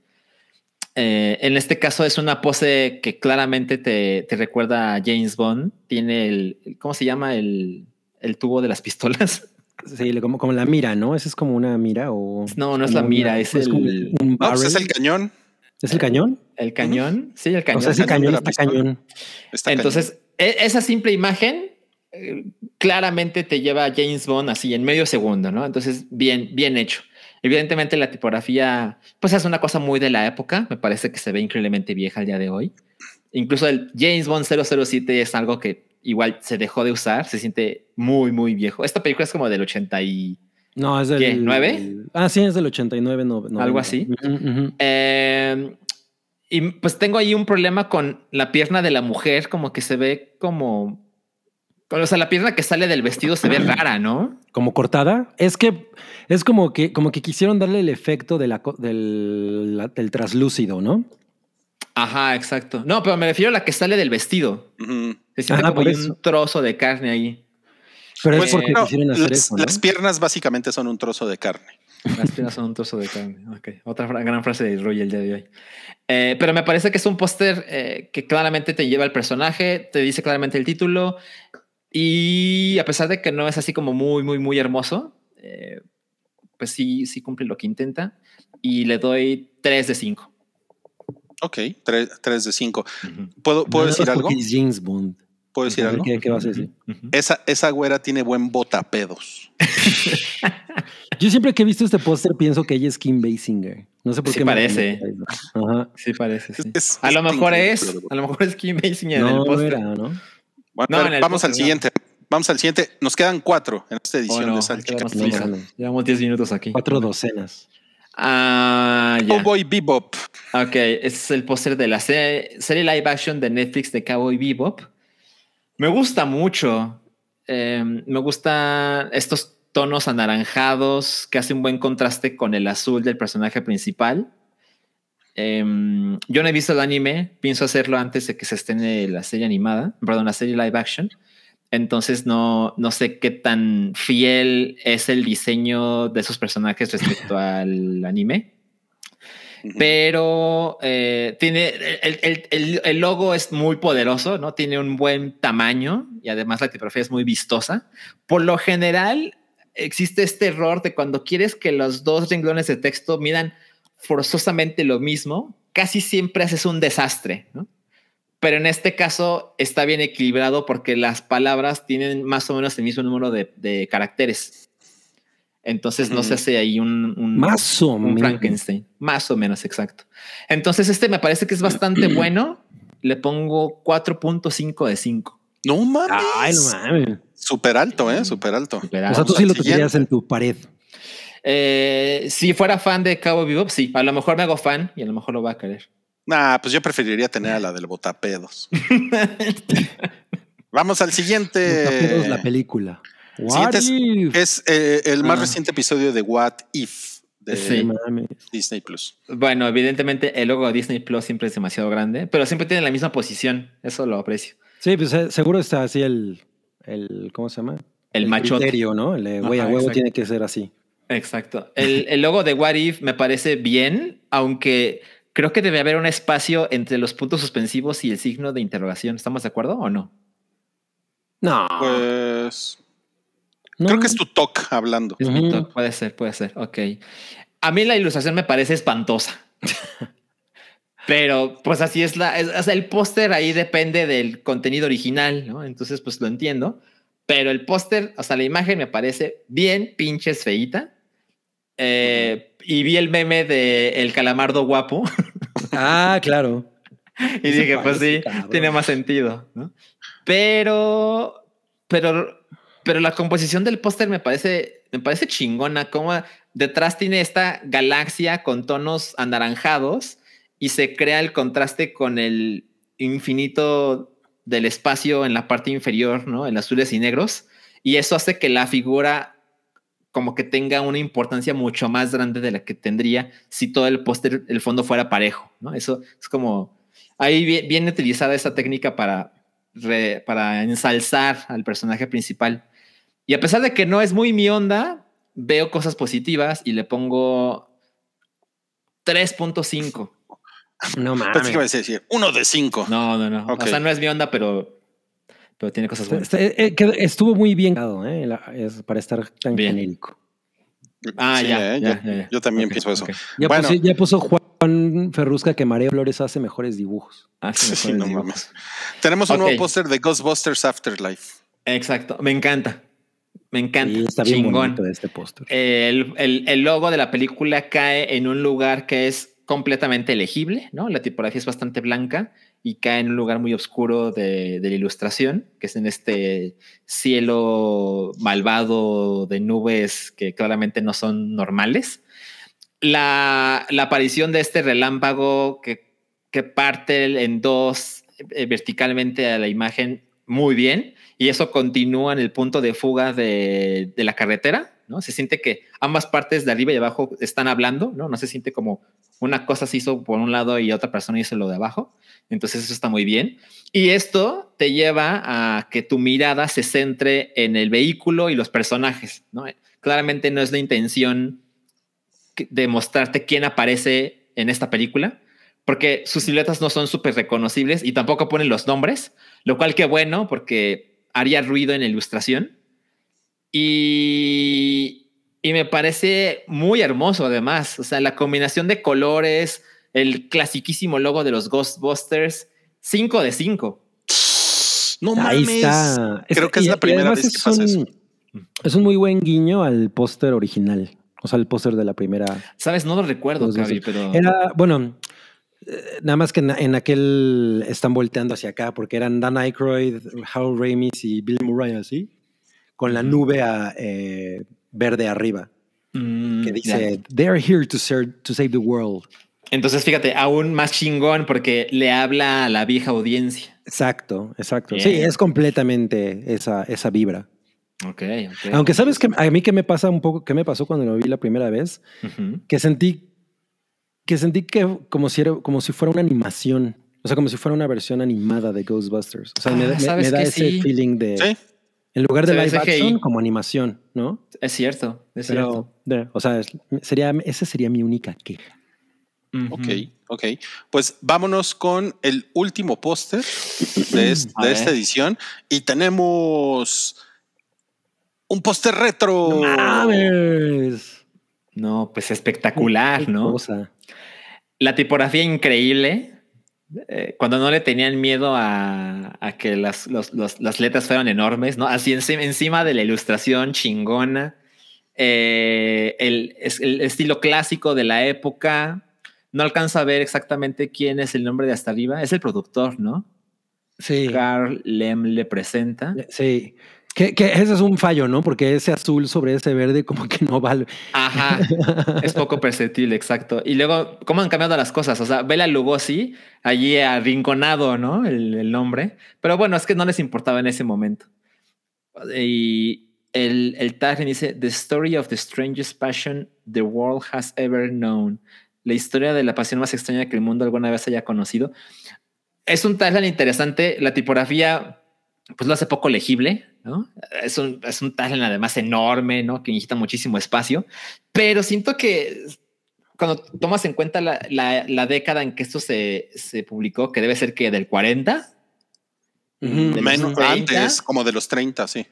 Eh, en este caso es una pose que claramente te, te recuerda a James Bond. Tiene el- ¿cómo se llama? El, el tubo de las pistolas. Sí, como, como la mira, ¿no? ¿Esa es como una mira o...? No, no es la mira, una- es como el- un No, pues es el cañón. ¿Es el cañón? El cañón. Sí, el cañón. O sea, ese cañón está cañón. Está Entonces, e- esa simple imagen eh, claramente te lleva a James Bond así en medio segundo, ¿no? Entonces, bien, bien hecho. Evidentemente la tipografía, pues es una cosa muy de la época, me parece que se ve increíblemente vieja al día de hoy. Incluso el James Bond 007 es algo que igual se dejó de usar, se siente muy, muy viejo. Esta película es como del 80 y... No, es del... ¿Qué, nueve? Ah, sí, es del 89, no, no, ¿Algo no. así? Eh, y pues tengo ahí un problema con la pierna de la mujer, como que se ve como... O sea, la pierna que sale del vestido se ve rara, ¿no? Como cortada. Es que es como que, como que quisieron darle el efecto de la, co- del, la- del traslúcido, ¿no? Ajá, exacto. No, pero me refiero a la que sale del vestido. Se siente Ajá, como un trozo de carne ahí. Pero Pues, es porque no, quisieron hacer las, eso, ¿no? las piernas básicamente son un trozo de carne. Las piernas son un trozo de carne. Ok. Otra fra- gran frase de Roy el día de hoy. Eh, pero me parece que es un póster eh, que claramente te lleva al personaje, te dice claramente el título. Y a pesar de que no es así como muy, muy, muy hermoso, eh, pues sí, sí cumple lo que intenta. Y le doy 3 de 5. Ok, 3 de 5. ¿Puedo, ¿puedo Nada decir algo? James Bond. ¿Puedo decir algo? ¿Qué, qué vas a decir? Esa, esa güera tiene buen botapedos. Yo siempre que he visto este póster pienso que ella es Kim Basinger. No sé por Sí qué. me- parece. Ajá. Sí, parece. sí. Es- a lo mejor es, a lo mejor es Kim Basinger en el No, no póster. ¿no? Bueno, No, a ver, en el vamos al no. siguiente. Vamos al siguiente. Nos quedan cuatro en esta Oh, edición no, de Salchicha No. Llevamos 10 minutos aquí. Cuatro docenas. Ah, ya. Cowboy Bebop. Ok, este es el póster de la serie, serie live action de Netflix de Cowboy Bebop. Me gusta mucho. Eh, me gusta estos tonos anaranjados que hacen buen contraste con el azul del personaje principal. Eh, yo no he visto el anime, pienso hacerlo antes de que se estrene la serie animada, perdón, la serie live action. Entonces no, no sé qué tan fiel es el diseño de esos personajes respecto al anime Pero eh, tiene el, el- el- logo es muy poderoso, ¿no? Tiene un buen tamaño y además la tipografía es muy vistosa. Por lo general, existe este error de cuando quieres que los dos renglones de texto midan forzosamente lo mismo, casi siempre haces un desastre. Pero en este caso está bien equilibrado porque las palabras tienen más o menos el mismo número de caracteres. Entonces no se hace ahí un, un- Más o un menos. Frankenstein, más o menos exacto. Entonces este me parece que es bastante bueno. Le pongo 4.5 de 5. No mames. Ay, no mames. Súper alto, ¿eh? Súper alto. O sea, tú sí lo tendrías en tu pared. Eh, si fuera fan de Cabo Vivo, sí, a lo mejor me hago fan y a lo mejor lo va a querer. Nah, pues yo preferiría tener a la del botapedos. Vamos al siguiente. Taperos, la película. What Siguiente es- if? Es eh, el más Ah. reciente episodio de What If de Sí. Disney Plus. Bueno, evidentemente el logo de Disney Plus siempre es demasiado grande, pero siempre tiene la misma posición. Eso lo aprecio. Sí, pues eh, seguro está así el, el ¿cómo se llama? El, machote. criterio, ¿no? El de, güey, a huevo exacto. tiene que ser así. Exacto. El, el logo de What If me parece bien, aunque creo que debe haber un espacio entre los puntos suspensivos y el signo de interrogación. ¿Estamos de acuerdo o no? No. Pues no. creo que es tu talk hablando. Es mi top. Puede ser, puede ser. Ok. A mí la ilustración me parece espantosa. Pero pues así es la. es- o sea, el póster ahí depende del contenido original, ¿no? Entonces, pues lo entiendo. Pero el póster, o sea, la imagen me parece bien pinches feíta. Eh, Y vi el meme de el calamardo guapo. Ah, claro. y Eso dije, pues sí, cabrón. tiene más sentido, ¿no? Pero, pero, pero la composición del póster me parece, me parece chingona, como detrás tiene esta galaxia con tonos anaranjados y se crea el contraste con el infinito del espacio en la parte inferior, ¿no? En azules y negros. Y eso hace que la figura como que tenga una importancia mucho más grande de la que tendría si todo el póster, el fondo fuera parejo, ¿no? Eso es como, ahí vi- viene utilizada esa técnica para, para ensalzar al personaje principal. Y a pesar de que no es muy mi onda, veo cosas positivas y le pongo 3.5. No Pensé que iba a mames. decir uno de cinco. No, no, no. O sea, no es mi onda, pero, pero tiene cosas buenas. Este, eh, que Estuvo muy bien ¿eh? La- es para estar tan Bien. genérico. Ah, Sí, ya, eh, ya, yo, ya, ya. yo también Ok, pienso eso. Ya, Bueno. puso, ya puso Juan Ferrusca que María Flores hace mejores dibujos. Ah, sí, no dibujos. mames. Tenemos un nuevo póster de Ghostbusters Afterlife. Exacto, me encanta. Me encanta. Sí, está bien Chingón. bonito este póster. El, el- el logo de la película cae en un lugar que es completamente legible, ¿no? La tipografía es bastante blanca y cae en un lugar muy oscuro de, de la ilustración, que es en este cielo malvado de nubes que claramente no son normales. La, la aparición de este relámpago que, que parte en dos eh, verticalmente a la imagen muy bien y eso continúa en el punto de fuga de, de la carretera, ¿no? Se siente que ambas partes de arriba y abajo están hablando, ¿no? No se siente como una cosa se hizo por un lado y otra persona hizo lo de abajo. Entonces eso está muy bien. Y esto te lleva a que tu mirada se centre en el vehículo y los personajes, ¿no? Claramente no es la intención que- de mostrarte quién aparece en esta película, porque sus siluetas no son súper reconocibles y tampoco ponen los nombres, lo cual qué bueno, porque haría ruido en la ilustración. Y, y me parece muy hermoso además, o sea, la combinación de colores, el clasiquísimo logo de los Ghostbusters, 5 de 5. No Ahí mames. está. Creo que es y- la y primera vez que es pasa un- eso. Es un muy buen guiño al póster original. O sea, el póster de la primera. Sabes, no lo recuerdo, dos. pero. Era, bueno, nada más que en, en aquel están volteando hacia acá porque eran Dan Aykroyd, Harold Ramis y Bill Murray así, con la nube a, eh, verde arriba, Mm, que dice, They're here to, serve, to save the world. Entonces, fíjate, aún más chingón porque le habla a la vieja audiencia. Exacto, exacto. Bien. Sí, es completamente esa, esa vibra. Ok, ok. Aunque sabes que a mí que me pasa un poco, que me pasó cuando lo vi la primera vez, Ujú. que sentí que sentí que como si era, como si fuera una animación, o sea, como si fuera una versión animada de Ghostbusters. O sea, me, Ah, da- me- ¿sabes me da qué? ese Sí. feeling de Sí. en lugar de live CGI. action como animación, ¿no? Es cierto, es cierto. De- o sea, es- sería esa sería mi única queja. Ujú. Ok, ok. Pues vámonos con el último póster de, es- esta edición. Y tenemos un póster retro. ¡Mames! No, pues espectacular, ¿no? cosa. La tipografía increíble. eh, cuando no le tenían miedo a, a que las, los- los- las letras fueran enormes, ¿no? Así encima, encima de la ilustración chingona. eh, el, el estilo clásico de la época. No alcanza a ver exactamente quién es el nombre de hasta arriba. Es el productor, ¿no? Sí. Carl Lem le presenta. Sí. Que, que ese es un fallo, ¿no? Porque ese azul sobre ese verde como que no vale. Ajá, es poco perceptible, exacto. Y luego, ¿cómo han cambiado las cosas? O sea, Bela Lugosi, allí arrinconado, ¿no? El, el nombre. Pero bueno, es que no les importaba en ese momento. Y el, el tag dice, The story of the strangest passion the world has ever known. La historia de la pasión más extraña que el mundo alguna vez haya conocido. Es un tagline interesante. La tipografía, pues lo hace poco legible, ¿no? Es un, es un tagline además enorme, ¿no? Que necesita muchísimo espacio. Pero siento que cuando tomas en cuenta la, la- la década en que esto se, se publicó, que debe ser que del 40, Ujú. de los Menos 30, antes, como de los 30, sí.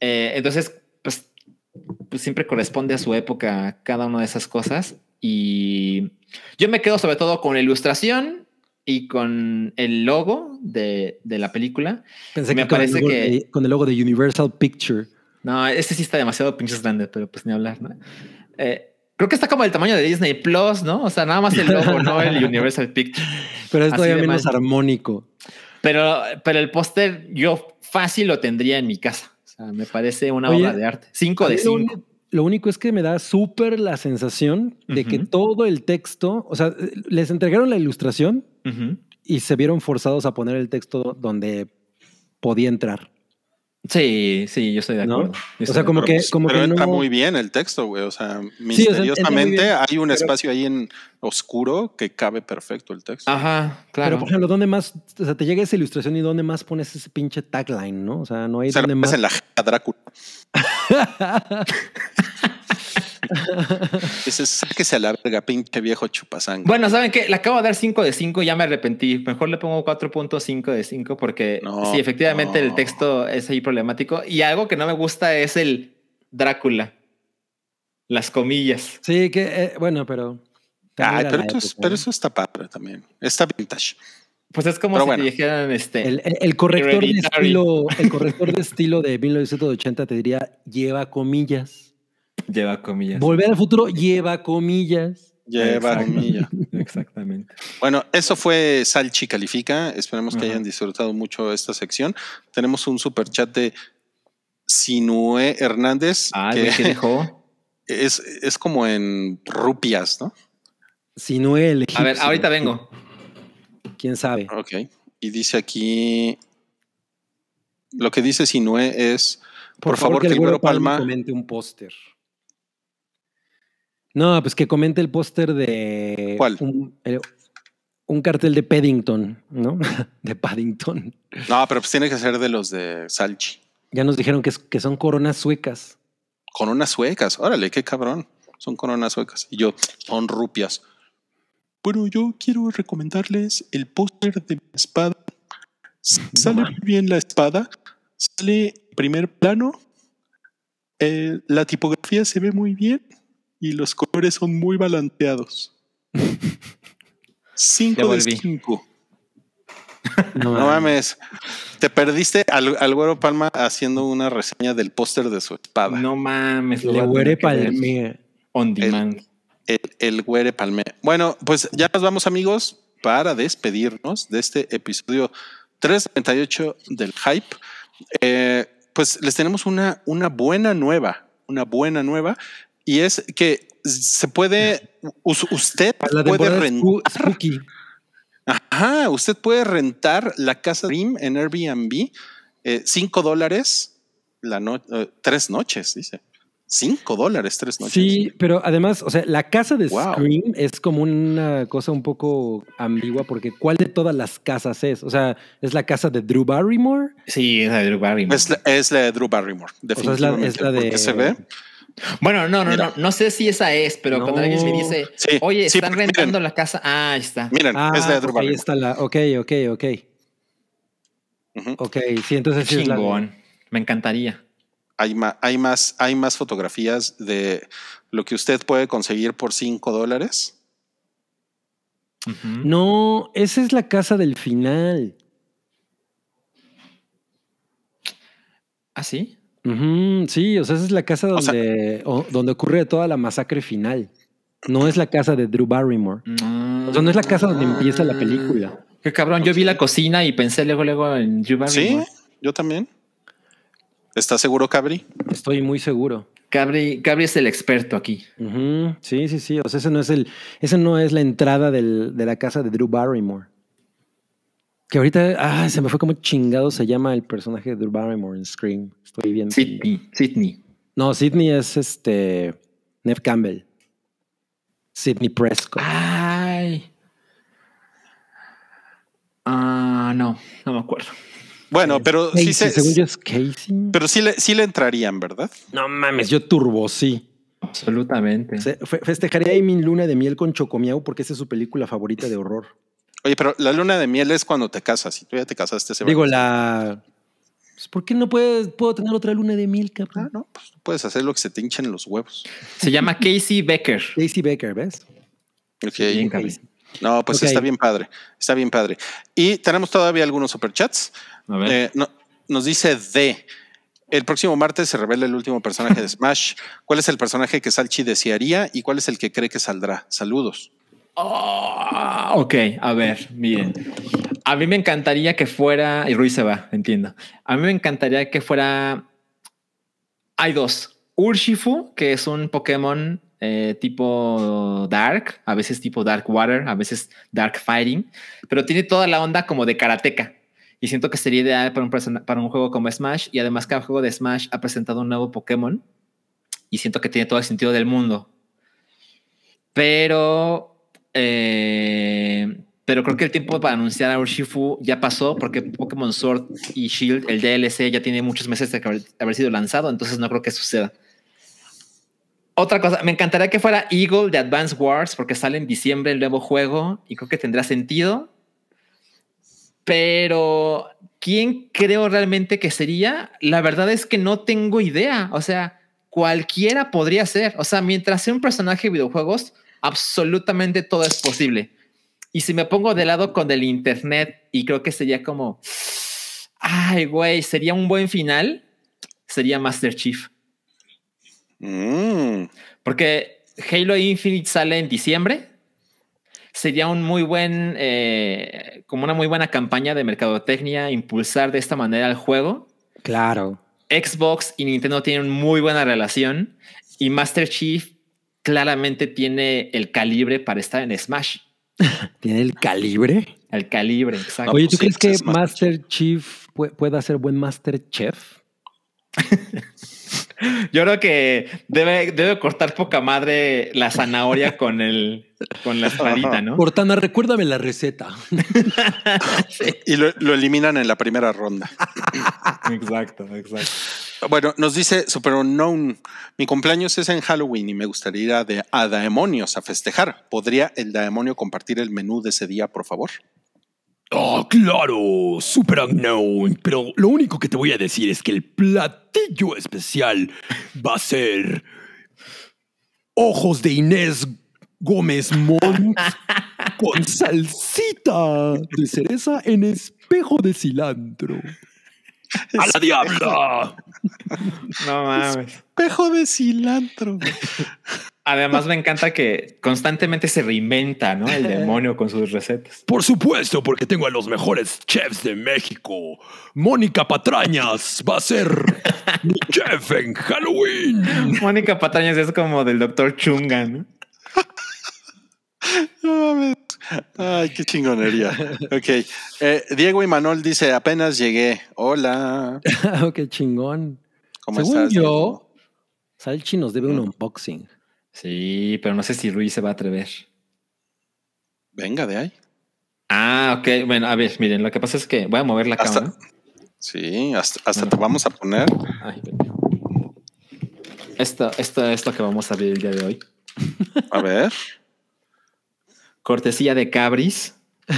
eh, entonces, pues, pues siempre corresponde a su época cada una de esas cosas. Y yo me quedo sobre todo con la ilustración y con el logo de, de la película. Pensé Me que, con el, parece logo que- de, con el logo de Universal Picture. No, este sí está demasiado pinches grande, pero pues ni hablar, ¿no? Eh, creo que está como el tamaño de Disney Plus, ¿no? O sea, nada más el logo, no el Universal Picture. Pero es todavía menos mal. armónico. Pero, pero el póster yo fácil lo tendría en mi casa. O sea, me parece una Oye, obra de arte. Cinco de lo cinco. Lo único es que me da súper la sensación de que todo el texto, o sea, les entregaron la ilustración Ujú. y se vieron forzados a poner el texto donde podía entrar. Sí, sí, yo estoy de ¿No? acuerdo. Yo O estoy sea, de como Pero, que, pues, como pero que entra no. muy bien el texto, güey. O sea, o sea, entra muy misteriosamente bien, hay un pero- espacio ahí en oscuro que cabe perfecto el texto. Ajá, Pero, claro. por ejemplo, ¿dónde más? O sea, te llega esa ilustración y ¿dónde más pones ese pinche tagline, no? O sea, no hay Se lo dónde más. en la Drácula. Dices, sáquese a la verga, pinche viejo chupasangre. Bueno, ¿saben qué? Le acabo de dar 5 de 5 y ya me arrepentí. Mejor le pongo 4.5 de 5 porque No, sí, efectivamente no. el texto es ahí problemático. Y algo que no me gusta es el Drácula. Las comillas. Sí, que, eh, bueno, pero. Ay, pero, eso es- época, pero ¿no? eso está padre también. Está vintage. Pues es como Pero si bueno. te dijeran este. El, el- el corrector de estilo, el corrector de estilo de 1980 te diría lleva comillas. Lleva comillas. Volver al futuro lleva comillas. Lleva Exacto. comilla. Exactamente. Bueno, eso fue Salchi Califica. Esperemos que Ajá. hayan disfrutado mucho esta sección. Tenemos un super chat de Sinue Hernández, Ah, que ¿qué dejó? es, es como en rupias, ¿no? Si no el A ver, ahorita vengo. ¿Quién sabe? Ok. Y dice aquí. Lo que dice Sinue es. Por, favor, que el güero Palma. comente un póster. No, pues que comente el póster de ¿Cuál? Un, el- un cartel de Paddington, ¿no? de Paddington. No, pero pues tiene que ser de los de Salchi. Ya nos dijeron que, es- que son coronas suecas. Con unas suecas. Órale, qué cabrón. Son coronas suecas. Y yo, son rupias. Bueno, yo quiero recomendarles el póster de mi espada. Sale muy bien la espada. Sale primer plano. eh, la tipografía se ve muy bien. Y los colores son muy balanceados. Ya 5 de volví. 5. No, No mames. Te perdiste al, al Güero Palma haciendo una reseña del póster de su espada. No mames. lo Le voy a huele tener que ver palme. On demand. El, el Güere Palme. Bueno, pues ya nos vamos, amigos, para despedirnos de este episodio 338 del Hype. Eh, pues les tenemos una, una buena nueva, una buena nueva, y es que se puede, us- usted la puede rentar. spooky. Ajá, usted puede rentar la casa Dream en Airbnb, eh, cinco dólares la no- eh, tres noches, dice. Cinco dólares, tres noches. Sí, pero además, o sea, la casa de Wow. Scream es como una cosa un poco ambigua porque ¿cuál de todas las casas es? O sea, ¿es la casa de Drew Barrymore? Sí, es la de Drew Barrymore. Es la, es la de Drew Barrymore, O sea, es la, definitivamente. es la de... porque se ve. Bueno, no, no, Mira. no. No sé si esa es, pero No. cuando alguien me dice, Sí, oye, sí, están rentando miren. la casa. Ah, ahí está. Miren, Ah, es la de Drew ahí está la... Ok, ok, ok. Ujú. Ok, sí, entonces sí es la Chingón. Me encantaría. Hay, ma- hay, más, hay más fotografías de lo que usted puede conseguir por cinco dólares. Ujú. No, esa es la casa del final. ¿Ah, sí? Sí, o sea, esa es la casa O sea- donde, o- donde ocurre toda la masacre final. No es la casa de Drew Barrymore. Mm. O sea, no es la casa donde empieza la película. Qué cabrón. Yo vi la cocina y pensé luego, luego en Drew Sí, Barrymore. yo también. ¿Estás seguro, Cabri? Estoy muy seguro. Cabri, Cabri es el experto aquí. Sí, sí, sí. O sea, ese no es el, ese no es la entrada del- de la casa de Drew Barrymore. Que ahorita, ah, se me fue como chingado se llama el personaje de Drew Barrymore en Scream. Estoy bien. Sydney. Sydney. No, Sidney es este Nev Campbell. Sidney Prescott. Ay. Ah, no, no me acuerdo. Bueno, pero sí, Casey, se, según yo es Casey. pero sí le, sí le entrarían, ¿verdad? no mames, yo turbo, sí. Absolutamente. Se- fe- festejaría ahí mi luna de miel con Chocomiao porque esa es su película favorita de horror. Oye, pero la luna de miel es cuando te casas. Y tú ya te casaste. se va. Digo, la. Pues, ¿Por qué no puedes, puedo tener otra luna de miel, Ah, cabrón? no, pues tú puedes hacer lo que se te hinchen los huevos. Se llama Casey Becker. Casey Becker, ¿ves? Ok. Bien. No, pues está bien padre. Está bien padre. Y tenemos todavía algunos superchats. A ver. Eh, no- nos dice D. El próximo martes se revela el último personaje de Smash. ¿Cuál es el personaje que Salchi desearía y cuál es el que cree que saldrá? Saludos. Ah, ok, a ver, miren. A mí me encantaría que fuera. Y Ruiz se va, entiendo. A mí me encantaría que fuera. Hay dos. Urshifu, que es un Pokémon eh, tipo Dark, a veces tipo Dark Water, a veces Dark Fighting, pero tiene toda la onda como de karateka. Y siento que sería ideal para un, para un juego como Smash. Y además, cada juego de Smash ha presentado un nuevo Pokémon. Y siento que tiene todo el sentido del mundo. Pero eh, pero creo que el tiempo para anunciar a Urshifu ya pasó porque Pokémon Sword y Shield, el DLC, ya tiene muchos meses de haber, sido lanzado, entonces no creo que suceda. Otra cosa, me encantaría que fuera Eagle de Advance Wars porque sale en diciembre el nuevo juego y creo que tendrá sentido. Pero ¿quién creo realmente que sería? La verdad es que no tengo idea. O sea, cualquiera podría ser. O sea, mientras sea un personaje de videojuegos, absolutamente todo es posible. Y si me pongo de lado con el internet y creo que sería como, ay, güey, sería un buen final, sería Master Chief. Mm. Porque Halo Infinite sale en diciembre. Sería un muy buen, eh, como una muy buena campaña de mercadotecnia, impulsar de esta manera el juego. Claro. Xbox y Nintendo tienen muy buena relación y Master Chief claramente tiene el calibre para estar en Smash. ¿Tiene el calibre? El calibre, exacto. Oye, ¿tú sí, crees que Master Chief pu- pueda ser buen Master Chef? Yo creo que debe, debe cortar poca madre la zanahoria con el con la espadita, ¿no? Cortana, recuérdame la receta. Y lo, lo eliminan en la primera ronda. Exacto, exacto. Bueno, nos dice Super Unknown. Mi cumpleaños es en Halloween y me gustaría ir a, de, a Daemonios a festejar. ¿Podría el Daemonio compartir el menú de ese día, por favor? Ah, claro, super unknown. Pero lo único que te voy a decir es que el platillo especial va a ser ojos de Inés Gómez Mont con salsita de cereza en espejo de cilantro. ¡A la diabla! No mames. Espejo de cilantro. Además, me encanta que constantemente se reinventa, ¿no? El demonio con sus recetas. Por supuesto, porque tengo a los mejores chefs de México. Mónica Patrañas va a ser mi chef en Halloween. Mónica Patañas es como del doctor Chunga, ¿no? Ay, qué chingonería. Ok. Eh, Diego y Manuel dice: apenas llegué. Hola. Oh, qué chingón. ¿Cómo Según estás? yo? Salchi nos debe un unboxing. Sí, pero no sé si Rui se va a atrever. Venga de ahí. Ah, ok. Bueno, a ver, miren, lo que pasa es que voy a mover la Hasta- cámara. Sí, hasta, hasta Bueno. te vamos a poner. Ay. Esto, esto es lo que vamos a abrir el día de hoy. A ver. Cortesía de Cabris.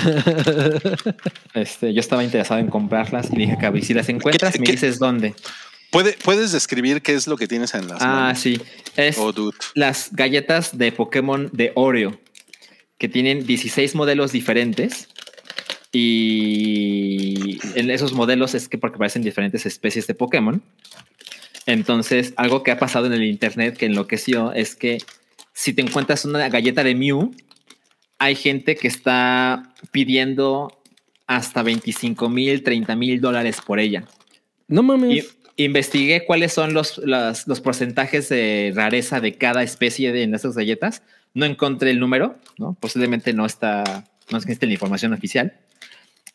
Este, yo estaba interesado en comprarlas y dije Cabris, si las encuentras, ¿Qué- me qué- dices dónde. ¿Puede- ¿Puedes describir qué es lo que tienes en las Ah, manos? sí. Es Oh, dude. las galletas de Pokémon de Oreo, que tienen 16 modelos diferentes. Y en esos modelos es que porque parecen diferentes especies de Pokémon. Entonces, algo que ha pasado en el internet que enloqueció es que si te encuentras una galleta de Mew, hay gente que está pidiendo hasta 25 mil, 30 mil dólares por ella. No Y mames. Investigué cuáles son los, los porcentajes de rareza de cada especie de en estas galletas. No encontré el número, ¿no? Posiblemente no está, no existe la información oficial.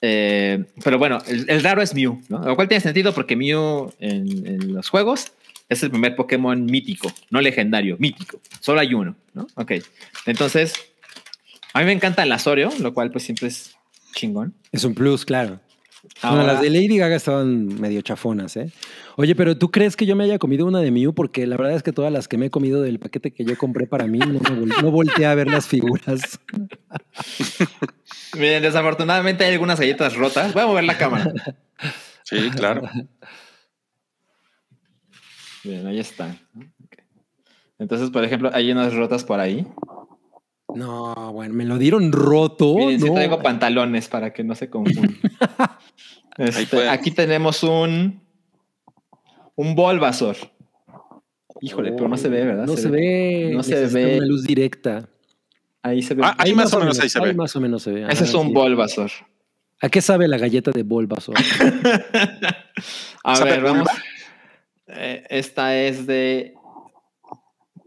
Eh, pero bueno, el, el raro es Mew, ¿no? Lo cual tiene sentido porque Mew en, en los juegos es el primer Pokémon mítico, no legendario, mítico. Solo hay uno, ¿no? Ok. Entonces, a mí me encanta el Asorio, lo cual pues siempre es chingón. Es un plus, claro. Ahora- Bueno, las de Lady Gaga estaban medio chafonas, ¿eh? Oye, pero ¿tú crees que yo me haya comido una de Mew? Porque la verdad es que todas las que me he comido del paquete que yo compré para mí, no, me vol- no volteé a ver las figuras. Miren, desafortunadamente hay algunas galletas rotas. Voy a mover la cámara. Sí, claro. Bien, ahí está. ¿no? Entonces, por ejemplo, hay unas rotas por ahí. No, bueno, me lo dieron roto. Miren, sí no. traigo pantalones para que no se confundan. Este, aquí tenemos un un Bulbasaur. Híjole, pero no se ve, ¿verdad? No se, ve. No se ve. Una luz directa. Ahí se ve. Ah, ahí más o menos ahí se ve. más o menos se ve. Ese es un sí. ¿A qué sabe la galleta de Bulbasaur? A ¿Sabe ver, vamos. Eh, esta es de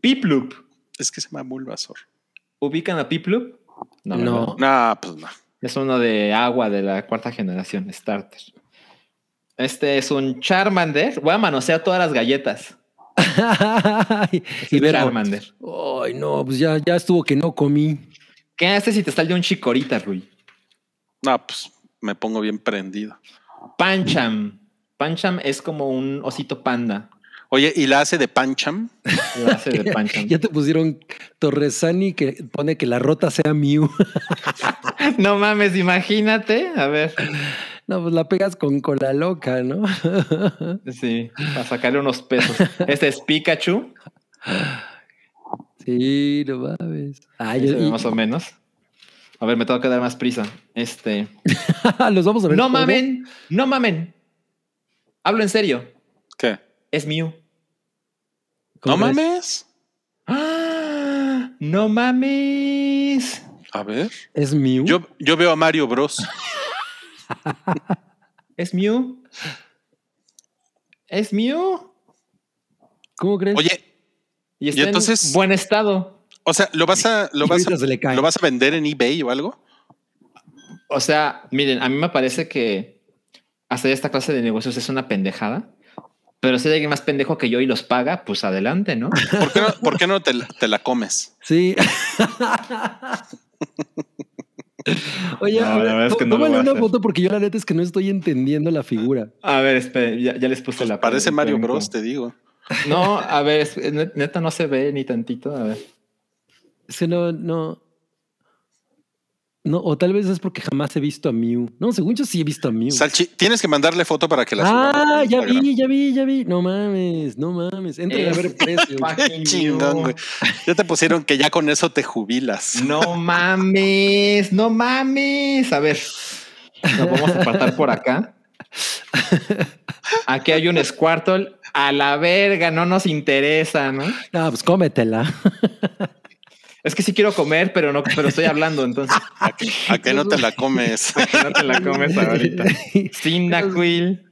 Piplup. Es que se llama Bulbasaur. ¿Ubican a Piplup? No. No, pues no. Es uno de agua de la cuarta generación, Starter. Este es un Charmander. Voy a manosear todas las galletas. y y ver, Charmander. ay, no, pues ya, ya estuvo que no comí. ¿Qué haces si te sale un chicorita, Rui? No, pues me pongo bien prendido. Pancham. Pancham es como un osito panda. Oye, ¿y la hace de Pancham? Lo hace de Pancham. Ya te pusieron Torresani que pone que la rota sea Mew. no mames, imagínate. A ver. No, pues la pegas con cola loca, ¿no? Sí, para sacarle unos pesos. Este es Pikachu. sí, no mames. Ah, yo- se ve y- más o menos. A ver, me tengo que dar más prisa. Este. los vamos a ver. No mamen, no mamen. Hablo en serio. ¿Qué? Es Mew. No mames. ¡Ah! No mames. A ver. ¿Es Mew? Yo, yo veo a Mario Bros. Es Mew. Es Mew. ¿Cómo crees? Oye, Y está entonces- en buen estado. o sea, ¿lo vas a, lo vas a. ¿lo vas a vender en eBay o algo? O sea, miren, a mí me parece que hacer esta clase de negocios es una pendejada. Pero si hay alguien más pendejo que yo y los paga, pues adelante, ¿no? ¿Por qué no, por qué no te, la- te la comes? Sí. Oye, No, la a ver, verdad es que no lo tómale voy a una hacer. foto porque yo la neta es que no estoy entendiendo la figura. A ver, espere, ya, ya les puse la Parece Mario. Bros, te digo. No, a ver, neta no se ve ni tantito. A ver. Es que no, no. No, o tal vez es porque jamás he visto a Mew. No, según yo sí he visto a Mew. Salchi, tienes que mandarle foto para que la ah, ya vi, ya vi, ya vi. No mames, no mames. Entra a ver precios. Fucking Chingón, güey. Ya te pusieron que ya con eso te jubilas. No mames, no mames. A ver, Nos vamos a apartar por acá. Aquí hay un Squirtle. A la verga, no nos interesa, ¿no? No, pues cómetela. Es que sí quiero comer, pero no, pero estoy hablando, entonces. ¿A que, a que no te la comes? que no te la comes ahorita. Cyndaquil,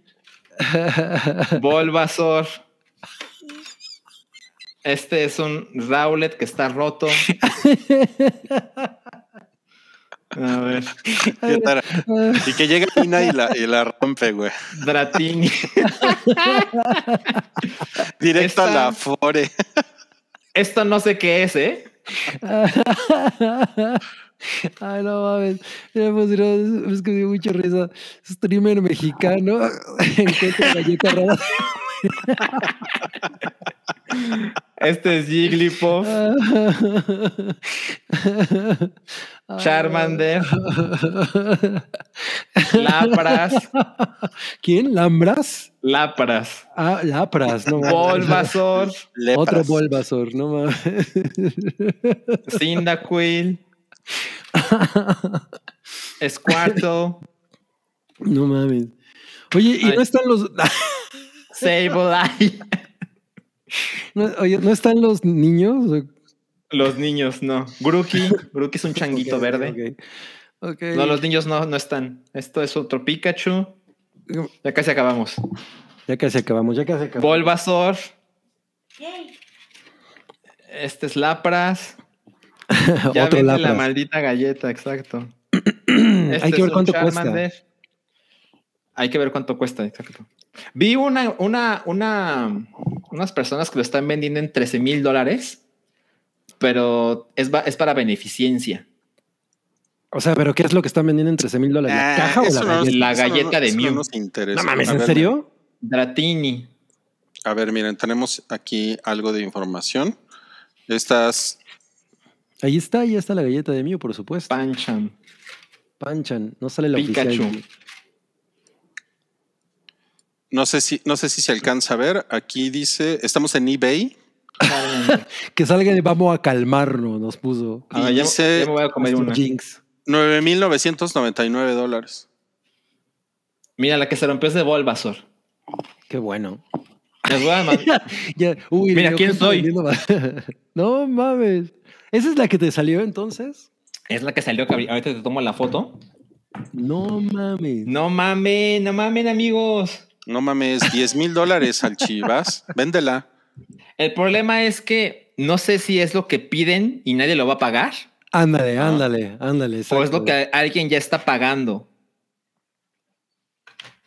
Bulbasaur. Este es un Rowlet que está roto. A ver. Y que llega Ina y la, y la rompe, güey. Dratini. Directo a la Fore. Esto no sé qué es, ¿eh? Ay, no mames. Me pusieron- es que me dio mucha risa. Streamer mexicano encuentra galleta rara. Este es Jigglypuff, Charmander, Lapras, ¿Quién? ¿Lambras? Lapras, Ah, Lapras, no mames. Bulbasaur, Lepras. Otro Bulbasaur, no mames. Cyndaquil, Squirtle, No mames. Oye, ¿y Ay. no están los Sableye. no, oye, ¿no están los niños? Los niños no. Grookey, Grookey es un changuito verde. ok. Ok. No, los niños no, no están. Esto es otro Pikachu. Ya casi acabamos. Ya casi acabamos, ya casi acabamos. Bulbasaur. Este es Lapras. Ya Otro Lapras. la maldita galleta, exacto. Hay Este que es ver cuánto cuesta. Charmander. Hay que ver cuánto cuesta, exacto. Vi una, una, una, unas personas que lo están vendiendo en 13 mil dólares, pero es, es para beneficencia. O sea, ¿pero qué es lo que están vendiendo en 13 mil dólares? ¿La Ah, caja o la no- galleta? La no- de no Mew. No mames, ¿en ver, serio? Dratini. A ver, miren, tenemos aquí algo de información. Estas, Ahí está, ahí está la galleta de Mew, por supuesto. Pancham. Panchan, no sale la Pikachu. oficial. no sé si, no sé si se alcanza a ver. Aquí dice, estamos en eBay. Que salga y vamos a calmarnos, nos puso. A ver, ya, dice- ya me voy a comer una. Jinx. 9,999 dólares. Mira, la que se rompió es de Bulbasaur. Qué bueno. Les voy a mandar- Ya, uy, Mira, ¿quién soy? no mames. ¿Esa es la que te salió entonces? Es la que salió, que ahorita te tomo la foto. No mames. No mamen, no mamen, amigos. No mames, 10 mil dólares al Chivas. Véndela. El problema es que no sé si es lo que piden y nadie lo va a pagar Ándale, ándale, ándale. o es lo que alguien ya está pagando.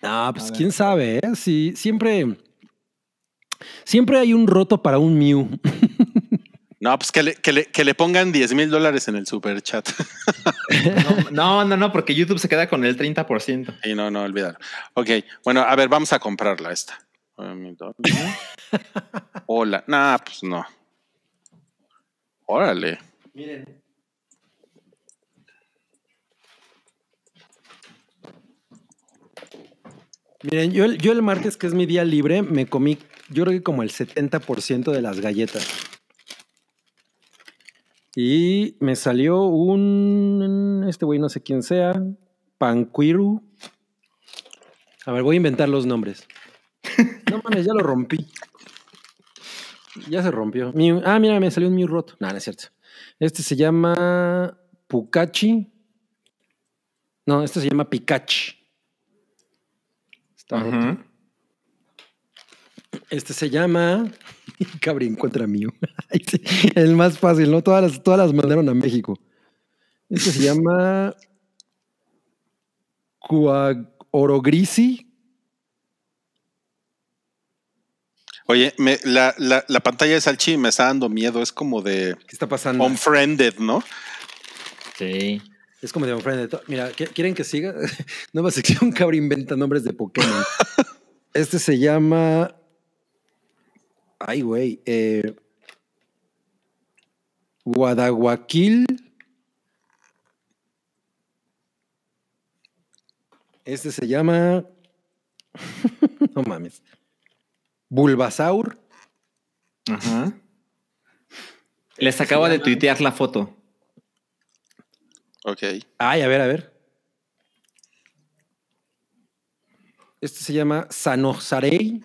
Ah, pues quién sabe, ¿eh? Sí, siempre. Siempre hay un roto para un Mew. No, pues que le, que le, que le pongan 10 mil dólares en el super chat. No, no, no, porque YouTube se queda con el 30%. Y no, no, olvidar. Ok, bueno, a ver, vamos a comprarla esta. Hola. Nah, pues no. Órale. Miren. Miren, yo, el- yo el martes, que es mi día libre, me comí, yo creo que como el 70% de las galletas. Y me salió un, este güey no sé quién sea, Panquiru. A ver, voy a inventar los nombres. No mames, ya lo rompí. Ya se rompió. Mew- ah, mira, me salió un Mew roto. No, no es cierto. Este se llama Pukachi. No, este se llama Pikachu. Está roto. Ujú. Este se llama. Cabri encuentra sí, El más fácil, ¿no? Todas las, todas las mandaron a México. Este se llama. Orogrisi. Oye, me- la, la, la pantalla de Salchi me está dando miedo. Es como de ¿Qué está pasando? unfriended, ¿no? Sí. Es como de Unfriended. Mira, ¿qui- ¿quieren que siga? Nueva sección, Cabri inventa nombres de Pokémon. este se llama. Ay, güey. Eh... Guadaguaquil. Este se llama. no mames. Bulbasaur. Ajá. Les acabo de tuitear la foto. Ok. Ay, a ver, a ver. Este se llama Sanoxarei.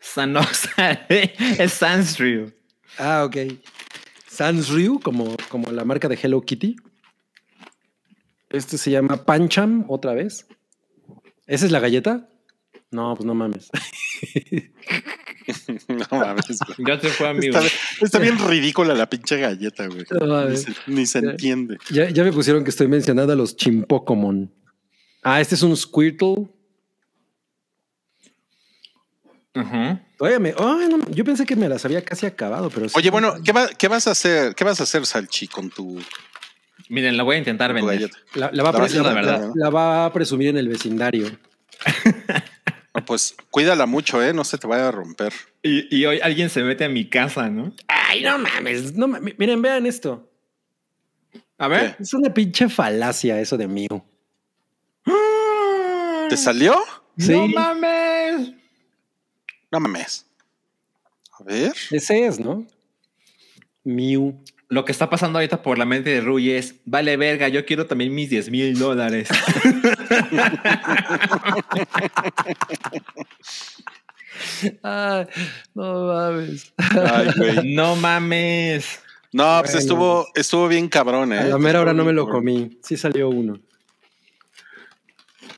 Sanoxare es Sansryu. Ah, ok. Sansryu, como, como la marca de Hello Kitty. Este se llama Pancham, otra vez. ¿Esa es la galleta? No, pues no mames. No mames, güey. Ya se fue, amigo. Está, está bien ridícula la pinche galleta, güey. No Ni se, ni se entiende. Ya, ya me pusieron que estoy mencionando a los Chimpocomon. Ah, este es un Squirtle. Ujú. Todavía me. ay, no, yo pensé que me las había casi acabado, pero sí. Oye, bueno, ¿qué, va- qué vas a hacer? ¿Qué vas a hacer, Salchi, con tu, Miren, la voy a intentar vender. La, la va la va a presumir en el vecindario. No, pues cuídala mucho, ¿eh? No se te vaya a romper. Y, y hoy alguien se mete a mi casa, ¿no? Ay, no mames. No, mames. miren, vean esto. A ver. Es una pinche falacia eso de Mew. ¿Te salió? Sí. ¡No mames! No mames. A ver. Ese es, ¿no? Mew. Lo que está pasando ahorita por la mente de Rui es, vale verga, yo quiero también mis 10 mil dólares. Ay, no mames. Ay, güey. no mames. No, pues Bueno. estuvo, estuvo bien cabrón, ¿eh? A la mera hora no me lo comí. Sí salió uno.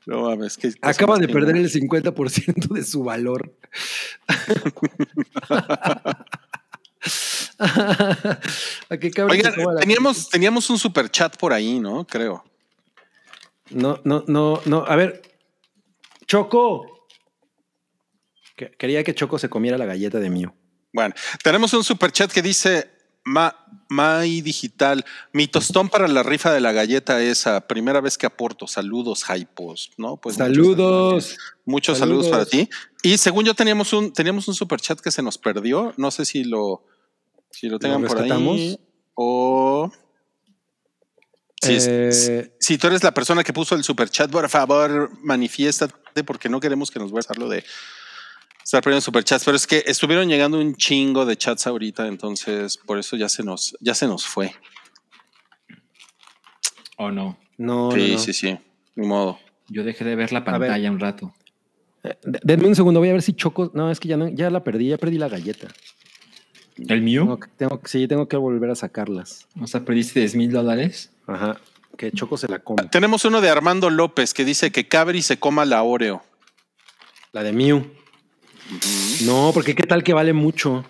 No mames. qué Acaba de perder el 50% de su valor. ¿A qué cabrón Oigan, teníamos, teníamos un super chat por ahí, ¿no? Creo. No, no, no, no. A ver. Choco. Que- Quería que Choco se comiera la galleta de Mew. Bueno, tenemos un super chat que dice Ma, Mai Digital. Mi tostón para la rifa de la galleta esa. Primera vez que aporto. Saludos, Hypos. ¿No? Pues muchos Saludos. Muchos saludos. para Saludos. ti. Y según yo teníamos un, teníamos un super chat que se nos perdió. No sé si lo, si lo tengan por ahí. O. Si, Eh, si tú eres la persona que puso el super chat, por favor, manifiéstate porque no queremos que nos vuelvas a hacerlo de estar poniendo superchats. Pero es que estuvieron llegando un chingo de chats ahorita, entonces por eso ya se nos, ya se nos fue. ¿O no? no, sí, no, no. sí, sí. Ni modo. Yo dejé de ver la ver. pantalla un rato. Eh, Denme un segundo, voy a ver si Choco. No, es que ya, no, ya la perdí, ya perdí la galleta. ¿El mío? Tengo que- tengo, sí, tengo que volver a sacarlas. O sea, perdiste 10 mil dólares. Ajá. Que Choco se la come. Tenemos uno de Armando López que dice que Cabri se coma la Oreo. La de Mew. No, porque qué tal que vale mucho.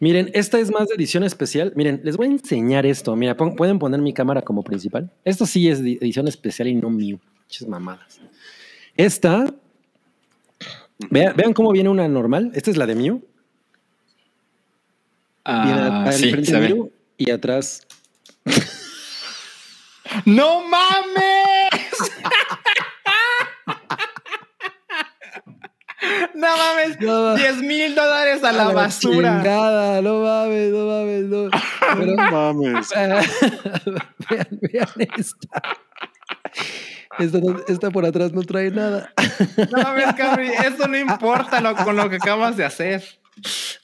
Miren, esta es más de edición especial. Miren, les voy a enseñar esto. Mira, pon- pueden poner mi cámara como principal. Esto sí es de edición especial y no Mew. Muchas mamadas. Esta. Vean, vean cómo viene una normal. Esta es la de Mew. Ah, sí, frente se ve. Mew y atrás. ¡No mames! ¡No mames! No mames. 10 mil dólares a la basura. Chingada, no mames, no mames, no. Pero- No mames. vean, vean esta. Esta, no- esta por atrás no trae nada. No mames, Cabri, eso no importa lo- con lo que acabas de hacer.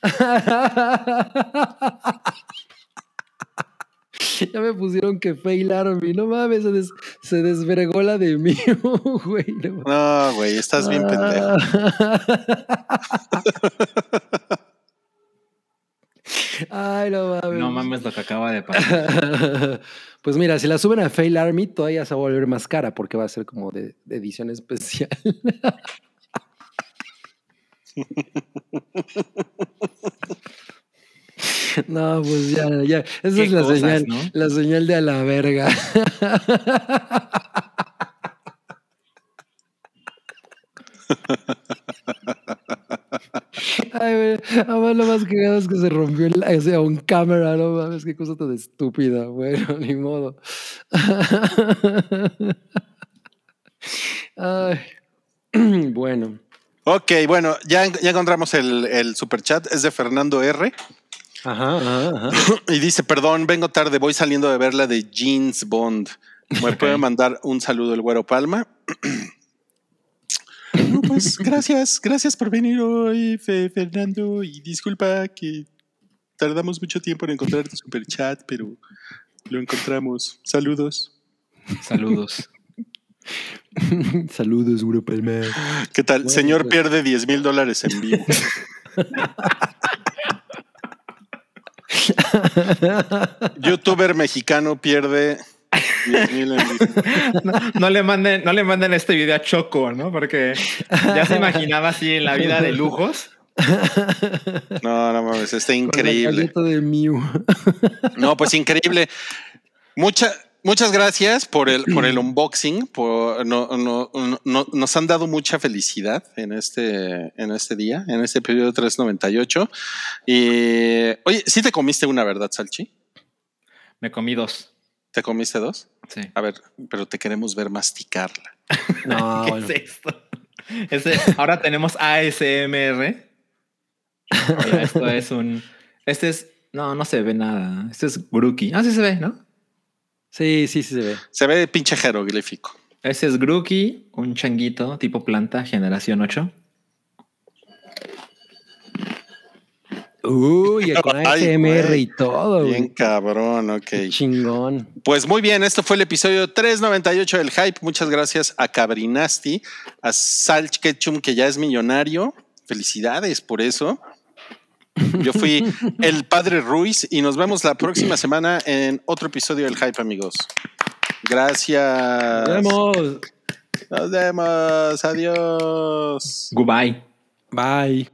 ya me pusieron que fail army. No mames, se, des- se desvergó la de mí, güey. no. No, güey, estás bien pendejo. Ay, no mames. No mames lo que acaba de pasar. Pues mira, si la suben a Fail Army, todavía se va a volver más cara porque va a ser como de, de edición especial. No, pues ya, ya. Esa es la cosas, señal, ¿no? la señal de a la verga. Ay. Además, lo más cagado es que se rompió el, o sea, un cámara, no mames, qué cosa tan estúpida. Bueno, ni modo. Ay. Bueno. Ok, bueno, ya, ya encontramos el, el super chat. Es de Fernando R. Ajá, ajá, ajá. Y dice, perdón, vengo tarde, voy saliendo de ver la de James Bond. ¿Me puede mandar un saludo el güero Palma? No, pues gracias, gracias por venir hoy, Fe- Fernando. Y disculpa que tardamos mucho tiempo en encontrar tu super chat, pero lo encontramos. Saludos. Saludos. Saludos, Grupo El Mer. ¿Qué tal? Bueno, Señor pues. pierde 10 mil dólares en vivo. Youtuber mexicano pierde 10 mil en vivo. No, no le manden, no le manden este video a Choco, ¿no? Porque ya se imaginaba así en la vida de lujos. No, no mames, está increíble. Con la galleta de Mew. No, pues increíble. Mucha, muchas gracias por el, por el unboxing. Por, no, no, no- no- nos han dado mucha felicidad en este, en este día, en este periodo 398. Y oye, ¿sí te comiste una verdad, Salchi? Me comí dos. ¿Te comiste dos? Sí. A ver, pero te queremos ver masticarla. No, ¿Qué bueno. es esto? Ese- ahora tenemos ASMR. Oye, esto es un. Este es. No, no se ve nada. Este es Grookey. Ah, sí se ve, ¿no? Sí, sí, sí se ve. Se ve pinche jeroglífico. Ese es Grookey, un changuito tipo planta, generación 8. Uy, con Ay, ASMR y todo, Bien cabrón, ok. Qué Chingón. Pues muy bien, esto fue el episodio 398 del Hype. Muchas gracias a Cabrinasti, a Salch Ketchum, que ya es millonario. Felicidades por eso. Yo fui el padre Ruiz y nos vemos la próxima semana en otro episodio del Hype, amigos. Gracias. Nos vemos. Nos vemos. Adiós. Goodbye. Bye.